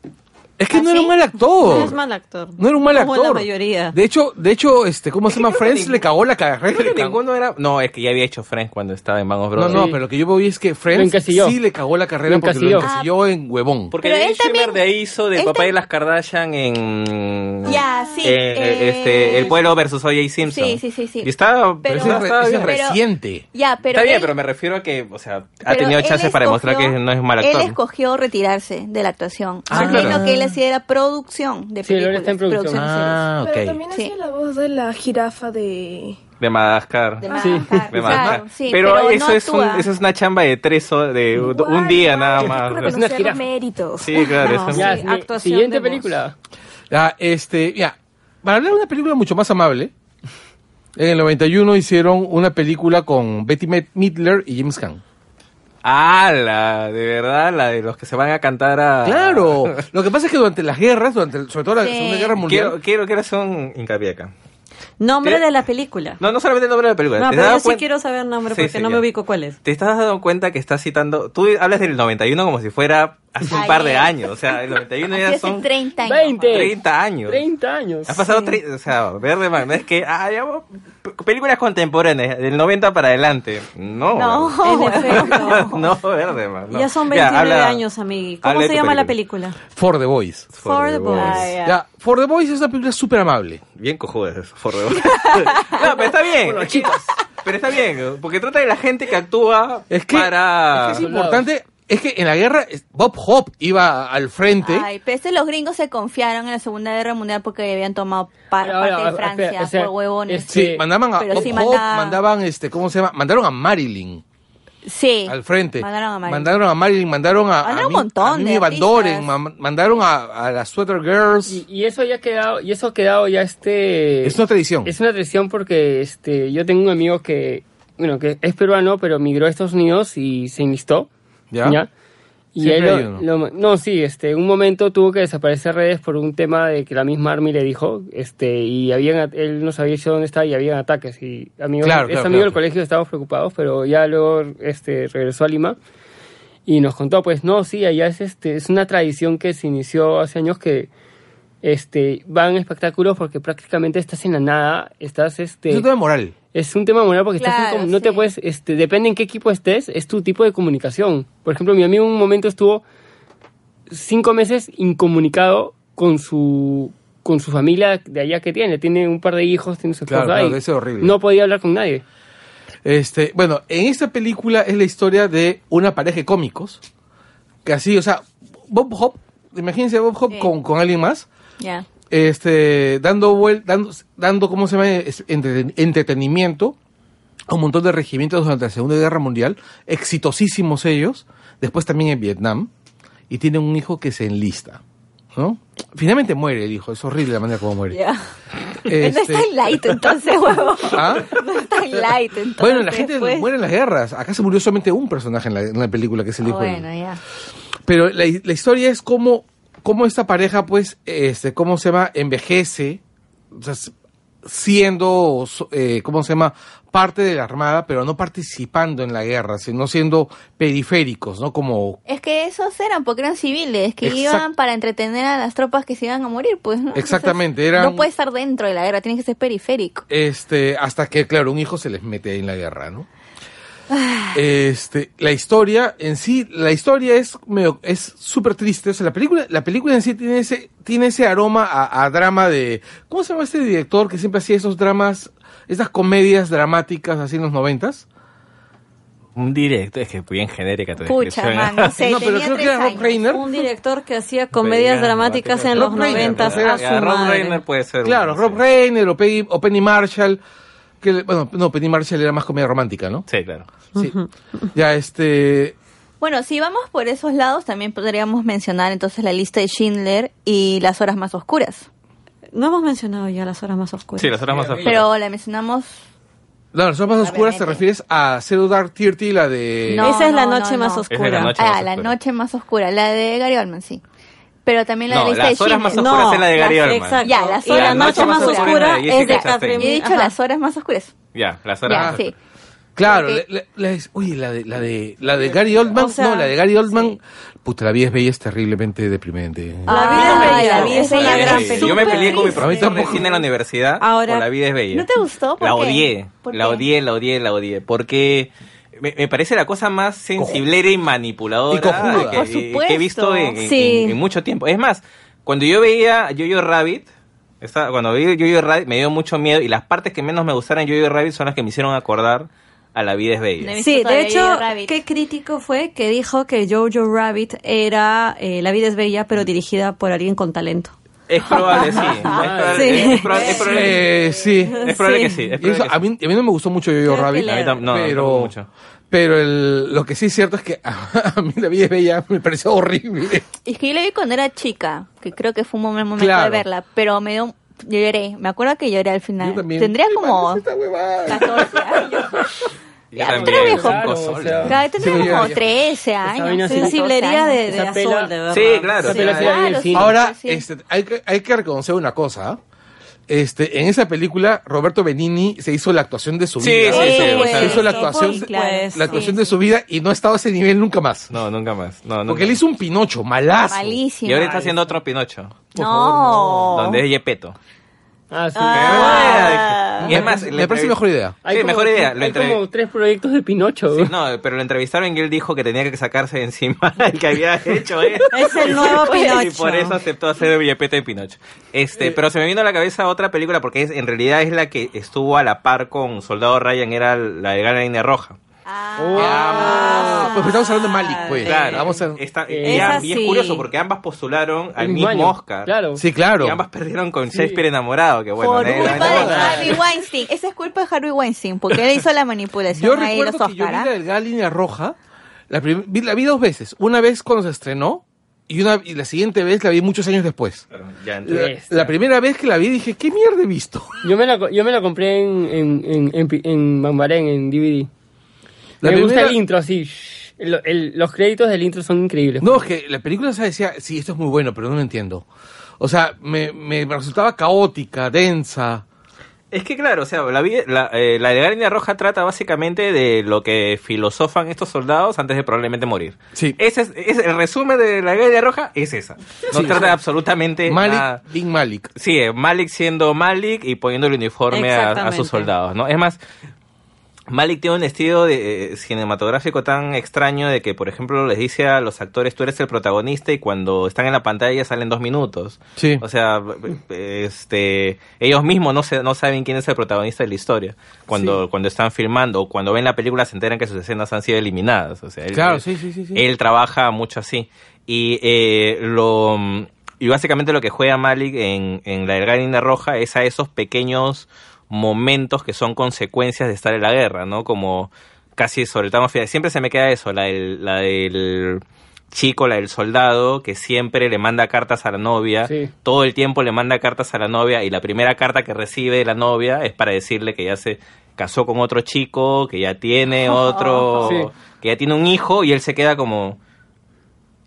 Es que no ¿Ah, era sí? un mal actor. No es mal actor. No era un mal Como actor. la mayoría. De hecho, de hecho, este, ¿cómo se llama? que Friends le cagó la carrera. Creo que ninguno era... No, es que ya había hecho Friends cuando estaba en No, Brothers. no, Sí. pero lo que yo vi es que Friends sí le cagó la carrera Lo porque lo encasilló. encasilló en huevón. Porque Pero él también- Schwimmer de ahí hizo de él papá de las Kardashian en... Ya, sí, eh, eh, este, El pueblo versus O.J. Simpson. Sí, sí, sí, sí. Y está... Pero- Ese es, re- está ese es bien. Pero- reciente. Ya, pero está bien, él- pero me refiero a que, o sea, ha pero tenido él chance para demostrar que no es mal Él actor. escogió retirarse de la actuación. Ah, claro. que él hacía era producción de Sí, él películas. está en producción. de series. Ah, Pero ok. también Sí. hacía la voz de la jirafa de... De Madagascar. De Sí. Madagascar, De claro, Madagascar. sí, pero, eso, no es un- eso es una chamba de tres horas, de un día nada más. Es una jirafa. méritos. Sí, claro. No, eso Ya, Sí, actuación siguiente de película. Ya, este, ya. Para hablar de una película mucho más amable, en el 91 hicieron una película con Betty Mid- Midler y James Caan. Ah, la, de verdad, la de los que se van a cantar a... Claro. Lo que pasa es que durante las guerras, durante, sobre todo la Sí. Segunda Guerra Mundial, Quiero, quiero, quiero hacer un hincapié acá. Nombre ¿Qué? de la película. No, no solamente el nombre de la película. No, ¿te pero das yo sí cuen- quiero saber nombre Sí, porque sí, no ya. me ubico cuál es. ¿Te estás dando cuenta que estás citando... Tú hablas del 91 como si fuera hace un par de años. O sea, el 91 Así ya son 30 años. 20. 30 años. 30 años. Ha pasado, tre- o sea, Verde Man, no es que, ah, ya, películas contemporáneas, del 90 para adelante. No. No, En efecto. no, Verde Man. no. Ya son Ya, 29 habla- años, amigui. ¿Cómo se llama la película? For the Boys. For the Boys. Ah, ya. Ya, For the Boys es una película súper amable. Bien cojudas eso, for the- No, pero está bien. Pero está bien, porque trata de la gente que actúa Es que, para... es, que es importante, es que en la guerra Bob Hope iba al frente. Ay, pero este los gringos se confiaron en la Segunda Guerra Mundial porque habían tomado pa- Pero ahora, parte de espera, Francia o sea, por huevones. es- sí, mandaban a Bob sí Hope, mandaba- mandaban este, ¿cómo se llama? Mandaron a Marilyn Sí. al frente. Mandaron a Marilyn. Mandaron a Marilyn, mandaron a, Mandaron a un Mi- montón a Mimi Van Doren, mandaron a, a las Sweater Girls. Y, y eso ya ha quedado, y eso ha quedado ya este... es una tradición. Es una tradición porque este, yo tengo un amigo que, bueno, que es peruano, pero migró a Estados Unidos y se enlistó. ¿Ya? Y Siempre él lo- no, sí, este, un momento tuvo que desaparecer de redes por un tema de que la misma Army le dijo, este, y habían, él no sabía dónde estaba y habían ataques y amigos, Claro, es claro, amigo claro. del colegio, estábamos preocupados, pero ya luego, este, regresó a Lima y nos contó, pues, no, sí, allá es, este, es una tradición que se inició hace años que, este, van a espectáculos porque prácticamente estás en la nada, estás, este, Es un tema moral. es un tema moral porque estás en no te puedes, este, depende en qué equipo estés, es tu tipo de comunicación. Por ejemplo, mi amigo en un momento estuvo cinco meses incomunicado con su con su familia de allá que tiene, tiene un par de hijos, tiene su Claro, esposa claro, horrible. no podía hablar con nadie. Este, bueno, en esta película es la historia de una pareja de cómicos. Que así, o sea, Bob Hope, imagínense a Bob Hope Sí. con, con alguien más. Ya. este, dando vuel dando, dando, ¿cómo se llama? Entre- entretenimiento a un montón de regimientos durante la Segunda Guerra Mundial, exitosísimos ellos, después también en Vietnam, y tienen un hijo que se enlista, ¿no? Finalmente muere el hijo, es horrible la manera como muere. Este- No es tan light entonces, huevo. ¿Ah? No es tan light entonces. Bueno, la gente pues. muere en las guerras. Acá se murió solamente un personaje en la, en la película, que es el hijo. del- Bueno, ya. Pero la, la historia es cómo, cómo esta pareja, pues, este, ¿cómo se llama? Envejece, o sea, s- siendo, eh, ¿cómo se llama? Parte de la Armada, pero no participando en la guerra, sino siendo periféricos, ¿no? Como, Es que esos eran porque eran civiles, que Exact- iban para entretener a las tropas que se iban a morir, pues, ¿no? Exactamente, Entonces, eran- No puede estar dentro de la guerra, tiene que ser periférico. este, hasta que, claro, un hijo se les mete ahí en la guerra, ¿no? Este, la historia en sí, la historia es medio, es súper triste. O sea, la película, la película en sí tiene ese, tiene ese aroma a, a drama de, ¿cómo se llama este director que siempre hacía esos dramas, esas comedias dramáticas así en los noventas? Un directo, es que bien genérica tu Pucha, man, no sé, No, pero tenía creo que tres era Rob años. Reiner. Un director que hacía comedias dramáticas en los noventas Rob madre. Reiner puede ser. Claro, uno, Rob sí. Reiner o Penny, o Penny Marshall, que, bueno, no, Penny Marshall era más comedia romántica, ¿no? Sí, claro. Sí. Ya, este, Bueno, si vamos por esos lados, también podríamos mencionar entonces la lista de Schindler y las horas más oscuras. No hemos mencionado ya las horas más oscuras. Sí, las horas más oscuras. Pero la mencionamos No, las zonas más oscuras te refieres a Zero Dark Thirty, la de... No, Esa es la no, noche no, más es oscura. la noche. Ah, más la oscura. noche más oscura, la de Gary Oldman, sí. Pero también la No, de lista las de horas Schindler. más oscuras es la de Gary Oldman. Exacto. Ya, las y horas la más noche más oscuras oscura es de. Catherine. Yo he dicho Ajá. las horas más oscuras. Ya, las horas. Ya, sí. Claro, Porque- le- le- le- uy, la de, la de, la de Gary Oldman, O sea, no, la de Gary Oldman, puta, la vida es bella es terriblemente deprimente. La vida Ah, es bella. la vida es una bella. gran Sí, película. Yo me peleé con mi profesor de cine en la universidad Ahora- por La vida es bella. ¿No te gustó? ¿Por La qué? odié, ¿Por la odié, la odié, la odié. Porque me, me parece la cosa más sensiblera y manipuladora Y cojuda. que, Por que he visto en, en- Sí. en- en mucho tiempo. Es más, cuando yo veía Jojo Rabbit, esta- cuando vi Jojo Rabbit me dio mucho miedo y las partes que menos me gustaron Jojo Rabbit son las que me hicieron acordar a La vida es bella. No Sí, de hecho, qué crítico fue que dijo que Jojo Rabbit era eh, La vida es bella, pero dirigida por alguien con talento. Es probable, sí. Es probable, Sí. es probable- es probable- Eh, sí. es probable que sí. es Y probable eso, que a, sí. mí, a mí no me gustó mucho Yo-Yo Rabbit, le- A mí tam- no, pero, tampoco mucho. pero el, lo que sí es cierto es que a, mí la vida es bella me pareció horrible. Es que yo la vi cuando era chica, que creo que fue un buen momento Claro. de verla, pero me dio... Yo lloré, me acuerdo que lloré al final. Yo también. Tendría ¿Qué como parece esta huevada? 14 años. Pero viejo, cinco claro, soles. o sea, Claro, tendría Sí, como ya, ya. 13 vaina años. sí. 14 Sensiblería de, de Azul, pela- de verdad. Sí, claro. Sí, sí Claro. Ahora, Sí. este, hay, que, hay que reconocer una cosa. Este, en esa película, Roberto Benini se hizo la actuación de su Sí, vida. sí, sí, Se o sea, hizo la sí, actuación, sí, de- claro. la actuación Sí, de su vida y no ha estado a ese nivel nunca más. No, nunca más. No, nunca Porque él hizo un Pinocho, malazo. Malísimo. Y ahora está haciendo otro Pinocho. Por No. favor, Donde es Yepeto. Ah, sí. Ah. Y es más, me parece entrevi- mejor idea. Sí, mejor idea. Lo Hay entrevi- como tres proyectos de Pinocho. Sí, no, pero lo entrevistaron y él dijo que tenía que sacarse de encima el que había hecho él. Es el nuevo Y Pinocho. por eso aceptó hacer el Yepeto de Pinocho. Este, pero se me vino a la cabeza otra película porque es, en realidad es la que estuvo a la par con Soldado Ryan, era la de Gana Línea Roja. Ah, pues estamos hablando de Malik, pues. Claro, Vamos a... Está- Eh, Esa y es sí. curioso porque ambas postularon al mismo año. Oscar. Claro. Sí, claro. Y ambas perdieron con Shakespeare enamorado, que bueno, Por culpa de Harvey Weinstein. Esa es culpa de Harvey Weinstein, porque él hizo la manipulación Yo ahí de los recuerdo que yo vi Oscar. la ¿ah? delgada línea roja, la, vi, la vi dos veces. Una vez cuando se estrenó y, una, y la siguiente vez la vi muchos años después. Ya, La, la primera vez que la vi dije, ¿qué mierda he visto? Yo me la, yo me la compré en, en, en, en, en Mambarén, en DVD. La me gusta el intro, así. shh. El- el- los créditos del intro son increíbles. No, es que la película se decía, sí, esto es muy bueno, pero no lo entiendo. O sea, me, me resultaba caótica, densa. Es que claro, o sea, la, la, eh, la de línea roja trata básicamente de lo que filosofan estos soldados antes de probablemente morir. Sí. Ese es, es- el resumen de la línea roja es esa. No Sí, trata o sea, absolutamente Malik, nada. Malik. Sí, eh, Malik siendo Malik y poniendo el uniforme a, sus soldados, ¿no? Es más, Malik tiene un estilo de, eh, cinematográfico tan extraño de que, por ejemplo, les dice a los actores, tú eres el protagonista y cuando están en la pantalla salen dos minutos. Sí. O sea, este, ellos mismos no, se, no saben quién es el protagonista de la historia cuando, Sí. cuando están filmando o cuando ven la película se enteran que sus escenas han sido eliminadas. O sea, él- Claro, sí, sí, sí, sí. Él trabaja mucho así. Y eh, lo y básicamente lo que juega Malik en, en la Delgadina Roja es a esos pequeños momentos que son consecuencias de estar en la guerra, ¿no? Como casi sobre final. Siempre se me queda eso, la del, la del chico, la del soldado, que siempre le manda cartas a la novia, Sí. todo el tiempo le manda cartas a la novia y la primera carta que recibe de la novia es para decirle que ya se casó con otro chico, que ya tiene otro, Sí. que ya tiene un hijo y él se queda como,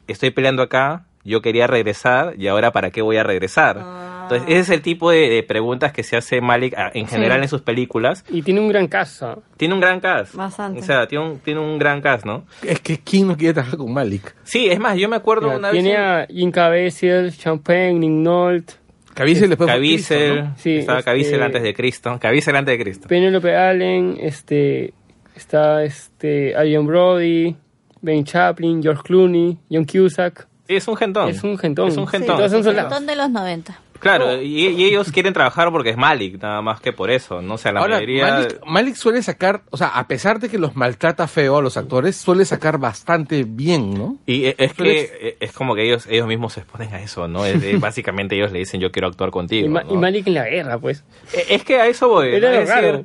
estoy peleando acá, yo quería regresar y ahora para qué voy a regresar. Entonces ese es el tipo de, de preguntas que se hace Malik ah, en general Sí. en sus películas. Y tiene un gran casa. Tiene un gran cast. Bastante. O sea, tiene un, tiene un gran cast, ¿no? Es que ¿quién no quiere trabajar con Malik? Sí, es más, yo me acuerdo Mira, una tiene vez... a Jim Caviezel, Champagne, Nick Nolte, Caviezel después Caviezel, Cristo, ¿no? Sí, estaba este- Caviezel antes de Cristo. Caviezel antes de Cristo. Penelope Allen, este, está este, Adrian Brody, Ben Chaplin, George Clooney, John Cusack. Sí, es un gentón. Es un gentón. Es un gentón. soldados. Montón de los 90. Claro, y, y ellos quieren trabajar porque es Malik, nada más que por eso, ¿no? O sea, la Ahora, mayoría... Malik, Malik suele sacar, o sea, a pesar de que los maltrata feo a los actores, suele sacar bastante bien, ¿no? Y e- es que eh, es como que ellos ellos mismos se exponen a eso, ¿no? Es- es básicamente ellos le dicen yo quiero actuar contigo. Y, Ma- ¿no? y Malik en la guerra, pues. Eh, Es que a eso voy. Era ¿no? lo Es decir, raro.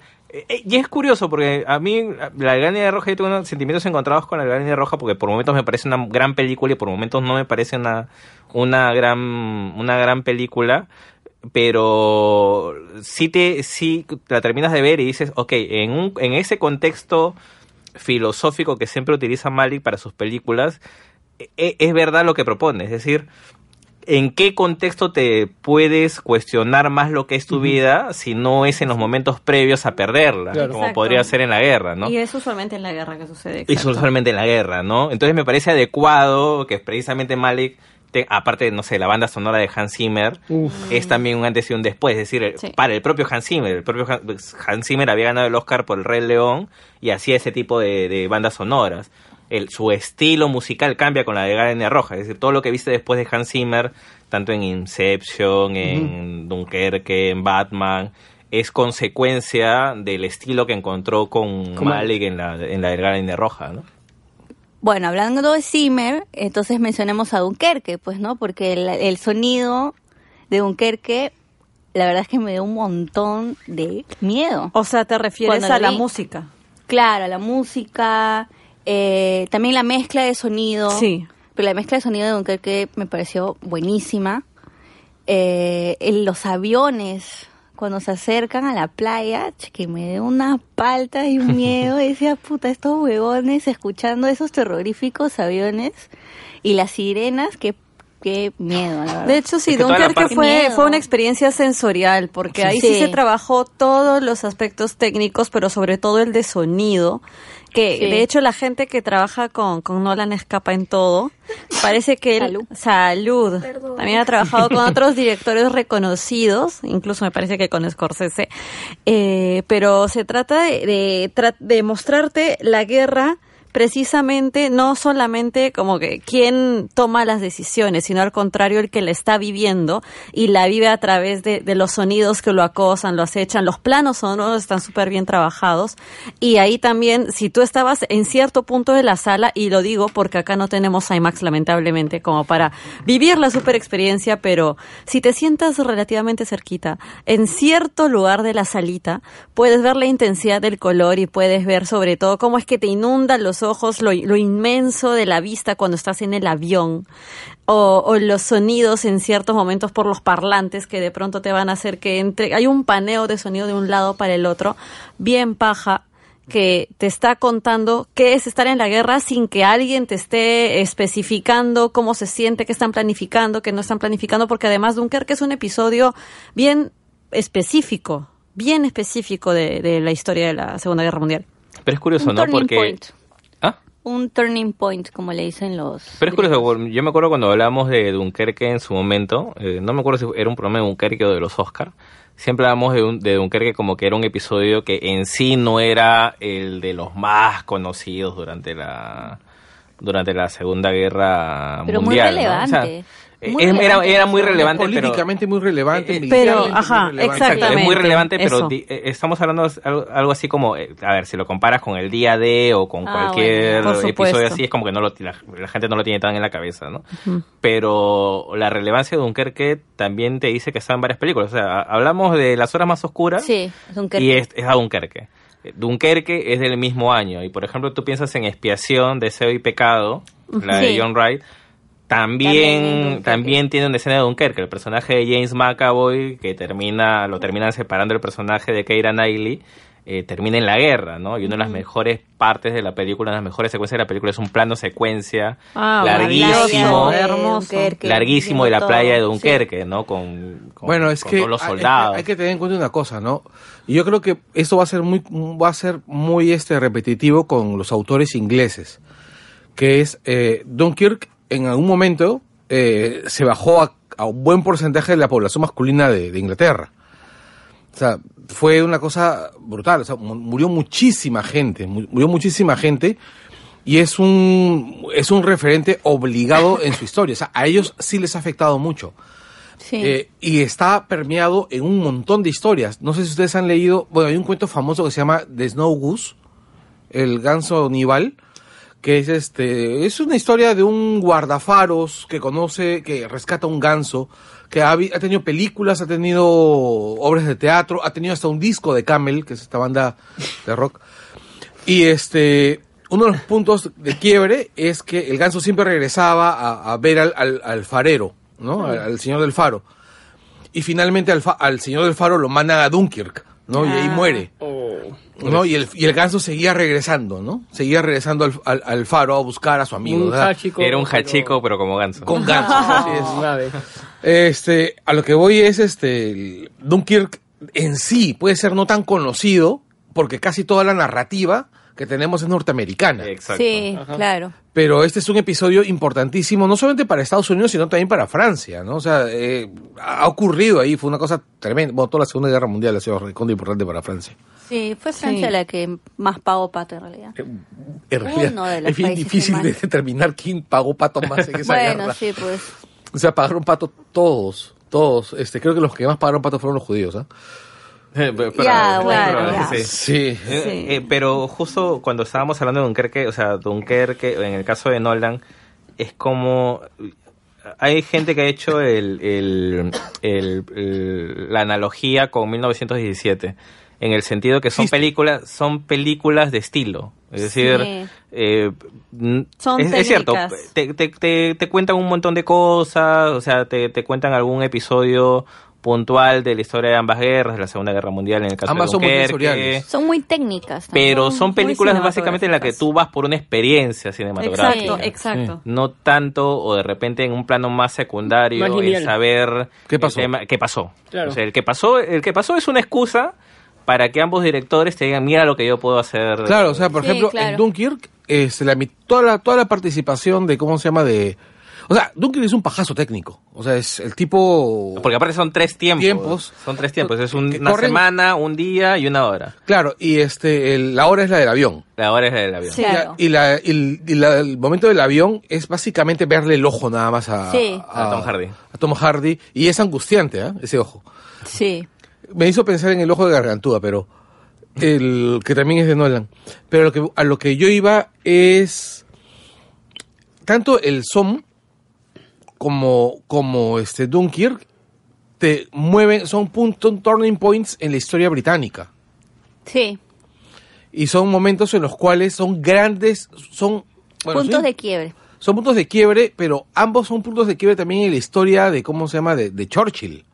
Y es curioso porque a mí la Gran Roja yo tengo sentimientos encontrados con la Gran Roja porque por momentos me parece una gran película y por momentos no me parece una una gran una gran película. pero sí te sí la terminas de ver y dices, ok, en, un, en ese contexto filosófico que siempre utiliza Malik para sus películas, e- es verdad lo que propone, es decir, ¿en qué contexto te puedes cuestionar más lo que es tu vida si no es en los momentos previos a perderla, Claro. como Exacto. podría ser en la guerra, ¿no? Y es usualmente en la guerra que sucede. Y exacto. solamente en la guerra, ¿no? Entonces me parece adecuado que precisamente Malik, te- aparte, no sé, la banda sonora de Hans Zimmer, Uf. es también un antes y un después. Es decir, Sí. para el propio Hans Zimmer. El propio Han- Hans Zimmer había ganado el Oscar por El Rey León y hacía ese tipo de, de bandas sonoras. El, su estilo musical cambia con la de Gardenia Roja. Es decir, todo lo que viste después de Hans Zimmer, tanto en Inception, en Dunkerque, en Batman, es consecuencia del estilo que encontró con Como- Malik en la, en la de Gardenia Roja, ¿no? Bueno, hablando de Zimmer, entonces mencionemos a Dunkerque, pues, ¿no? Porque el, el sonido de Dunkerque, la verdad es que me dio un montón de miedo. O sea, te refieres Cuando a la vi- música. Claro, la música, eh, también la mezcla de sonido. Sí. Pero la mezcla de sonido de Dunkerque me pareció buenísima. Eh, en los aviones, cuando se acercan a la playa, che, que me dio una palta y un miedo. Decía, puta, estos huevones escuchando esos terroríficos aviones y las sirenas, qué, qué miedo, la verdad. De hecho, sí, Es que Dunkerque fue, fue una experiencia sensorial, porque ahí sí. Sí. se trabajó todos los aspectos técnicos, pero sobre todo el de sonido, que Sí. de hecho la gente que trabaja con, con Nolan escapa en todo. Parece que él... Salud. Salud. También ha trabajado con otros directores reconocidos, incluso me parece que con Scorsese, eh, pero se trata de, de mostrarte la guerra precisamente no solamente como que quién toma las decisiones, sino al contrario el que la está viviendo y la vive a través de, de los sonidos que lo acosan, lo acechan, los planos sonoros están súper bien trabajados. Y ahí también si tú estabas en cierto punto de la sala y lo digo porque acá no tenemos IMAX lamentablemente como para vivir la super experiencia, pero si te sientas relativamente cerquita en cierto lugar de la salita puedes ver la intensidad del color y puedes ver sobre todo cómo es que te inundan los ojos, lo, lo inmenso de la vista cuando estás en el avión, o, o los sonidos en ciertos momentos por los parlantes que de pronto te van a hacer que entre, hay un paneo de sonido de un lado para el otro, bien paja, que te está contando qué es estar en la guerra sin que alguien te esté especificando cómo se siente, qué están planificando, qué no están planificando, porque además Dunkerque es un episodio bien específico, bien específico de, de la historia de la Segunda Guerra Mundial. Pero es curioso, un ¿no? Porque... point. Un turning point, como le dicen los... Pero es curioso, yo me acuerdo cuando hablamos de Dunkerque en su momento, eh, no me acuerdo si era un programa de Dunkerque o de los Oscar, siempre hablamos de, un- de Dunkerque como que era un episodio que en sí no era el de los más conocidos durante la durante la Segunda Guerra Pero muy Mundial. ¿no? O sea, relevante. eh, Muy era- era, muy relevante, pero... Políticamente muy relevante. Eh, eh, militarmente pero, muy ajá, relevante. Exacto, es muy Exactamente, relevante, pero di- eh, estamos hablando de algo, algo así como, eh, a ver, si lo comparas con el día D o con Ah, cualquier bueno, episodio así, es como que no lo, la, la gente no lo tiene tan en la cabeza, ¿no? Pero la relevancia de Dunkerque también te dice que está en varias películas. O sea, hablamos de Las Horas Más Oscuras Sí, Dunkerque. y es, es a Dunkerque. Eh, Dunkerque es del mismo año y, por ejemplo, tú piensas en Expiación, Deseo y Pecado, la de. John Wright, También también, tiene una escena de Dunkerque, el personaje de James McAvoy, que termina, lo terminan separando el personaje de Keira Knightley, eh, termina en la guerra, ¿no? Y una de las mejores partes de la película, una de las mejores secuencias de la película es un plano secuencia Ah, larguísimo, hermoso. Dunkerque, larguísimo de la playa de Dunkerque, ¿no? Con, con- Bueno, es con que todos los hay- soldados. hay que tener en cuenta una cosa, ¿no? Y yo creo que esto va a ser muy, va a ser muy este repetitivo con los autores ingleses, que es eh, Dunkirk en algún momento eh, se bajó a, a un buen porcentaje de la población masculina de, de Inglaterra. O sea, fue una cosa brutal. O sea, mu- murió muchísima gente, mu- murió muchísima gente y es un, es un referente obligado en su historia. O sea, a ellos sí les ha afectado mucho. Sí. Eh, y está permeado en un montón de historias. No sé si ustedes han leído, bueno, hay un cuento famoso que se llama The Snow Goose, el ganso nival, que es este, es una historia de un guardafaros que conoce, que rescata un ganso, que ha, tenido películas, ha tenido obras de teatro, ha tenido hasta un disco de Camel, que es esta banda de rock. Y este, uno de los puntos de quiebre es que el ganso siempre regresaba a, a ver al, al- al farero, ¿no? Al, al señor del faro. y finalmente al, fa- al señor del faro lo mandan a Dunkirk, ¿no? Y ahí Ah. muere, Oh, ¿no? Y el, y el ganso seguía regresando, ¿no? Seguía regresando al, al- al faro a buscar a su amigo. un. Era un pero- hachico, pero como ganso. Con ganso, así es. Este, a lo que voy es este, Dunkirk en sí puede ser no tan conocido porque casi toda la narrativa que tenemos es norteamericana. Exacto. Sí, Ajá. claro. Pero este es un episodio importantísimo, no solamente para Estados Unidos, sino también para Francia, ¿no? O sea, eh, ha ocurrido ahí, fue una cosa tremenda. Bueno, toda la Segunda Guerra Mundial ha sido importante para Francia. Sí, fue Francia Sí. la que más pagó pato en realidad. En realidad, Uno de los es bien difícil de determinar quién pagó pato más en esa Bueno, guerra. sí, pues. O sea, pagaron pato todos, todos. Este, creo que los que más pagaron pato fueron los judíos, ¿ah? Eh, pero- Ya, pero- bueno, pero- ya. sí. Sí. Eh, eh, pero justo cuando estábamos hablando de Dunkerque, o sea, Dunkerque, en el caso de Nolan, es como... Hay gente que ha hecho el, el- el- el- la analogía con 1917, en el sentido que son Sí. películas, son películas de estilo. Es decir, Sí. eh, Son es, es cierto, te, te, te, te cuentan un montón de cosas, o sea, te, te cuentan algún episodio puntual de la historia de ambas guerras, de la Segunda Guerra Mundial en el caso Ambas de son muy Dunkerque. Son muy técnicas. también. Pero son películas básicamente en las que tú vas por una experiencia cinematográfica. Exacto, exacto. No tanto, o de repente en un plano más secundario, Más lineal. saber ¿Qué el pasó? tema- qué pasó. Claro. O sea, el que pasó, el que pasó es una excusa para que ambos directores te digan, mira lo que yo puedo hacer. Claro, o sea, por Sí, ejemplo, claro. en Dunkirk, este, la, toda, la, toda la participación de, ¿cómo se llama? de O sea, Dunkirk es un pajazo técnico. O sea, es el tipo... Porque aparte son tres tiempos. Tiempos. Son tres tiempos. Es un- una corren- semana, un día y una hora. Claro, y este, el- la hora es la del avión. La hora es la del avión. Sí. Y la- Claro. Y, la- y el, y la- el momento del avión es básicamente verle el ojo nada más a, Sí. A Tom Hardy. a Tom Hardy. Y es angustiante, ¿ah? Ese ojo. Sí. Me hizo pensar en el ojo de Gargantúa, pero el que también es de Nolan. Pero lo que, a lo que yo iba es tanto el Som como, como este Dunkirk te mueven, son puntos, turning points en la historia británica. Sí. Y son momentos en los cuales son grandes, son... bueno, Puntos de quiebre. Son puntos de quiebre, pero ambos son puntos de quiebre también en la historia de, ¿cómo se llama?, de, de Churchill.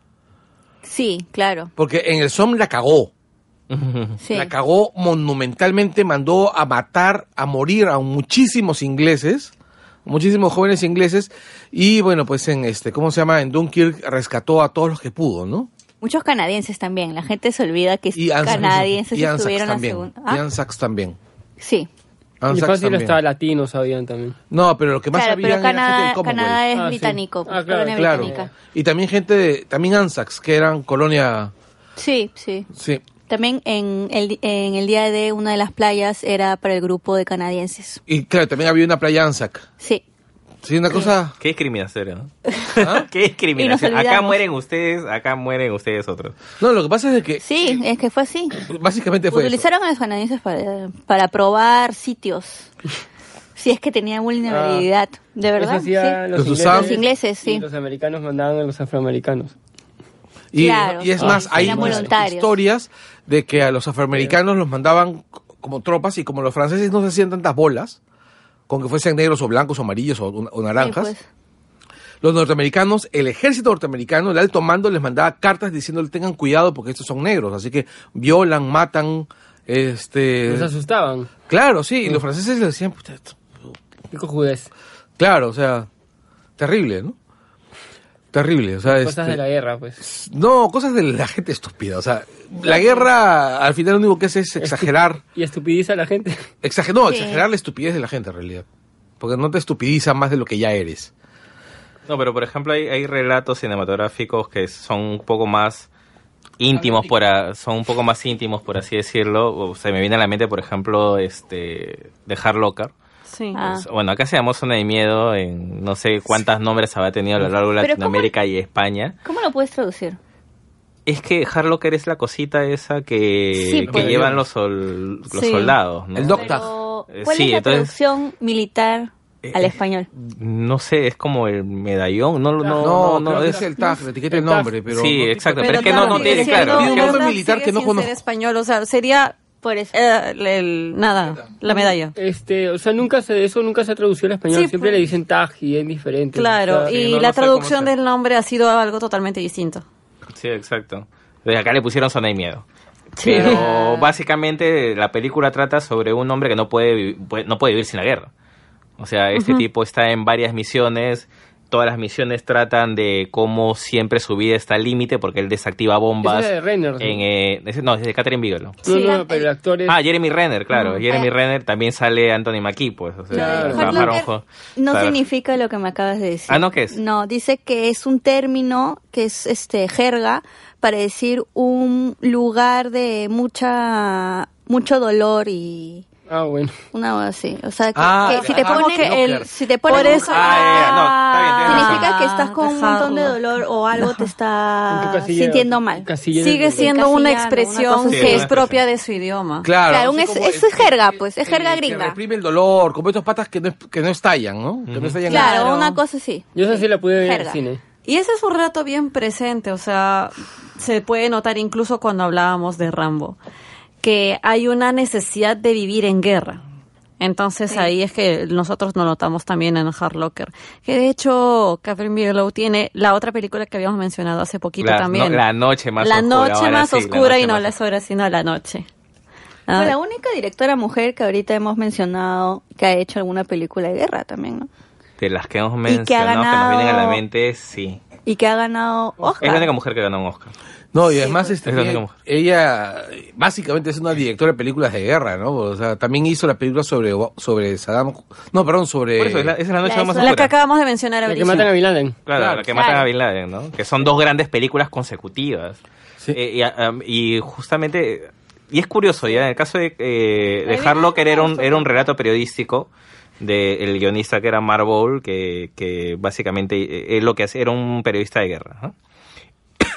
Sí, claro. Porque en el Som la cagó. Sí. La cagó monumentalmente, mandó a matar, a morir a muchísimos ingleses, muchísimos jóvenes ingleses, y bueno, pues en este, ¿cómo se llama? En Dunkirk rescató a todos los que pudo, ¿no? Muchos canadienses también. La gente se olvida que Y canadienses y estuvieron la también. segunda. Y ¿Ah? Anzac también. Sí. Y Anzac fácil también. hasta latinos sabían también. No, pero lo que más Claro, sabían pero era gente Canadá, del Commonwealth. Canadá es Ah, sí. británico, Ah, claro, colonia Claro. británica. Y también gente de, también Anzacs, que eran colonia, Sí, sí. sí. También en el, en el día de una de las playas era para el grupo de canadienses. Y claro, también había una playa Anzac. Sí. Sí, una cosa... Qué discriminación, ¿no? ¿Ah? Qué discriminación. Acá mueren ustedes, acá mueren ustedes otros. No, lo que pasa es que Sí, es que fue así. básicamente fue eso. Utilizaron a los canadienses para, para probar sitios. Si es que tenían vulnerabilidad. de verdad. Eso hacían sí. los, Los ingleses, usaban- Los ingleses, sí. Y los americanos mandaban a los afroamericanos. Y, Claro. y es Ah, más, hay historias de que a los afroamericanos los mandaban como tropas y como los franceses no se hacían tantas bolas, con que fuesen negros o blancos o amarillos o, o naranjas, Sí, pues. los norteamericanos, el ejército norteamericano, el alto mando les mandaba cartas diciéndole tengan cuidado porque estos son negros, así que violan, matan, este... Los asustaban. Claro, sí, y los franceses les decían, "Puta, esto- Pico judez. claro, o sea, terrible, ¿no? Terrible, o sea, Cosas este- de la guerra, pues. No, cosas de la gente estúpida. O sea, la guerra al final lo único que hace es exagerar. Y estupidiza a la gente. Exager no, exagerar la estupidez de la gente en realidad. Porque no te estupidiza más de lo que ya eres. No, pero por ejemplo hay, hay relatos cinematográficos que son un poco más íntimos por a- son un poco más íntimos por así decirlo. O se me viene a la mente por ejemplo este de Hard Locker. Sí. Ah. Pues, Bueno, acá se llamó Zona de Miedo en no sé cuántas nombres habrá tenido a lo largo de Pero Latinoamérica y España. ¿Cómo lo puedes traducir? Es que Hard Locker es la cosita esa que, Sí, que pues. llevan los, sol- los Sí. soldados. ¿no? El doc- Doctag. Pero, Eh, ¿Cuál sí, es la entonces- traducción militar al Eh, español? No sé, es como el medallón. No, no, No, no, no, es- es el tag, la etiqueta el nombre, pero... Sí, exacto, pero es que no- no tiene claro. Tiene un nombre militar que no conozco. español, o sea, sería Por eso. eh, el, el- nada, la medalla. Este, o sea, nunca se, eso nunca se ha traducido al español. Sí, Siempre pues. le dicen tag y es diferente. Claro, O sea, y no, la traducción del nombre ha sido algo totalmente distinto. Sí, exacto. De acá le pusieron Zona y Miedo. Sí. Pero básicamente la película trata sobre un hombre que no puede, no puede vivir sin la guerra. O sea, este tipo está en varias misiones. Todas las misiones tratan de cómo siempre su vida está al límite porque él desactiva bombas. Es de Renner, ¿no? en, eh, ese- no, es de Catherine Bigelow. No, Sí. no, pero el actor es... Ah, Jeremy Renner, claro. Jeremy Eh. Renner también sale Anthony McKee, pues. O sea, Claro. No Claro. significa lo que me acabas de decir. Ah, ¿no? ¿Qué es? No, dice que es un término que es este jerga para decir un lugar de mucha mucho dolor y Ah, bueno. una cosa así. O sea, que, Ah, que si te ah, pones que el- si te pones por eso Ah, no, está bien, tienes razón. significa que estás con un montón de dolor o algo te está casilla- sintiendo mal. Sigue siendo una una expresión. Sí, que una es propia de su idioma. Claro, Claro, un es- eso es jerga, pues, es jerga que gringa. reprime el dolor, como estos patas que no, que no estallan, ¿no? Que no estallan Claro, Claro. una cosa así. Yo esa sí la pude ver en el Jerga. cine. Y ese es un relato bien presente, o sea, se puede notar incluso cuando hablábamos de Rambo, que hay una necesidad de vivir en guerra. Entonces ahí es que nosotros lo notamos también en Hard Locker. Que de hecho, Catherine Bigelow tiene la otra película que habíamos mencionado hace poquito La, también. no- la noche más La oscura. noche más sí, la oscura y noche no más las horas, sino la noche. Ah, Fue la única directora mujer que ahorita hemos mencionado que ha hecho alguna película de guerra también, ¿no? De las que hemos Y que ha mencionado, que, nos vienen a la ganado- mente, sí. Y que ha ganado Oscar. Es la única mujer que ganó un Oscar. No, y además este, Es la ella, básicamente es una directora de películas de guerra, ¿no? O sea, también hizo la película sobre sobre Saddam, no, perdón, sobre Por eso, es la, esa es la noche La- más la que acabamos de mencionar La que matan a Bin Laden. Claro, Claro, la que claro. matan a Bin Laden, ¿no? Que son dos grandes películas consecutivas. Sí. Eh, y, a- am, y justamente, y es curioso, ya en el caso de, eh, de Laden era un, era un relato periodístico del guionista que era Mark Bowl, que, que básicamente eh, es lo que era un periodista de guerra. ¿no?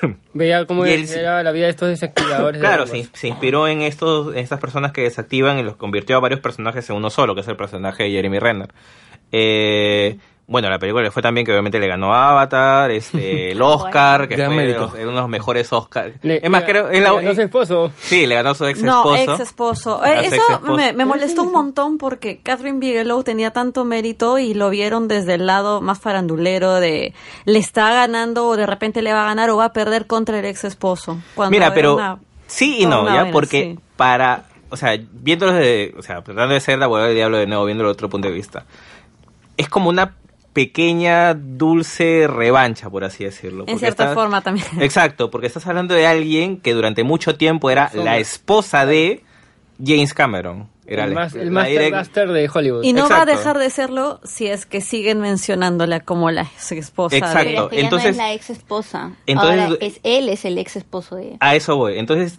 Veía cómo él- era la vida de estos desactivadores. de Claro, se inspiró en estos en estas personas que desactivan y los convirtió a varios personajes en uno solo, que es el personaje de Jeremy Renner. Eh, bueno, la película le fue también que obviamente le ganó Avatar, este, el Oscar, que Gran fue de mérito. los- uno de los mejores Oscars. Le- es más, le- creo... le es la- ganó su esposo. sí, le ganó a su ex No, esposo. ex esposo. Eso me, me molestó un montón porque Catherine Bigelow tenía tanto mérito y lo vieron desde el lado más farandulero de le está ganando o de repente le va a ganar o va a perder contra el ex esposo. Mira, pero sí y no, una ¿ya? Porque sí. para... O sea, viéndolo desde... O sea, tratando de ser la abogada del diablo de nuevo, viéndolo desde otro punto de vista. Es como una pequeña, dulce revancha, por así decirlo. En cierta forma también. Exacto, porque estás hablando de alguien que durante mucho tiempo era la esposa de James Cameron. Era el la- más- el la Master direct- Blaster de Hollywood. Y no va a dejar de serlo si es que siguen mencionándola como la ex esposa. Exacto. Pero es que ya entonces- no es la ex esposa. entonces- Ahora es él es el ex esposo de ella. A eso voy. Entonces,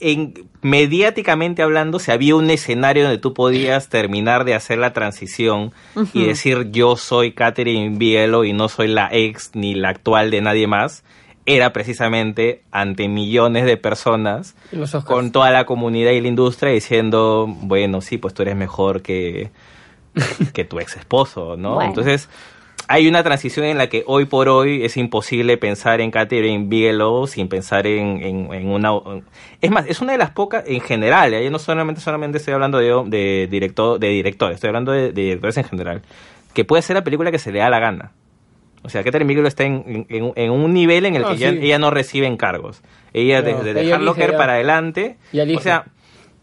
en, mediáticamente hablando, se había un escenario donde tú podías terminar de hacer la transición y decir yo soy Catherine Bigelow y no soy la ex ni la actual de nadie más. Era precisamente ante millones de personas los con toda la comunidad y la industria diciendo, bueno, sí, pues tú eres mejor que, que tu ex esposo, ¿no? Bueno. Entonces, hay una transición en la que hoy por hoy es imposible pensar en Catherine Bigelow sin pensar en, en- en una... Es más, es una de las pocas, en general, ¿eh? yo no solamente, solamente estoy hablando de, de, director, de directores, estoy hablando de, de directores en general, que puede ser la película que se le da la gana. O sea, Catherine Bigelow está en, en- en un nivel en el que sí. ella no recibe encargos. Ella No, desde elige Locker para adelante... O sea,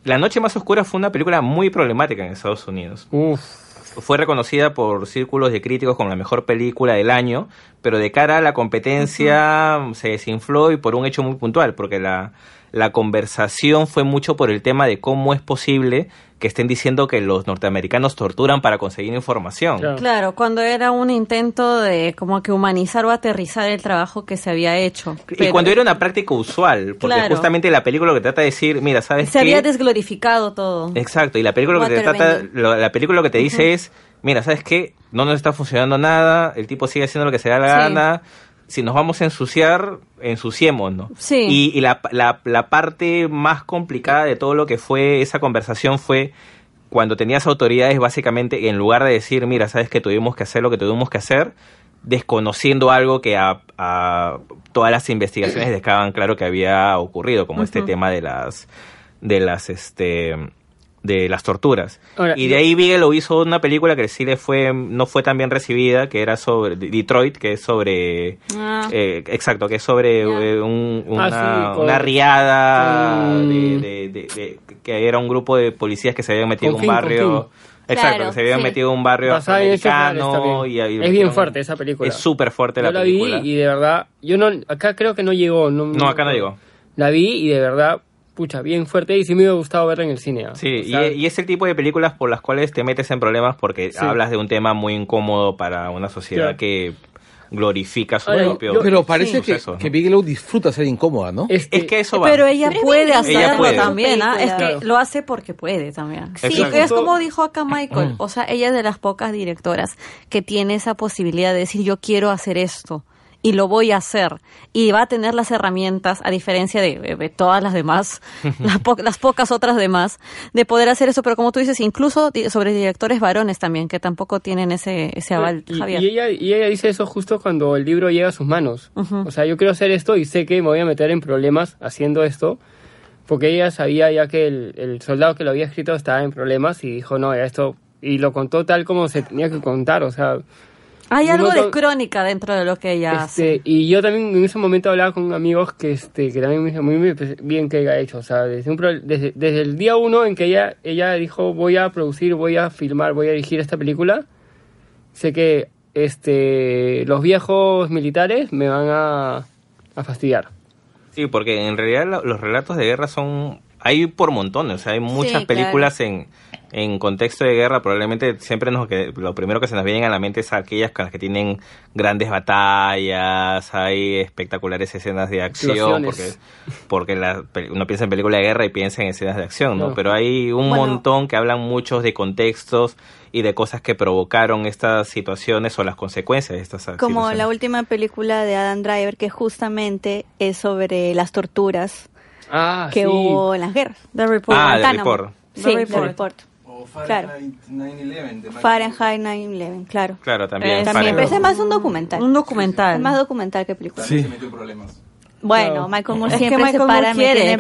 La Noche Más Oscura fue una película muy problemática en Estados Unidos Uf. Fue reconocida por círculos de críticos como la mejor película del año, pero de cara a la competencia se desinfló y por un hecho muy puntual, porque la, la conversación fue mucho por el tema de cómo es posible que estén diciendo que los norteamericanos torturan para conseguir información. Claro. Claro, cuando era un intento de como que humanizar o aterrizar el trabajo que se había hecho. Y Pero cuando era una práctica usual, porque Claro. justamente la película lo que trata de decir, mira, ¿sabes se qué? había desglorificado todo. Exacto, y la película lo que te trata, lo- la película lo que te dice es, mira, ¿sabes qué? No nos está funcionando nada, el tipo sigue haciendo lo que se da la Sí. gana, si nos vamos a ensuciar, ensuciémonos. Sí. Y, y la, la, la parte más complicada de todo lo que fue esa conversación fue cuando tenías autoridades básicamente, en lugar de decir, mira, ¿sabes que tuvimos que hacer lo que tuvimos que hacer? desconociendo algo que a, a todas las investigaciones dejaban claro que había ocurrido, como este tema de las de las este de las torturas. Ahora, y de ahí Bigelow hizo una película que sí le fue, no fue tan bien recibida, que era sobre Detroit, que es sobre, Ah. eh, exacto, que es sobre eh, un- Ah, una, sí, una riada con- de, de- de- de- que era un grupo de policías que se habían metido en un barrio. Exacto, Claro, que se habían sí. metido en un barrio Basada en y, y es bien fuerte esa película. Es súper fuerte Yo la la película. vi y de verdad, yo no, acá creo que no llegó. No, No, acá no llegó. La vi y de verdad, pucha, bien fuerte y sí me hubiera gustado verla en el cine. ¿ah? Sí, O sea, y, y es el tipo de películas por las cuales te metes en problemas porque Sí. hablas de un tema muy incómodo para una sociedad Claro. que glorifica su Ahora, propio yo- Pero parece que, ¿no? que Bigelow disfruta ser incómoda, ¿no? este, Es que eso va. Pero ella Pero es puede hacerlo Ella puede. también, ¿ah? Es que lo hace porque puede también. Sí, Exacto. es como dijo acá Michael, o sea, ella es de las pocas directoras que tiene esa posibilidad de decir yo quiero hacer esto y lo voy a hacer y va a tener las herramientas a diferencia de, de- todas las demás, las, po- las pocas otras demás de poder hacer eso, pero como tú dices, incluso sobre directores varones también que tampoco tienen ese ese aval, y, Javier. y ella, y ella dice eso justo cuando el libro llega a sus manos. Ujú. O sea, yo quiero hacer esto y sé que me voy a meter en problemas haciendo esto. Porque ella sabía ya que el, el soldado que lo había escrito estaba en problemas y dijo, no, esto... Y lo contó tal como se tenía que contar, o sea... Hay algo de crónica dentro de lo que ella hace. Este, y yo también en ese momento hablaba con amigos que este que también me dijeron muy bien que haya hecho o sea desde, un pro- desde, desde el día uno en que ella ella dijo voy a producir voy a filmar voy a dirigir esta película sé que este los viejos militares me van a, a fastidiar Sí, porque en realidad lo- los relatos de guerra son... Hay por montones, o sea, hay muchas claro. películas en, en contexto de guerra. Probablemente siempre nos, que, lo primero que se nos viene a la mente es aquellas con las que tienen grandes batallas, hay espectaculares escenas de acción, porque, Explosiones. porque la, uno piensa en película de guerra y piensa en escenas de acción, ¿no? Pero hay un Bueno. montón que hablan muchos de contextos y de cosas que provocaron estas situaciones o las consecuencias de estas Como situaciones. la última película de Adam Driver que justamente es sobre las torturas ah que sí. hubo en las guerras. The Report. Ah, Guantánamo. Report. Sí, The The Report. O Claro. Fahrenheit 9/11 de Michael Fahrenheit 9/11, claro. Claro, también. Eh, También, Fahrenheit. pero ese es más un documental. Un documental. Es más documental que película. Sí. se metió problemas. Bueno. Michael Moore Es que siempre Michael se para quiere,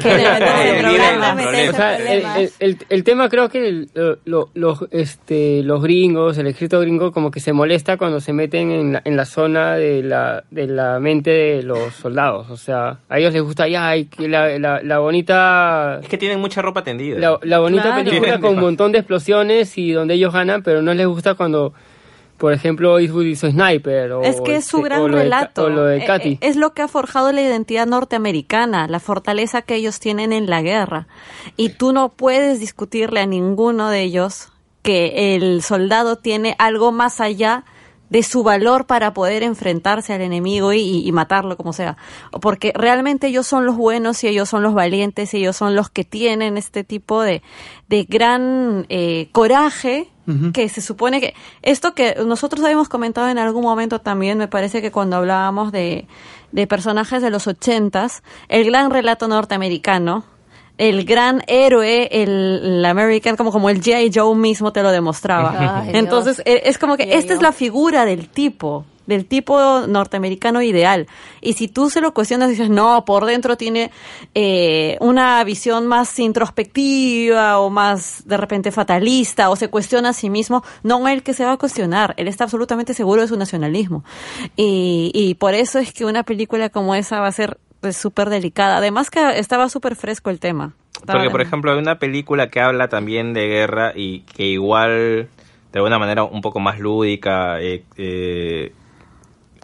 el, tema creo que el- lo- lo- los, este, los gringos, el escrito gringo, como que se molesta cuando se meten en la, en la zona de la, de la mente de los soldados. O sea, a ellos les gusta ya la, la, la bonita Es que tienen mucha ropa tendida. la, la bonita Claro. película con un montón de explosiones y donde ellos ganan, pero no les gusta cuando, por ejemplo, Eastwood hizo Sniper. O, Es que es su este, gran de relato. o lo de Katy. Es lo que ha forjado la identidad norteamericana, la fortaleza que ellos tienen en la guerra. Y tú no puedes discutirle a ninguno de ellos que el soldado tiene algo más allá de su valor para poder enfrentarse al enemigo y, y- matarlo como sea. Porque realmente ellos son los buenos y ellos son los valientes y ellos son los que tienen este tipo de, de gran eh, coraje que se supone que esto que nosotros habíamos comentado en algún momento también, me parece que cuando hablábamos de, de personajes de los ochentas, el gran relato norteamericano, el gran héroe, el, el American, como, como el G.I. Joe mismo te lo demostraba. Ay, Entonces, Dios. eh, es como que esta es la figura del tipo, del tipo norteamericano ideal. Y si tú se lo cuestionas y dices, no, por dentro tiene eh, una visión más introspectiva o más de repente fatalista o se cuestiona a sí mismo, no él que se va a cuestionar, él está absolutamente seguro de su nacionalismo. Y, y por eso es que una película como esa va a ser pues, súper delicada. Además que estaba súper fresco el tema. Estaba- Porque, por ejemplo, hay una película que habla también de guerra y que igual, de alguna manera, un poco más lúdica, eh, eh,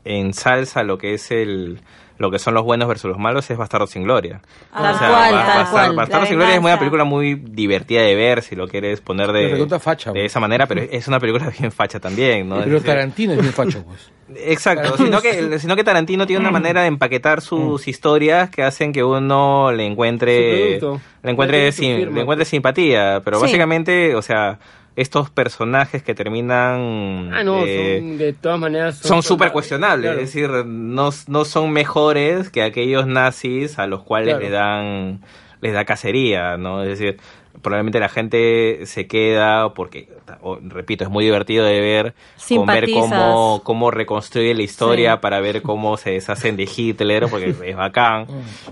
ensalza lo que es el lo que son los buenos versus los malos es Bastardo sin Gloria. Tal cual, Ba- tal Bastar- cual. Bastardo sin Gloria es una película muy divertida de ver, si lo quieres poner de, recontra facha, de esa manera, pero es una película bien facha también, ¿no? Es Pero decir, Tarantino es bien facho, pues. Exacto, sino que, sino que Tarantino tiene una manera de empaquetar sus historias que hacen que uno le encuentre, le encuentre, firma. le encuentre simpatía, pero Sí. básicamente, o sea, estos personajes que terminan Ah, no, eh, son, de todas maneras son súper cuestionables, Claro. es decir, no, no son mejores que aquellos nazis a los cuales Claro. le dan les da cacería, ¿no? Es decir, probablemente la gente se queda porque, o- repito, es muy divertido de ver, con ver cómo, cómo reconstruye la historia Sí. para ver cómo se deshacen de Hitler, porque es bacán,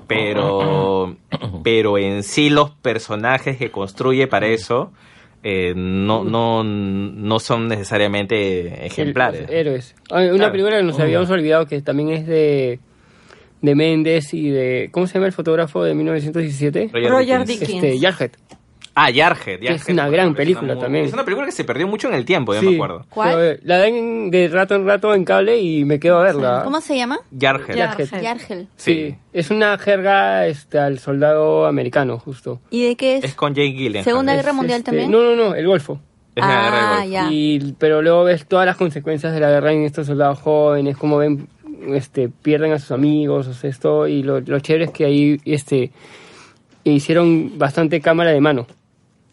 pero, pero en sí los personajes que construye para eso eh, no, no, no son necesariamente ejemplares. El- héroes. Ah, Una Claro. película que nos habíamos olvidado que también es de de Méndez y de ¿cómo se llama el fotógrafo de 1917? Roger Roger Dickens. Dickens. Este, Jarhead. Ah, Jarhead. Que es Jarhead, una gran ejemplo, película también. Es una película que se perdió mucho en el tiempo, ya Sí. me acuerdo. ¿Cuál? Pero, eh, la dan de rato en rato en cable y me quedo a verla. ¿Cómo se llama? Jarhead. Jarhead. Yargel. Sí, es una jerga este, al soldado americano, justo. ¿Y de qué es? Es con Jake Gyllenhaal. Segunda Guerra Es, Mundial este, también. No, no, no, el Golfo. es la guerra del Ah, Golfo. ya. Y, pero luego ves todas las consecuencias de la guerra en estos soldados jóvenes, cómo ven, este, pierden a sus amigos, o sea, esto, y lo, lo chévere es que ahí, este, hicieron bastante cámara de mano.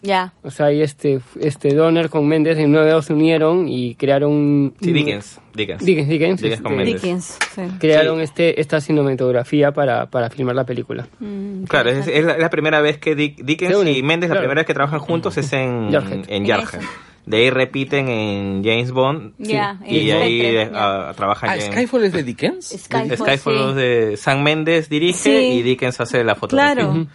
Ya. O sea, ahí este, este Donner con Méndez en nueve dedos se unieron y crearon... Sí, Dickens. Dickens. Dickens, Dickens, Dickens con este, Méndez. Dickens, sí. Crearon Sí. este, esta cinematografía para, para filmar la película. Mm, Claro, es, es la, es la primera vez que Dick- Dickens y Méndez, la claro. primera vez que trabajan juntos es en Jarhead. en Jarhead. De ahí repiten en James Bond Ya, y ahí ah, trabajan Ah, en- Skyfall es de Dickens. Skyfall, Skyfall sí. de Sam Méndez dirige Sí. y Dickens hace la fotografía. Claro. Ujú.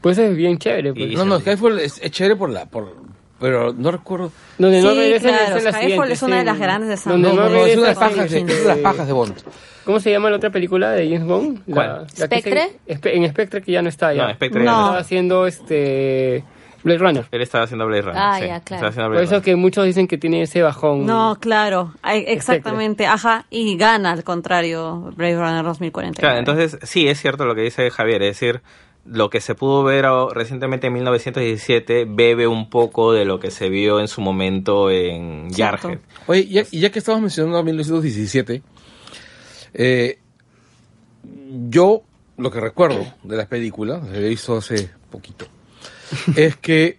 Pues es bien chévere. Pues. No, no, Skyfall es, es chévere por la, por, pero no recuerdo. Donde no Sí, regresan claro, es Skyfall es una de las grandes de Sam Donde No, no, no, no, es una de las regresan pajas de, en- es de las pajas de Bond. ¿Cómo se llama la otra película de James Bond? La- ¿Cuál? la se- ¿Spectre? Espe- en Spectre que ya no está ya. No, Spectre No. ya no Estaba haciendo este Blade Runner. Él estaba haciendo Blade Runner. Ah, sí, ya, claro. estaba haciendo Por Blade eso Runner. que muchos dicen que tiene ese bajón. No, claro, exactamente, ajá, y gana al contrario Brave Runner 2040. Claro, entonces sí, es cierto lo que dice Javier, es decir, lo que se pudo ver recientemente en 1917 bebe un poco de lo que se vio en su momento en. Jarhead. Oye, ya, y ya que estamos mencionando a 1917, eh, yo lo que recuerdo de las películas, la he visto hace poquito, es que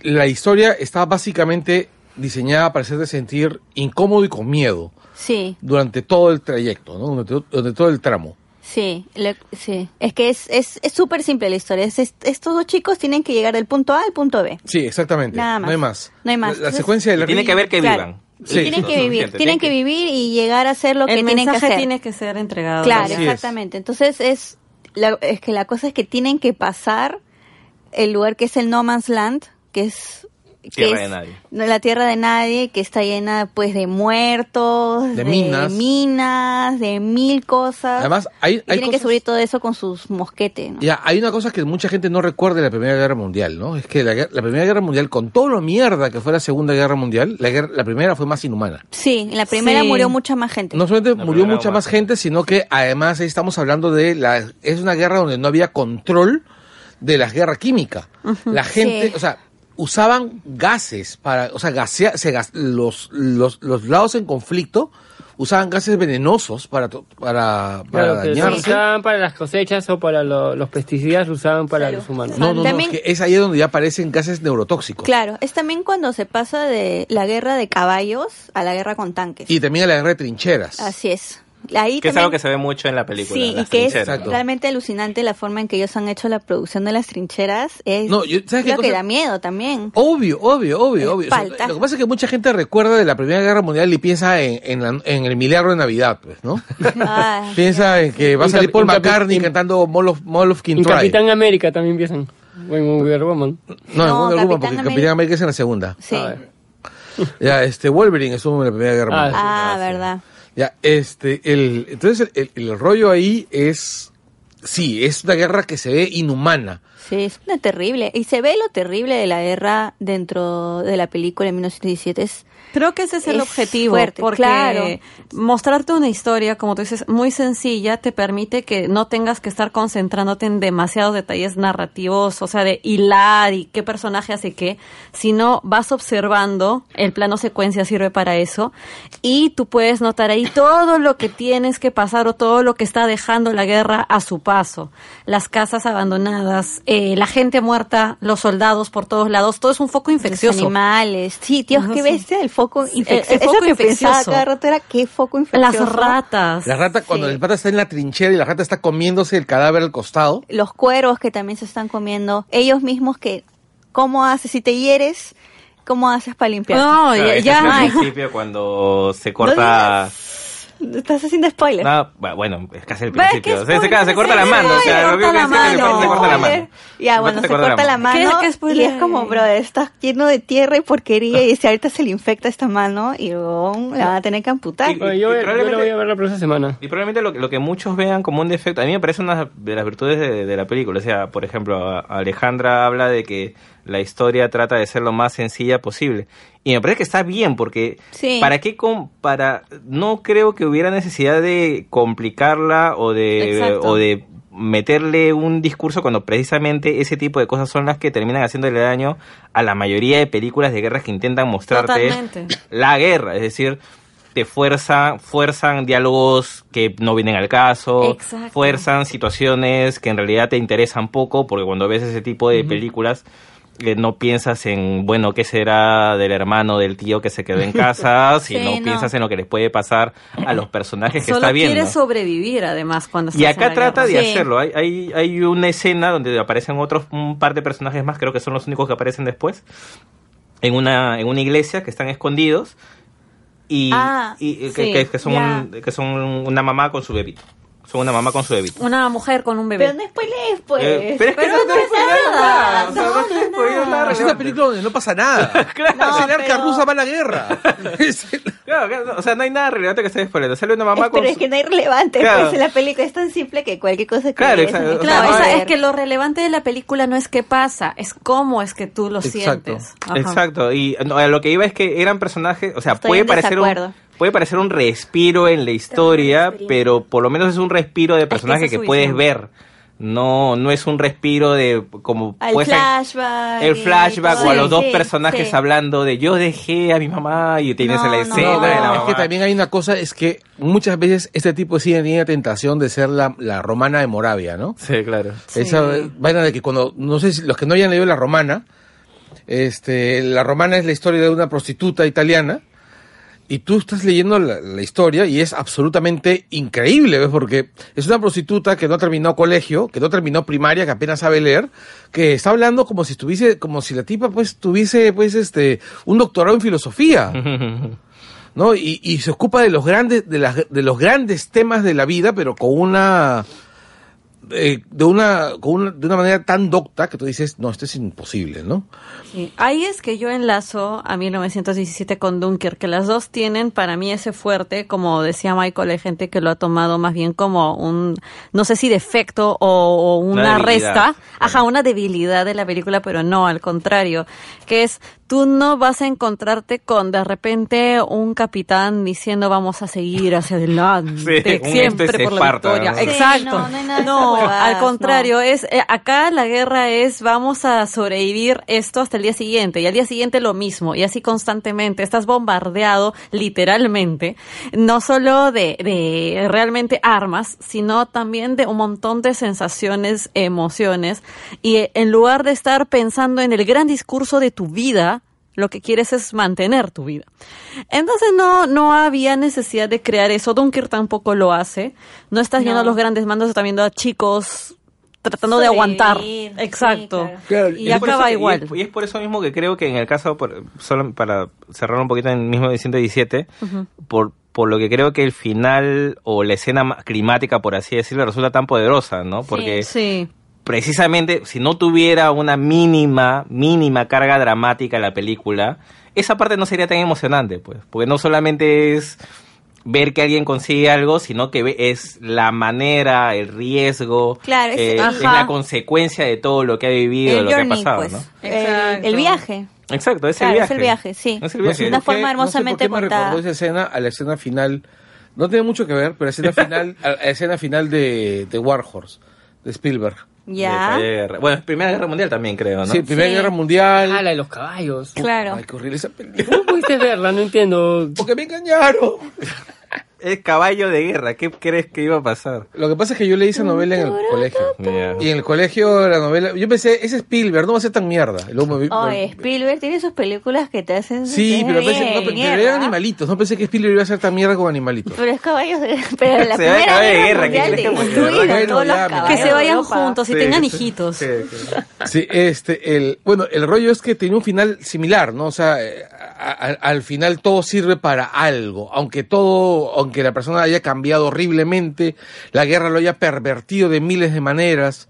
la historia está básicamente diseñada para hacerte sentir incómodo y con miedo Sí, durante todo el trayecto, ¿no? durante, durante todo el tramo. Sí, le- sí. Es que es es es súper simple la historia. Es- es- estos dos chicos tienen que llegar del punto A al punto B. Sí, exactamente. Nada más. No hay más. No hay más. La, la Entonces- secuencia del Y tiene que ver que Claro. vivan. Y Sí. tienen que No, vivir, tienen que vivir y llegar a hacer lo el que tienen que mensaje hacer. tiene que ser entregado. Claro, Así es. exactamente. Entonces es la, es que la cosa es que tienen que pasar el lugar que es el No Man's Land, que es Tierra es de nadie. la tierra de nadie, que está llena pues de muertos, De minas. minas, de mil cosas. Además, hay, y hay tienen que subir todo eso con sus mosquetes. ¿no? Ya, hay una cosa que mucha gente no recuerda de la Primera Guerra Mundial, ¿no? Es que la, Primera Guerra Mundial, con todo lo mierda que fue la Segunda Guerra Mundial, la, guerra- la primera fue más inhumana. Sí, en la primera Sí. murió mucha más gente. No solamente La murió mucha más gente, sino que además ahí estamos hablando de la... Es una guerra donde no había control de la guerra química. La gente, Sí. o sea, usaban gases para... O sea, gasea- se gas- los, los, los lados en conflicto usaban gases venenosos para, to- para, para Claro, que usaban para las cosechas o para lo- los pesticidas, usaban para Claro. los humanos. No, no, no, es que es ahí donde ya aparecen gases neurotóxicos. Claro, es también cuando se pasa de la guerra de caballos a la guerra con tanques. Y también a la guerra de trincheras. Así es. Ahí Que es también- algo que se ve mucho en la película. Sí, y que es. Exacto. realmente alucinante la forma en que ellos han hecho la producción de las trincheras. Es No, yo- ¿sabes qué lo que da miedo también. Obvio, obvio, obvio, Es obvio. O sea, falta. lo que pasa es que mucha gente recuerda de la Primera Guerra Mundial y piensa en, en, la- en el milagro de Navidad, pues, ¿no? Ah, piensa en que va a En salir Paul en McCartney en- cantando Mall of, Mall of King En Try. Capitán América también. O en Wonder Woman. No, en No, Wonder Woman, Capitán porque América- Capitán América es en la segunda. sí. A ver. Ya, este, Wolverine estuvo en la Primera Guerra Ah, Mundial. Ah, Ah, sí. Ya, este, el, entonces el, el- el rollo ahí es, sí, es una guerra que se ve inhumana. Sí, es una terrible. Y se ve lo terrible de la guerra dentro de la película en 1917. Es, Creo que ese es el Es objetivo, fuerte, porque claro. mostrarte una historia, como tú dices, muy sencilla, te permite que no tengas que estar concentrándote en demasiados detalles narrativos, o sea, de hilar y qué personaje hace qué, sino vas observando, el plano secuencia sirve para eso, y tú puedes notar ahí todo lo que tienes que pasar o todo lo que está dejando la guerra a su paso. Las casas abandonadas, eh, la gente muerta, los soldados por todos lados, todo es un foco los infeccioso. animales. Sí, Dios, Ajá, qué sí. bestia el foco el infeccioso. foco Eso que pensaba infeccioso. cada rato era qué foco Las infeccioso. ratas. La rata, cuando Sí. el pata está en la trinchera y la rata está comiéndose el cadáver al costado. Los cueros que también se están comiendo. Ellos mismos que ¿Cómo haces si te hieres? ¿Cómo haces para limpiar? No, ya, ya. es el principio cuando se corta... Estás haciendo spoiler. No, bueno, es casi el Ve, ¿qué principio. Se, se, spoiler? se corta la mano. O sea, se lo corta la mano. se corta la mano. Ya, bueno, se corta la mano ¿Qué- qué y es como, bro, estás lleno de tierra y porquería y si ahorita se le infecta esta mano y luego la van a tener que amputar. Y- Bueno, yo, la voy a ver la próxima semana. Y probablemente lo, que- lo que muchos vean como un defecto, a mí me parece una de las virtudes de, de la película. O sea, por ejemplo, Alejandra habla de que la historia trata de ser lo más sencilla posible. Y me parece que está bien, porque Sí. ¿para qué? com- para No creo que hubiera necesidad de complicarla o de, Exacto. o de meterle un discurso cuando precisamente ese tipo de cosas son las que terminan haciéndole daño a la mayoría de películas de guerras que intentan mostrarte Totalmente. la guerra, es decir, te fuerza, fuerzan diálogos que no vienen al caso, Exacto. fuerzan situaciones que en realidad te interesan poco, porque cuando ves ese tipo de películas eh, no piensas en, bueno, qué será del hermano, del tío que se quedó en casa, sino Sí, no. piensas en lo que les puede pasar a los personajes que Solo está viendo. quiere sobrevivir, además, cuando Y acá trata guerra. de Sí. hacerlo. Hay, hay, hay una escena donde aparecen otros, un par de personajes más, creo que son los únicos que aparecen después, en una, en una iglesia que están escondidos y, Ah, y- que, sí, que- que son que son una mamá con su bebito. Son una mamá con su bebito. Una mujer con un bebé. Pero no spoilees, pues. Eh, pero es que no, estoy spoileando nada. O sea, no estoy spoileando nada. Es una película donde no pasa nada. Claro. Es el arca pero- rusa va a la guerra. Es Claro, claro, o sea, no hay nada relevante que esté spoileando. Sale una mamá Es- con pero es su- que no hay relevante, Claro. pues en la película es tan simple que cualquier cosa que Claro, ves, exacto. Claro, No, o sea, es que lo relevante de la película no es qué pasa, es cómo es que tú lo Exacto. sientes. Ajá. Exacto, y no, lo que iba es que eran personajes, o sea, Estoy puede en parecer, un. Puede parecer un respiro en la historia, pero por lo menos es un respiro de personaje es que puedes ver. No, no es un respiro de como ser flashback. el flashback o a los dos Sí, personajes sí. hablando de yo dejé a mi mamá y tienes No, la escena no, de la mamá. es que también hay una cosa, es que muchas veces este tipo de cine tiene la tentación de ser la, la romana de Moravia, ¿no? Sí, claro. Sí. Esa vaina de que cuando, no sé si los que no hayan leído la romana, este, la romana es la historia de una prostituta italiana, y tú estás leyendo la, la historia y es absolutamente increíble, ¿ves? Porque es una prostituta que no terminó colegio, que no terminó primaria, que apenas sabe leer, que está hablando como si estuviese, como si la tipa pues tuviese pues este, un doctorado en filosofía. ¿no? Y, y se ocupa de los grandes, de, las, de los grandes temas de la vida, pero con una, eh, de una, con una, de una manera tan docta que tú dices, no, esto es imposible, ¿no? Sí. Ahí es que yo enlazo a 1917 con Dunker, que las dos tienen para mí ese fuerte, como decía Michael, hay gente que lo ha tomado más bien como un, no sé si defecto o, o una, resta, ajá, una debilidad de la película, pero no, al contrario, que es, tú no vas a encontrarte con de repente un capitán diciendo vamos a seguir hacia adelante, Sí, un siempre por la Esparta, victoria. ¿no? Sí, Exacto. no, no hay nada de No, al contrario, es eh, acá la guerra es vamos a sobrevivir esto hasta el día siguiente y al día siguiente lo mismo y así constantemente estás bombardeado literalmente no solo de, de realmente armas sino también de un montón de sensaciones emociones y eh, en lugar de estar pensando en el gran discurso de tu vida lo que quieres es mantener tu vida. Entonces no, no había necesidad de crear eso. Dunkirk tampoco lo hace. No estás viendo a los grandes mandos, estás viendo a chicos tratando de aguantar. Sí, Exacto. claro. Y, es por acaba eso- igual. Y es, y es por eso mismo que creo que en el caso, por- solo para cerrar un poquito en el mismo de 117, por, por lo que creo que el final o la escena climática, por así decirlo, resulta tan poderosa, ¿no? Porque Sí. Precisamente si no tuviera una mínima, mínima carga dramática la película, esa parte no sería tan emocionante, pues, porque no solamente es ver que alguien consigue algo, sino que ve- es la manera, el riesgo, Claro, es- eh, es, la consecuencia de todo lo que ha vivido, El lo que ha journey, pasado, pues. ¿no? El, viaje. Exacto, es Claro, el es viaje. el viaje, sí. Es el No viaje. Una forma hermosamente no sé por qué me recordó esa escena a la escena final. No tiene mucho que ver, pero la escena final, a la escena final de, de War Horse, de Spielberg. Ya. Guerra. Bueno, Primera Guerra Mundial también creo, ¿no? Sí, Primera Sí. Guerra Mundial. Ah, la de los caballos. Claro. Ay, qué horrible esa película. ¿Cómo pudiste verla? No entiendo. Porque me engañaron. es caballo de guerra. ¿Qué crees que iba a pasar? Lo que pasa es que yo leí esa novela en el colegio. Y en el colegio la novela, yo pensé, ese Spielberg no va a ser tan mierda. Luego me Oye, Spielberg tiene sus películas que te hacen... Sí, pero, pensé, no, pero eran animalitos. No pensé que Spielberg iba a ser tan mierda con animalitos. Pero es caballos de... Pero la Se primera de guerra, guerra, ¿qué mundial crees que Bueno, todos ya, Que se vayan Europa. juntos y Sí, tengan sí, hijitos. sí, sí. Sí, este, el, bueno, el rollo es que tenía un final similar, ¿no? O sea, eh, a- a- al final todo sirve para algo, aunque todo, aunque la persona haya cambiado horriblemente, la guerra lo haya pervertido de miles de maneras,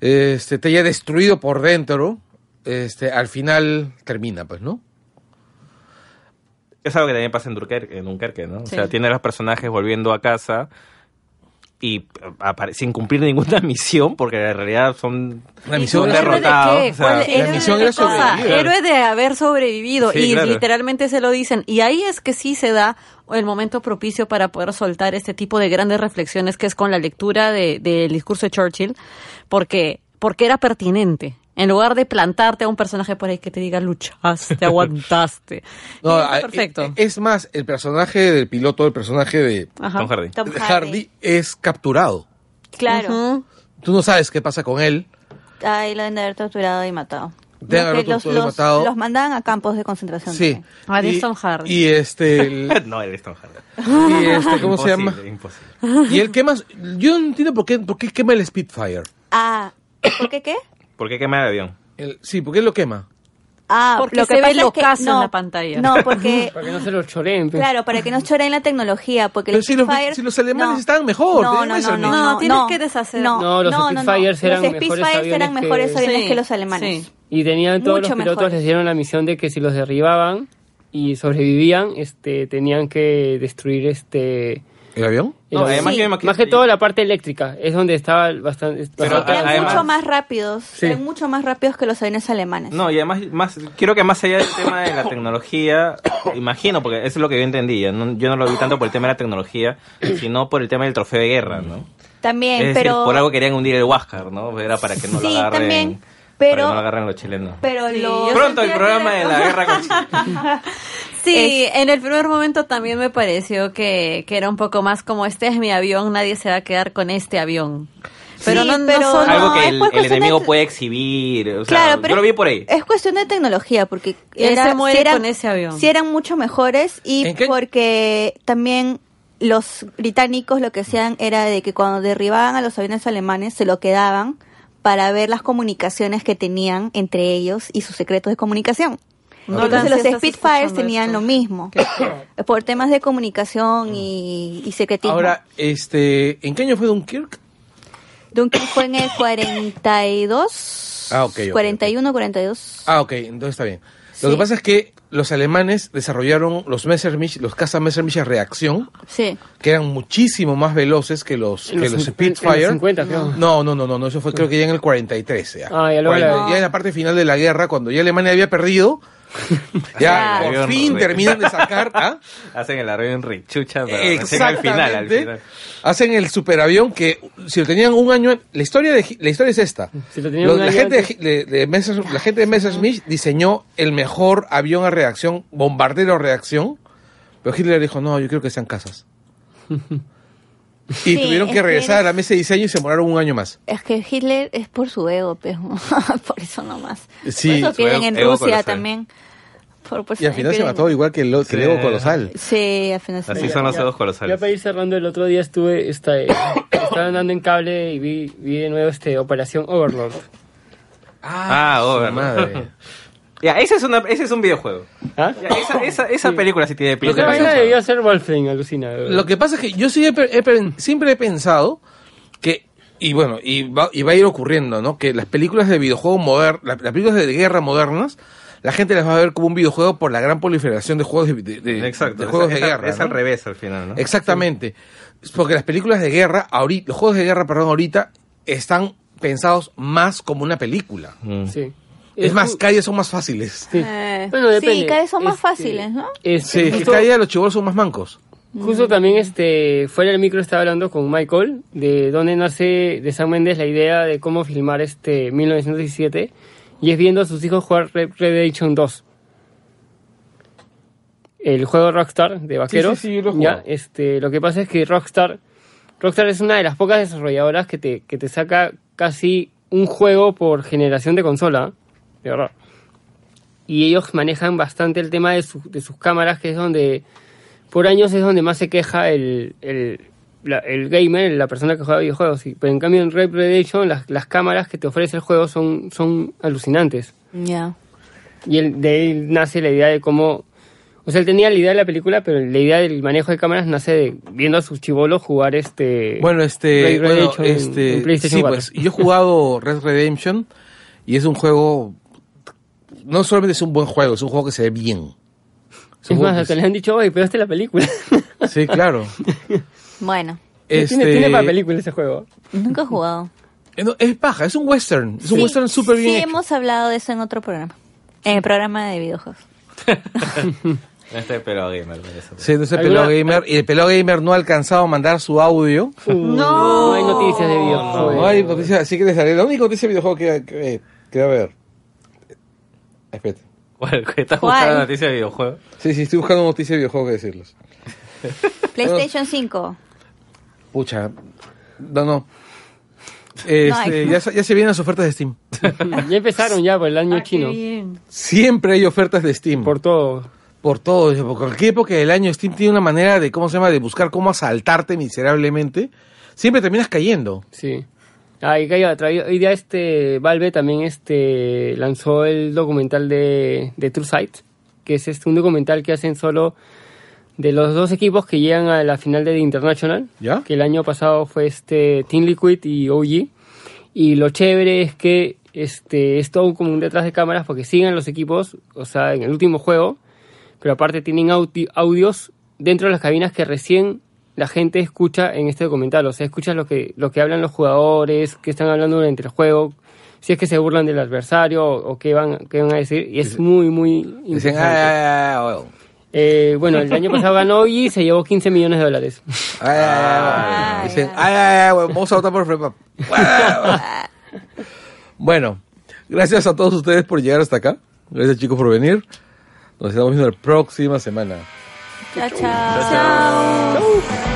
este, te haya destruido por dentro, este, al final termina, pues, ¿no? Es algo que también pasa en Dunkerque, en Dunkerque, ¿no? O sea, tiene a los personajes volviendo a casa y sin cumplir ninguna misión, porque en realidad son La misión son era- ¿Héroe de derrotados. qué? o sea, ¿Cuál- la héroe misión de era sobrevivir. Héroe de haber sobrevivido. Sí, y claro. literalmente se lo dicen. Y ahí es que sí se da el momento propicio para poder soltar este tipo de grandes reflexiones que es con la lectura de- del discurso de Churchill, porque, porque era pertinente. En lugar de plantarte a un personaje por ahí que te diga luchaste, aguantaste. No, Y está a- perfecto. e- Es más, el personaje del piloto, el personaje de. Tom Hardy. Tom de Hardy. Hardy es capturado. Claro. Ujú. Tú no sabes qué pasa con él. Ahí lo deben de haber torturado y matado. Deben Los, los, matado. los mandaban a campos de concentración. Sí. también. Ah, de Tom Hardy. Y este, el- no, es Tom Hardy. y este, ¿cómo se llama? Imposible, imposible. Y él quema, yo no entiendo por qué, por qué quema el Spitfire. Ah, ¿por qué qué? ¿Por qué quema el avión? El- sí, ¿por qué lo quema? Ah, Porque lo que se ve es que- locazo en no, la pantalla. No, porque Para que no se lo choreen. pues. Claro, para que no choren la tecnología, porque el Pero si los- Spitfire... si los alemanes estaban mejor, no, no, no, no, No, no, tienes no. que deshacer. No, No, los no, no, Spitfires eran los mejores Spitfires eran aviones mejores que- aviones Sí, que los alemanes. sí. Y tenían todos Mucho los pilotos mejores. les dieron la misión de que si los derribaban y sobrevivían, este, tenían que destruir este. ¿El avión? el No, avión. además Sí. yo me imagino- Más que todo la parte eléctrica, es donde estaba bastante. Pero bastante- Eran además- mucho más rápidos, Sí. eran mucho más rápidos que los aviones alemanes. No, y además, más, quiero que más allá del tema de la tecnología, imagino, porque eso es lo que yo entendía, no- yo no lo vi tanto por el tema de la tecnología, sino por el tema del trofeo de guerra, ¿no? También, es decir, pero... por algo querían hundir el Huáscar, ¿no? Era para que no lo agarren, también, para pero- que no lo agarren los chilenos. Pero lo... Pronto el programa que de la guerra con Chile. Sí, en el primer momento también me pareció que, que era un poco más como este es mi avión, nadie se va a quedar con este avión. Pero Sí, no, no pero- solo- algo que el, enemigo de- puede exhibir, o sea, Claro, pero yo lo vi por ahí. Es cuestión de tecnología, porque él se muere eran- con ese avión. sí eran mucho mejores y porque también los británicos lo que hacían era de que cuando derribaban a los aviones alemanes se lo quedaban para ver las comunicaciones que tenían entre ellos y sus secretos de comunicación. No, Entonces los Spitfires tenían esto. lo mismo, por temas de comunicación y, y secretismo. Ahora, este, ¿en qué año fue Dunkirk? Duncan fue en el 42, Ah, ok, ok, 41, 42. Ah, ok, entonces está bien. Lo Sí. que pasa es que los alemanes desarrollaron los Messerschmitt, los caza Messerschmitt a reacción, Sí. que eran muchísimo más veloces que los, En que los en Spitfire. los 50, creo. No, no, no, no, no, eso fue creo que ya en el 43. Ya, Ah, ya luego la- 40, ya en la parte final de la guerra, cuando ya Alemania había perdido, ya por fin terminan de sacar, ¿ah? Hacen el avión richucha, pero al final, al final. Hacen el superavión que si lo tenían un año, la historia de la historia es esta. Si lo la, año gente antes- de, de Messer- la gente de Messerschmitt diseñó el mejor avión a reacción, bombardero a reacción, pero Hitler dijo, "No, yo quiero que sean casas." y Sí, tuvieron que que regresar a la mesa de diseño y se demoraron un año más. Es que Hitler es por su ego, pero por eso nomás. Sí, por eso quieren ego- en Rusia colosal. también. Por- por Y al final se mató igual que el, que el. Ego colosal. Sí, al final se Así son los Ya- dedos Ya colosales. para ir cerrando, el otro día estuve, esta, eh, estaba andando en cable y vi, vi de nuevo este Operación Overlord. Ah, su Overlord. madre. Ya, ese es, una, ese es un videojuego. ¿Ah? Ya, esa esa, esa Sí. película sí tiene Lo que pinta vaina videojuego. debió ser Wolfenstein, alucina. Lo que pasa es que yo sí he siempre he pensado que, y bueno, y va, y va a ir ocurriendo, ¿no? Que las películas de videojuegos modernas, las, las películas de guerra modernas, la gente las va a ver como un videojuego por la gran proliferación de juegos de, de- de- Exacto. de juegos es, de guerra. Es ¿no? al revés al final, ¿no? Exactamente. Porque las películas de guerra, ahorita, los juegos de guerra, perdón, ahorita, están pensados más como una película. Mm. Sí. Es más, día son más fáciles. sí. Eh, Bueno, depende. sí, cada vez son más Este, fáciles, ¿no? este, Sí, justo, cada día los chivolos son más mancos. justo también este, fuera del micro estaba hablando con Michael de dónde nace de Sam Mendes la idea de cómo filmar este 1917 y es viendo a sus hijos jugar Red Redemption 2. el juego Rockstar de vaqueros. sí, sí, lo ya, este, lo que pasa es que Rockstar, Rockstar es una de las pocas desarrolladoras que te, que te saca casi un juego por generación de consola, de verdad. Y ellos manejan bastante el tema de, su- de sus cámaras, que es donde, por años es donde más se queja el, el, la- el gamer, la persona que juega videojuegos. Y- Pero en cambio en Red Redemption las, las cámaras que te ofrece el juego son, son alucinantes. Ya. Y él, de ahí nace la idea de cómo... O sea, él tenía la idea de la película, pero la idea del manejo de cámaras nace de viendo a sus chivolos jugar este... Bueno, este, Red bueno, Redemption en- este, en PlayStation sí, 4. pues, yo he jugado Red Redemption y es un juego, no solamente es un buen juego, es un juego que se ve bien. es juego más, que hasta les han dicho, oye, pegaste la película. Sí, claro. Bueno, Este, tiene, tiene para película ese juego. nunca he jugado. eh, no, es paja, es un western, es un western súper bien Sí, hecho. hemos hablado de eso en otro programa. En el programa de videojuegos. Este pero gamer. eso. Sí, no es el ¿Alguna- pelado gamer y el pelado gamer no ha alcanzado a mandar su audio. No hay noticias de videojuegos. No hay noticias, así que les daré la única noticia de videojuego que, que, que va a haber. Espérate. Que estás ¿Cuál? buscando noticias de videojuegos. Sí, sí, estoy buscando noticias de videojuego que decirles. PlayStation 5. Pucha, no, no. Este, hay. ya, se- ya se vienen las ofertas de Steam. Ya empezaron ya por el año Ah, qué chino. bien. Siempre hay ofertas de Steam. Por todo. por todo. Por cualquier época del año, Steam tiene una manera de, ¿cómo se llama?, de buscar cómo asaltarte miserablemente. Siempre terminas cayendo. Sí. Ah, y calla, traía- hoy día este Valve también este lanzó el documental de, de True Sight, que es este un documental que hacen solo de los dos equipos que llegan a la final de The International, ¿Ya? que el año pasado fue este Team Liquid y OG. Y lo chévere es que este es todo como un detrás de cámaras porque siguen los equipos, o sea, en el último juego, pero aparte tienen audi- audios dentro de las cabinas que recién la gente escucha en este documental, o sea, escucha lo que lo que hablan los jugadores, que están hablando durante el juego, si es que se burlan del adversario o, o qué van qué van a decir y es muy muy Dicen, interesante. ah, ah, ah, Eh, bueno, el año pasado ganó y se llevó 15 millones de dólares. ah, ah, ah. Dicen, ay, ay, vamos a votar por Free Bueno, gracias a todos ustedes por llegar hasta acá. Gracias chicos por venir. Nos estamos viendo la próxima semana. Chao, chao.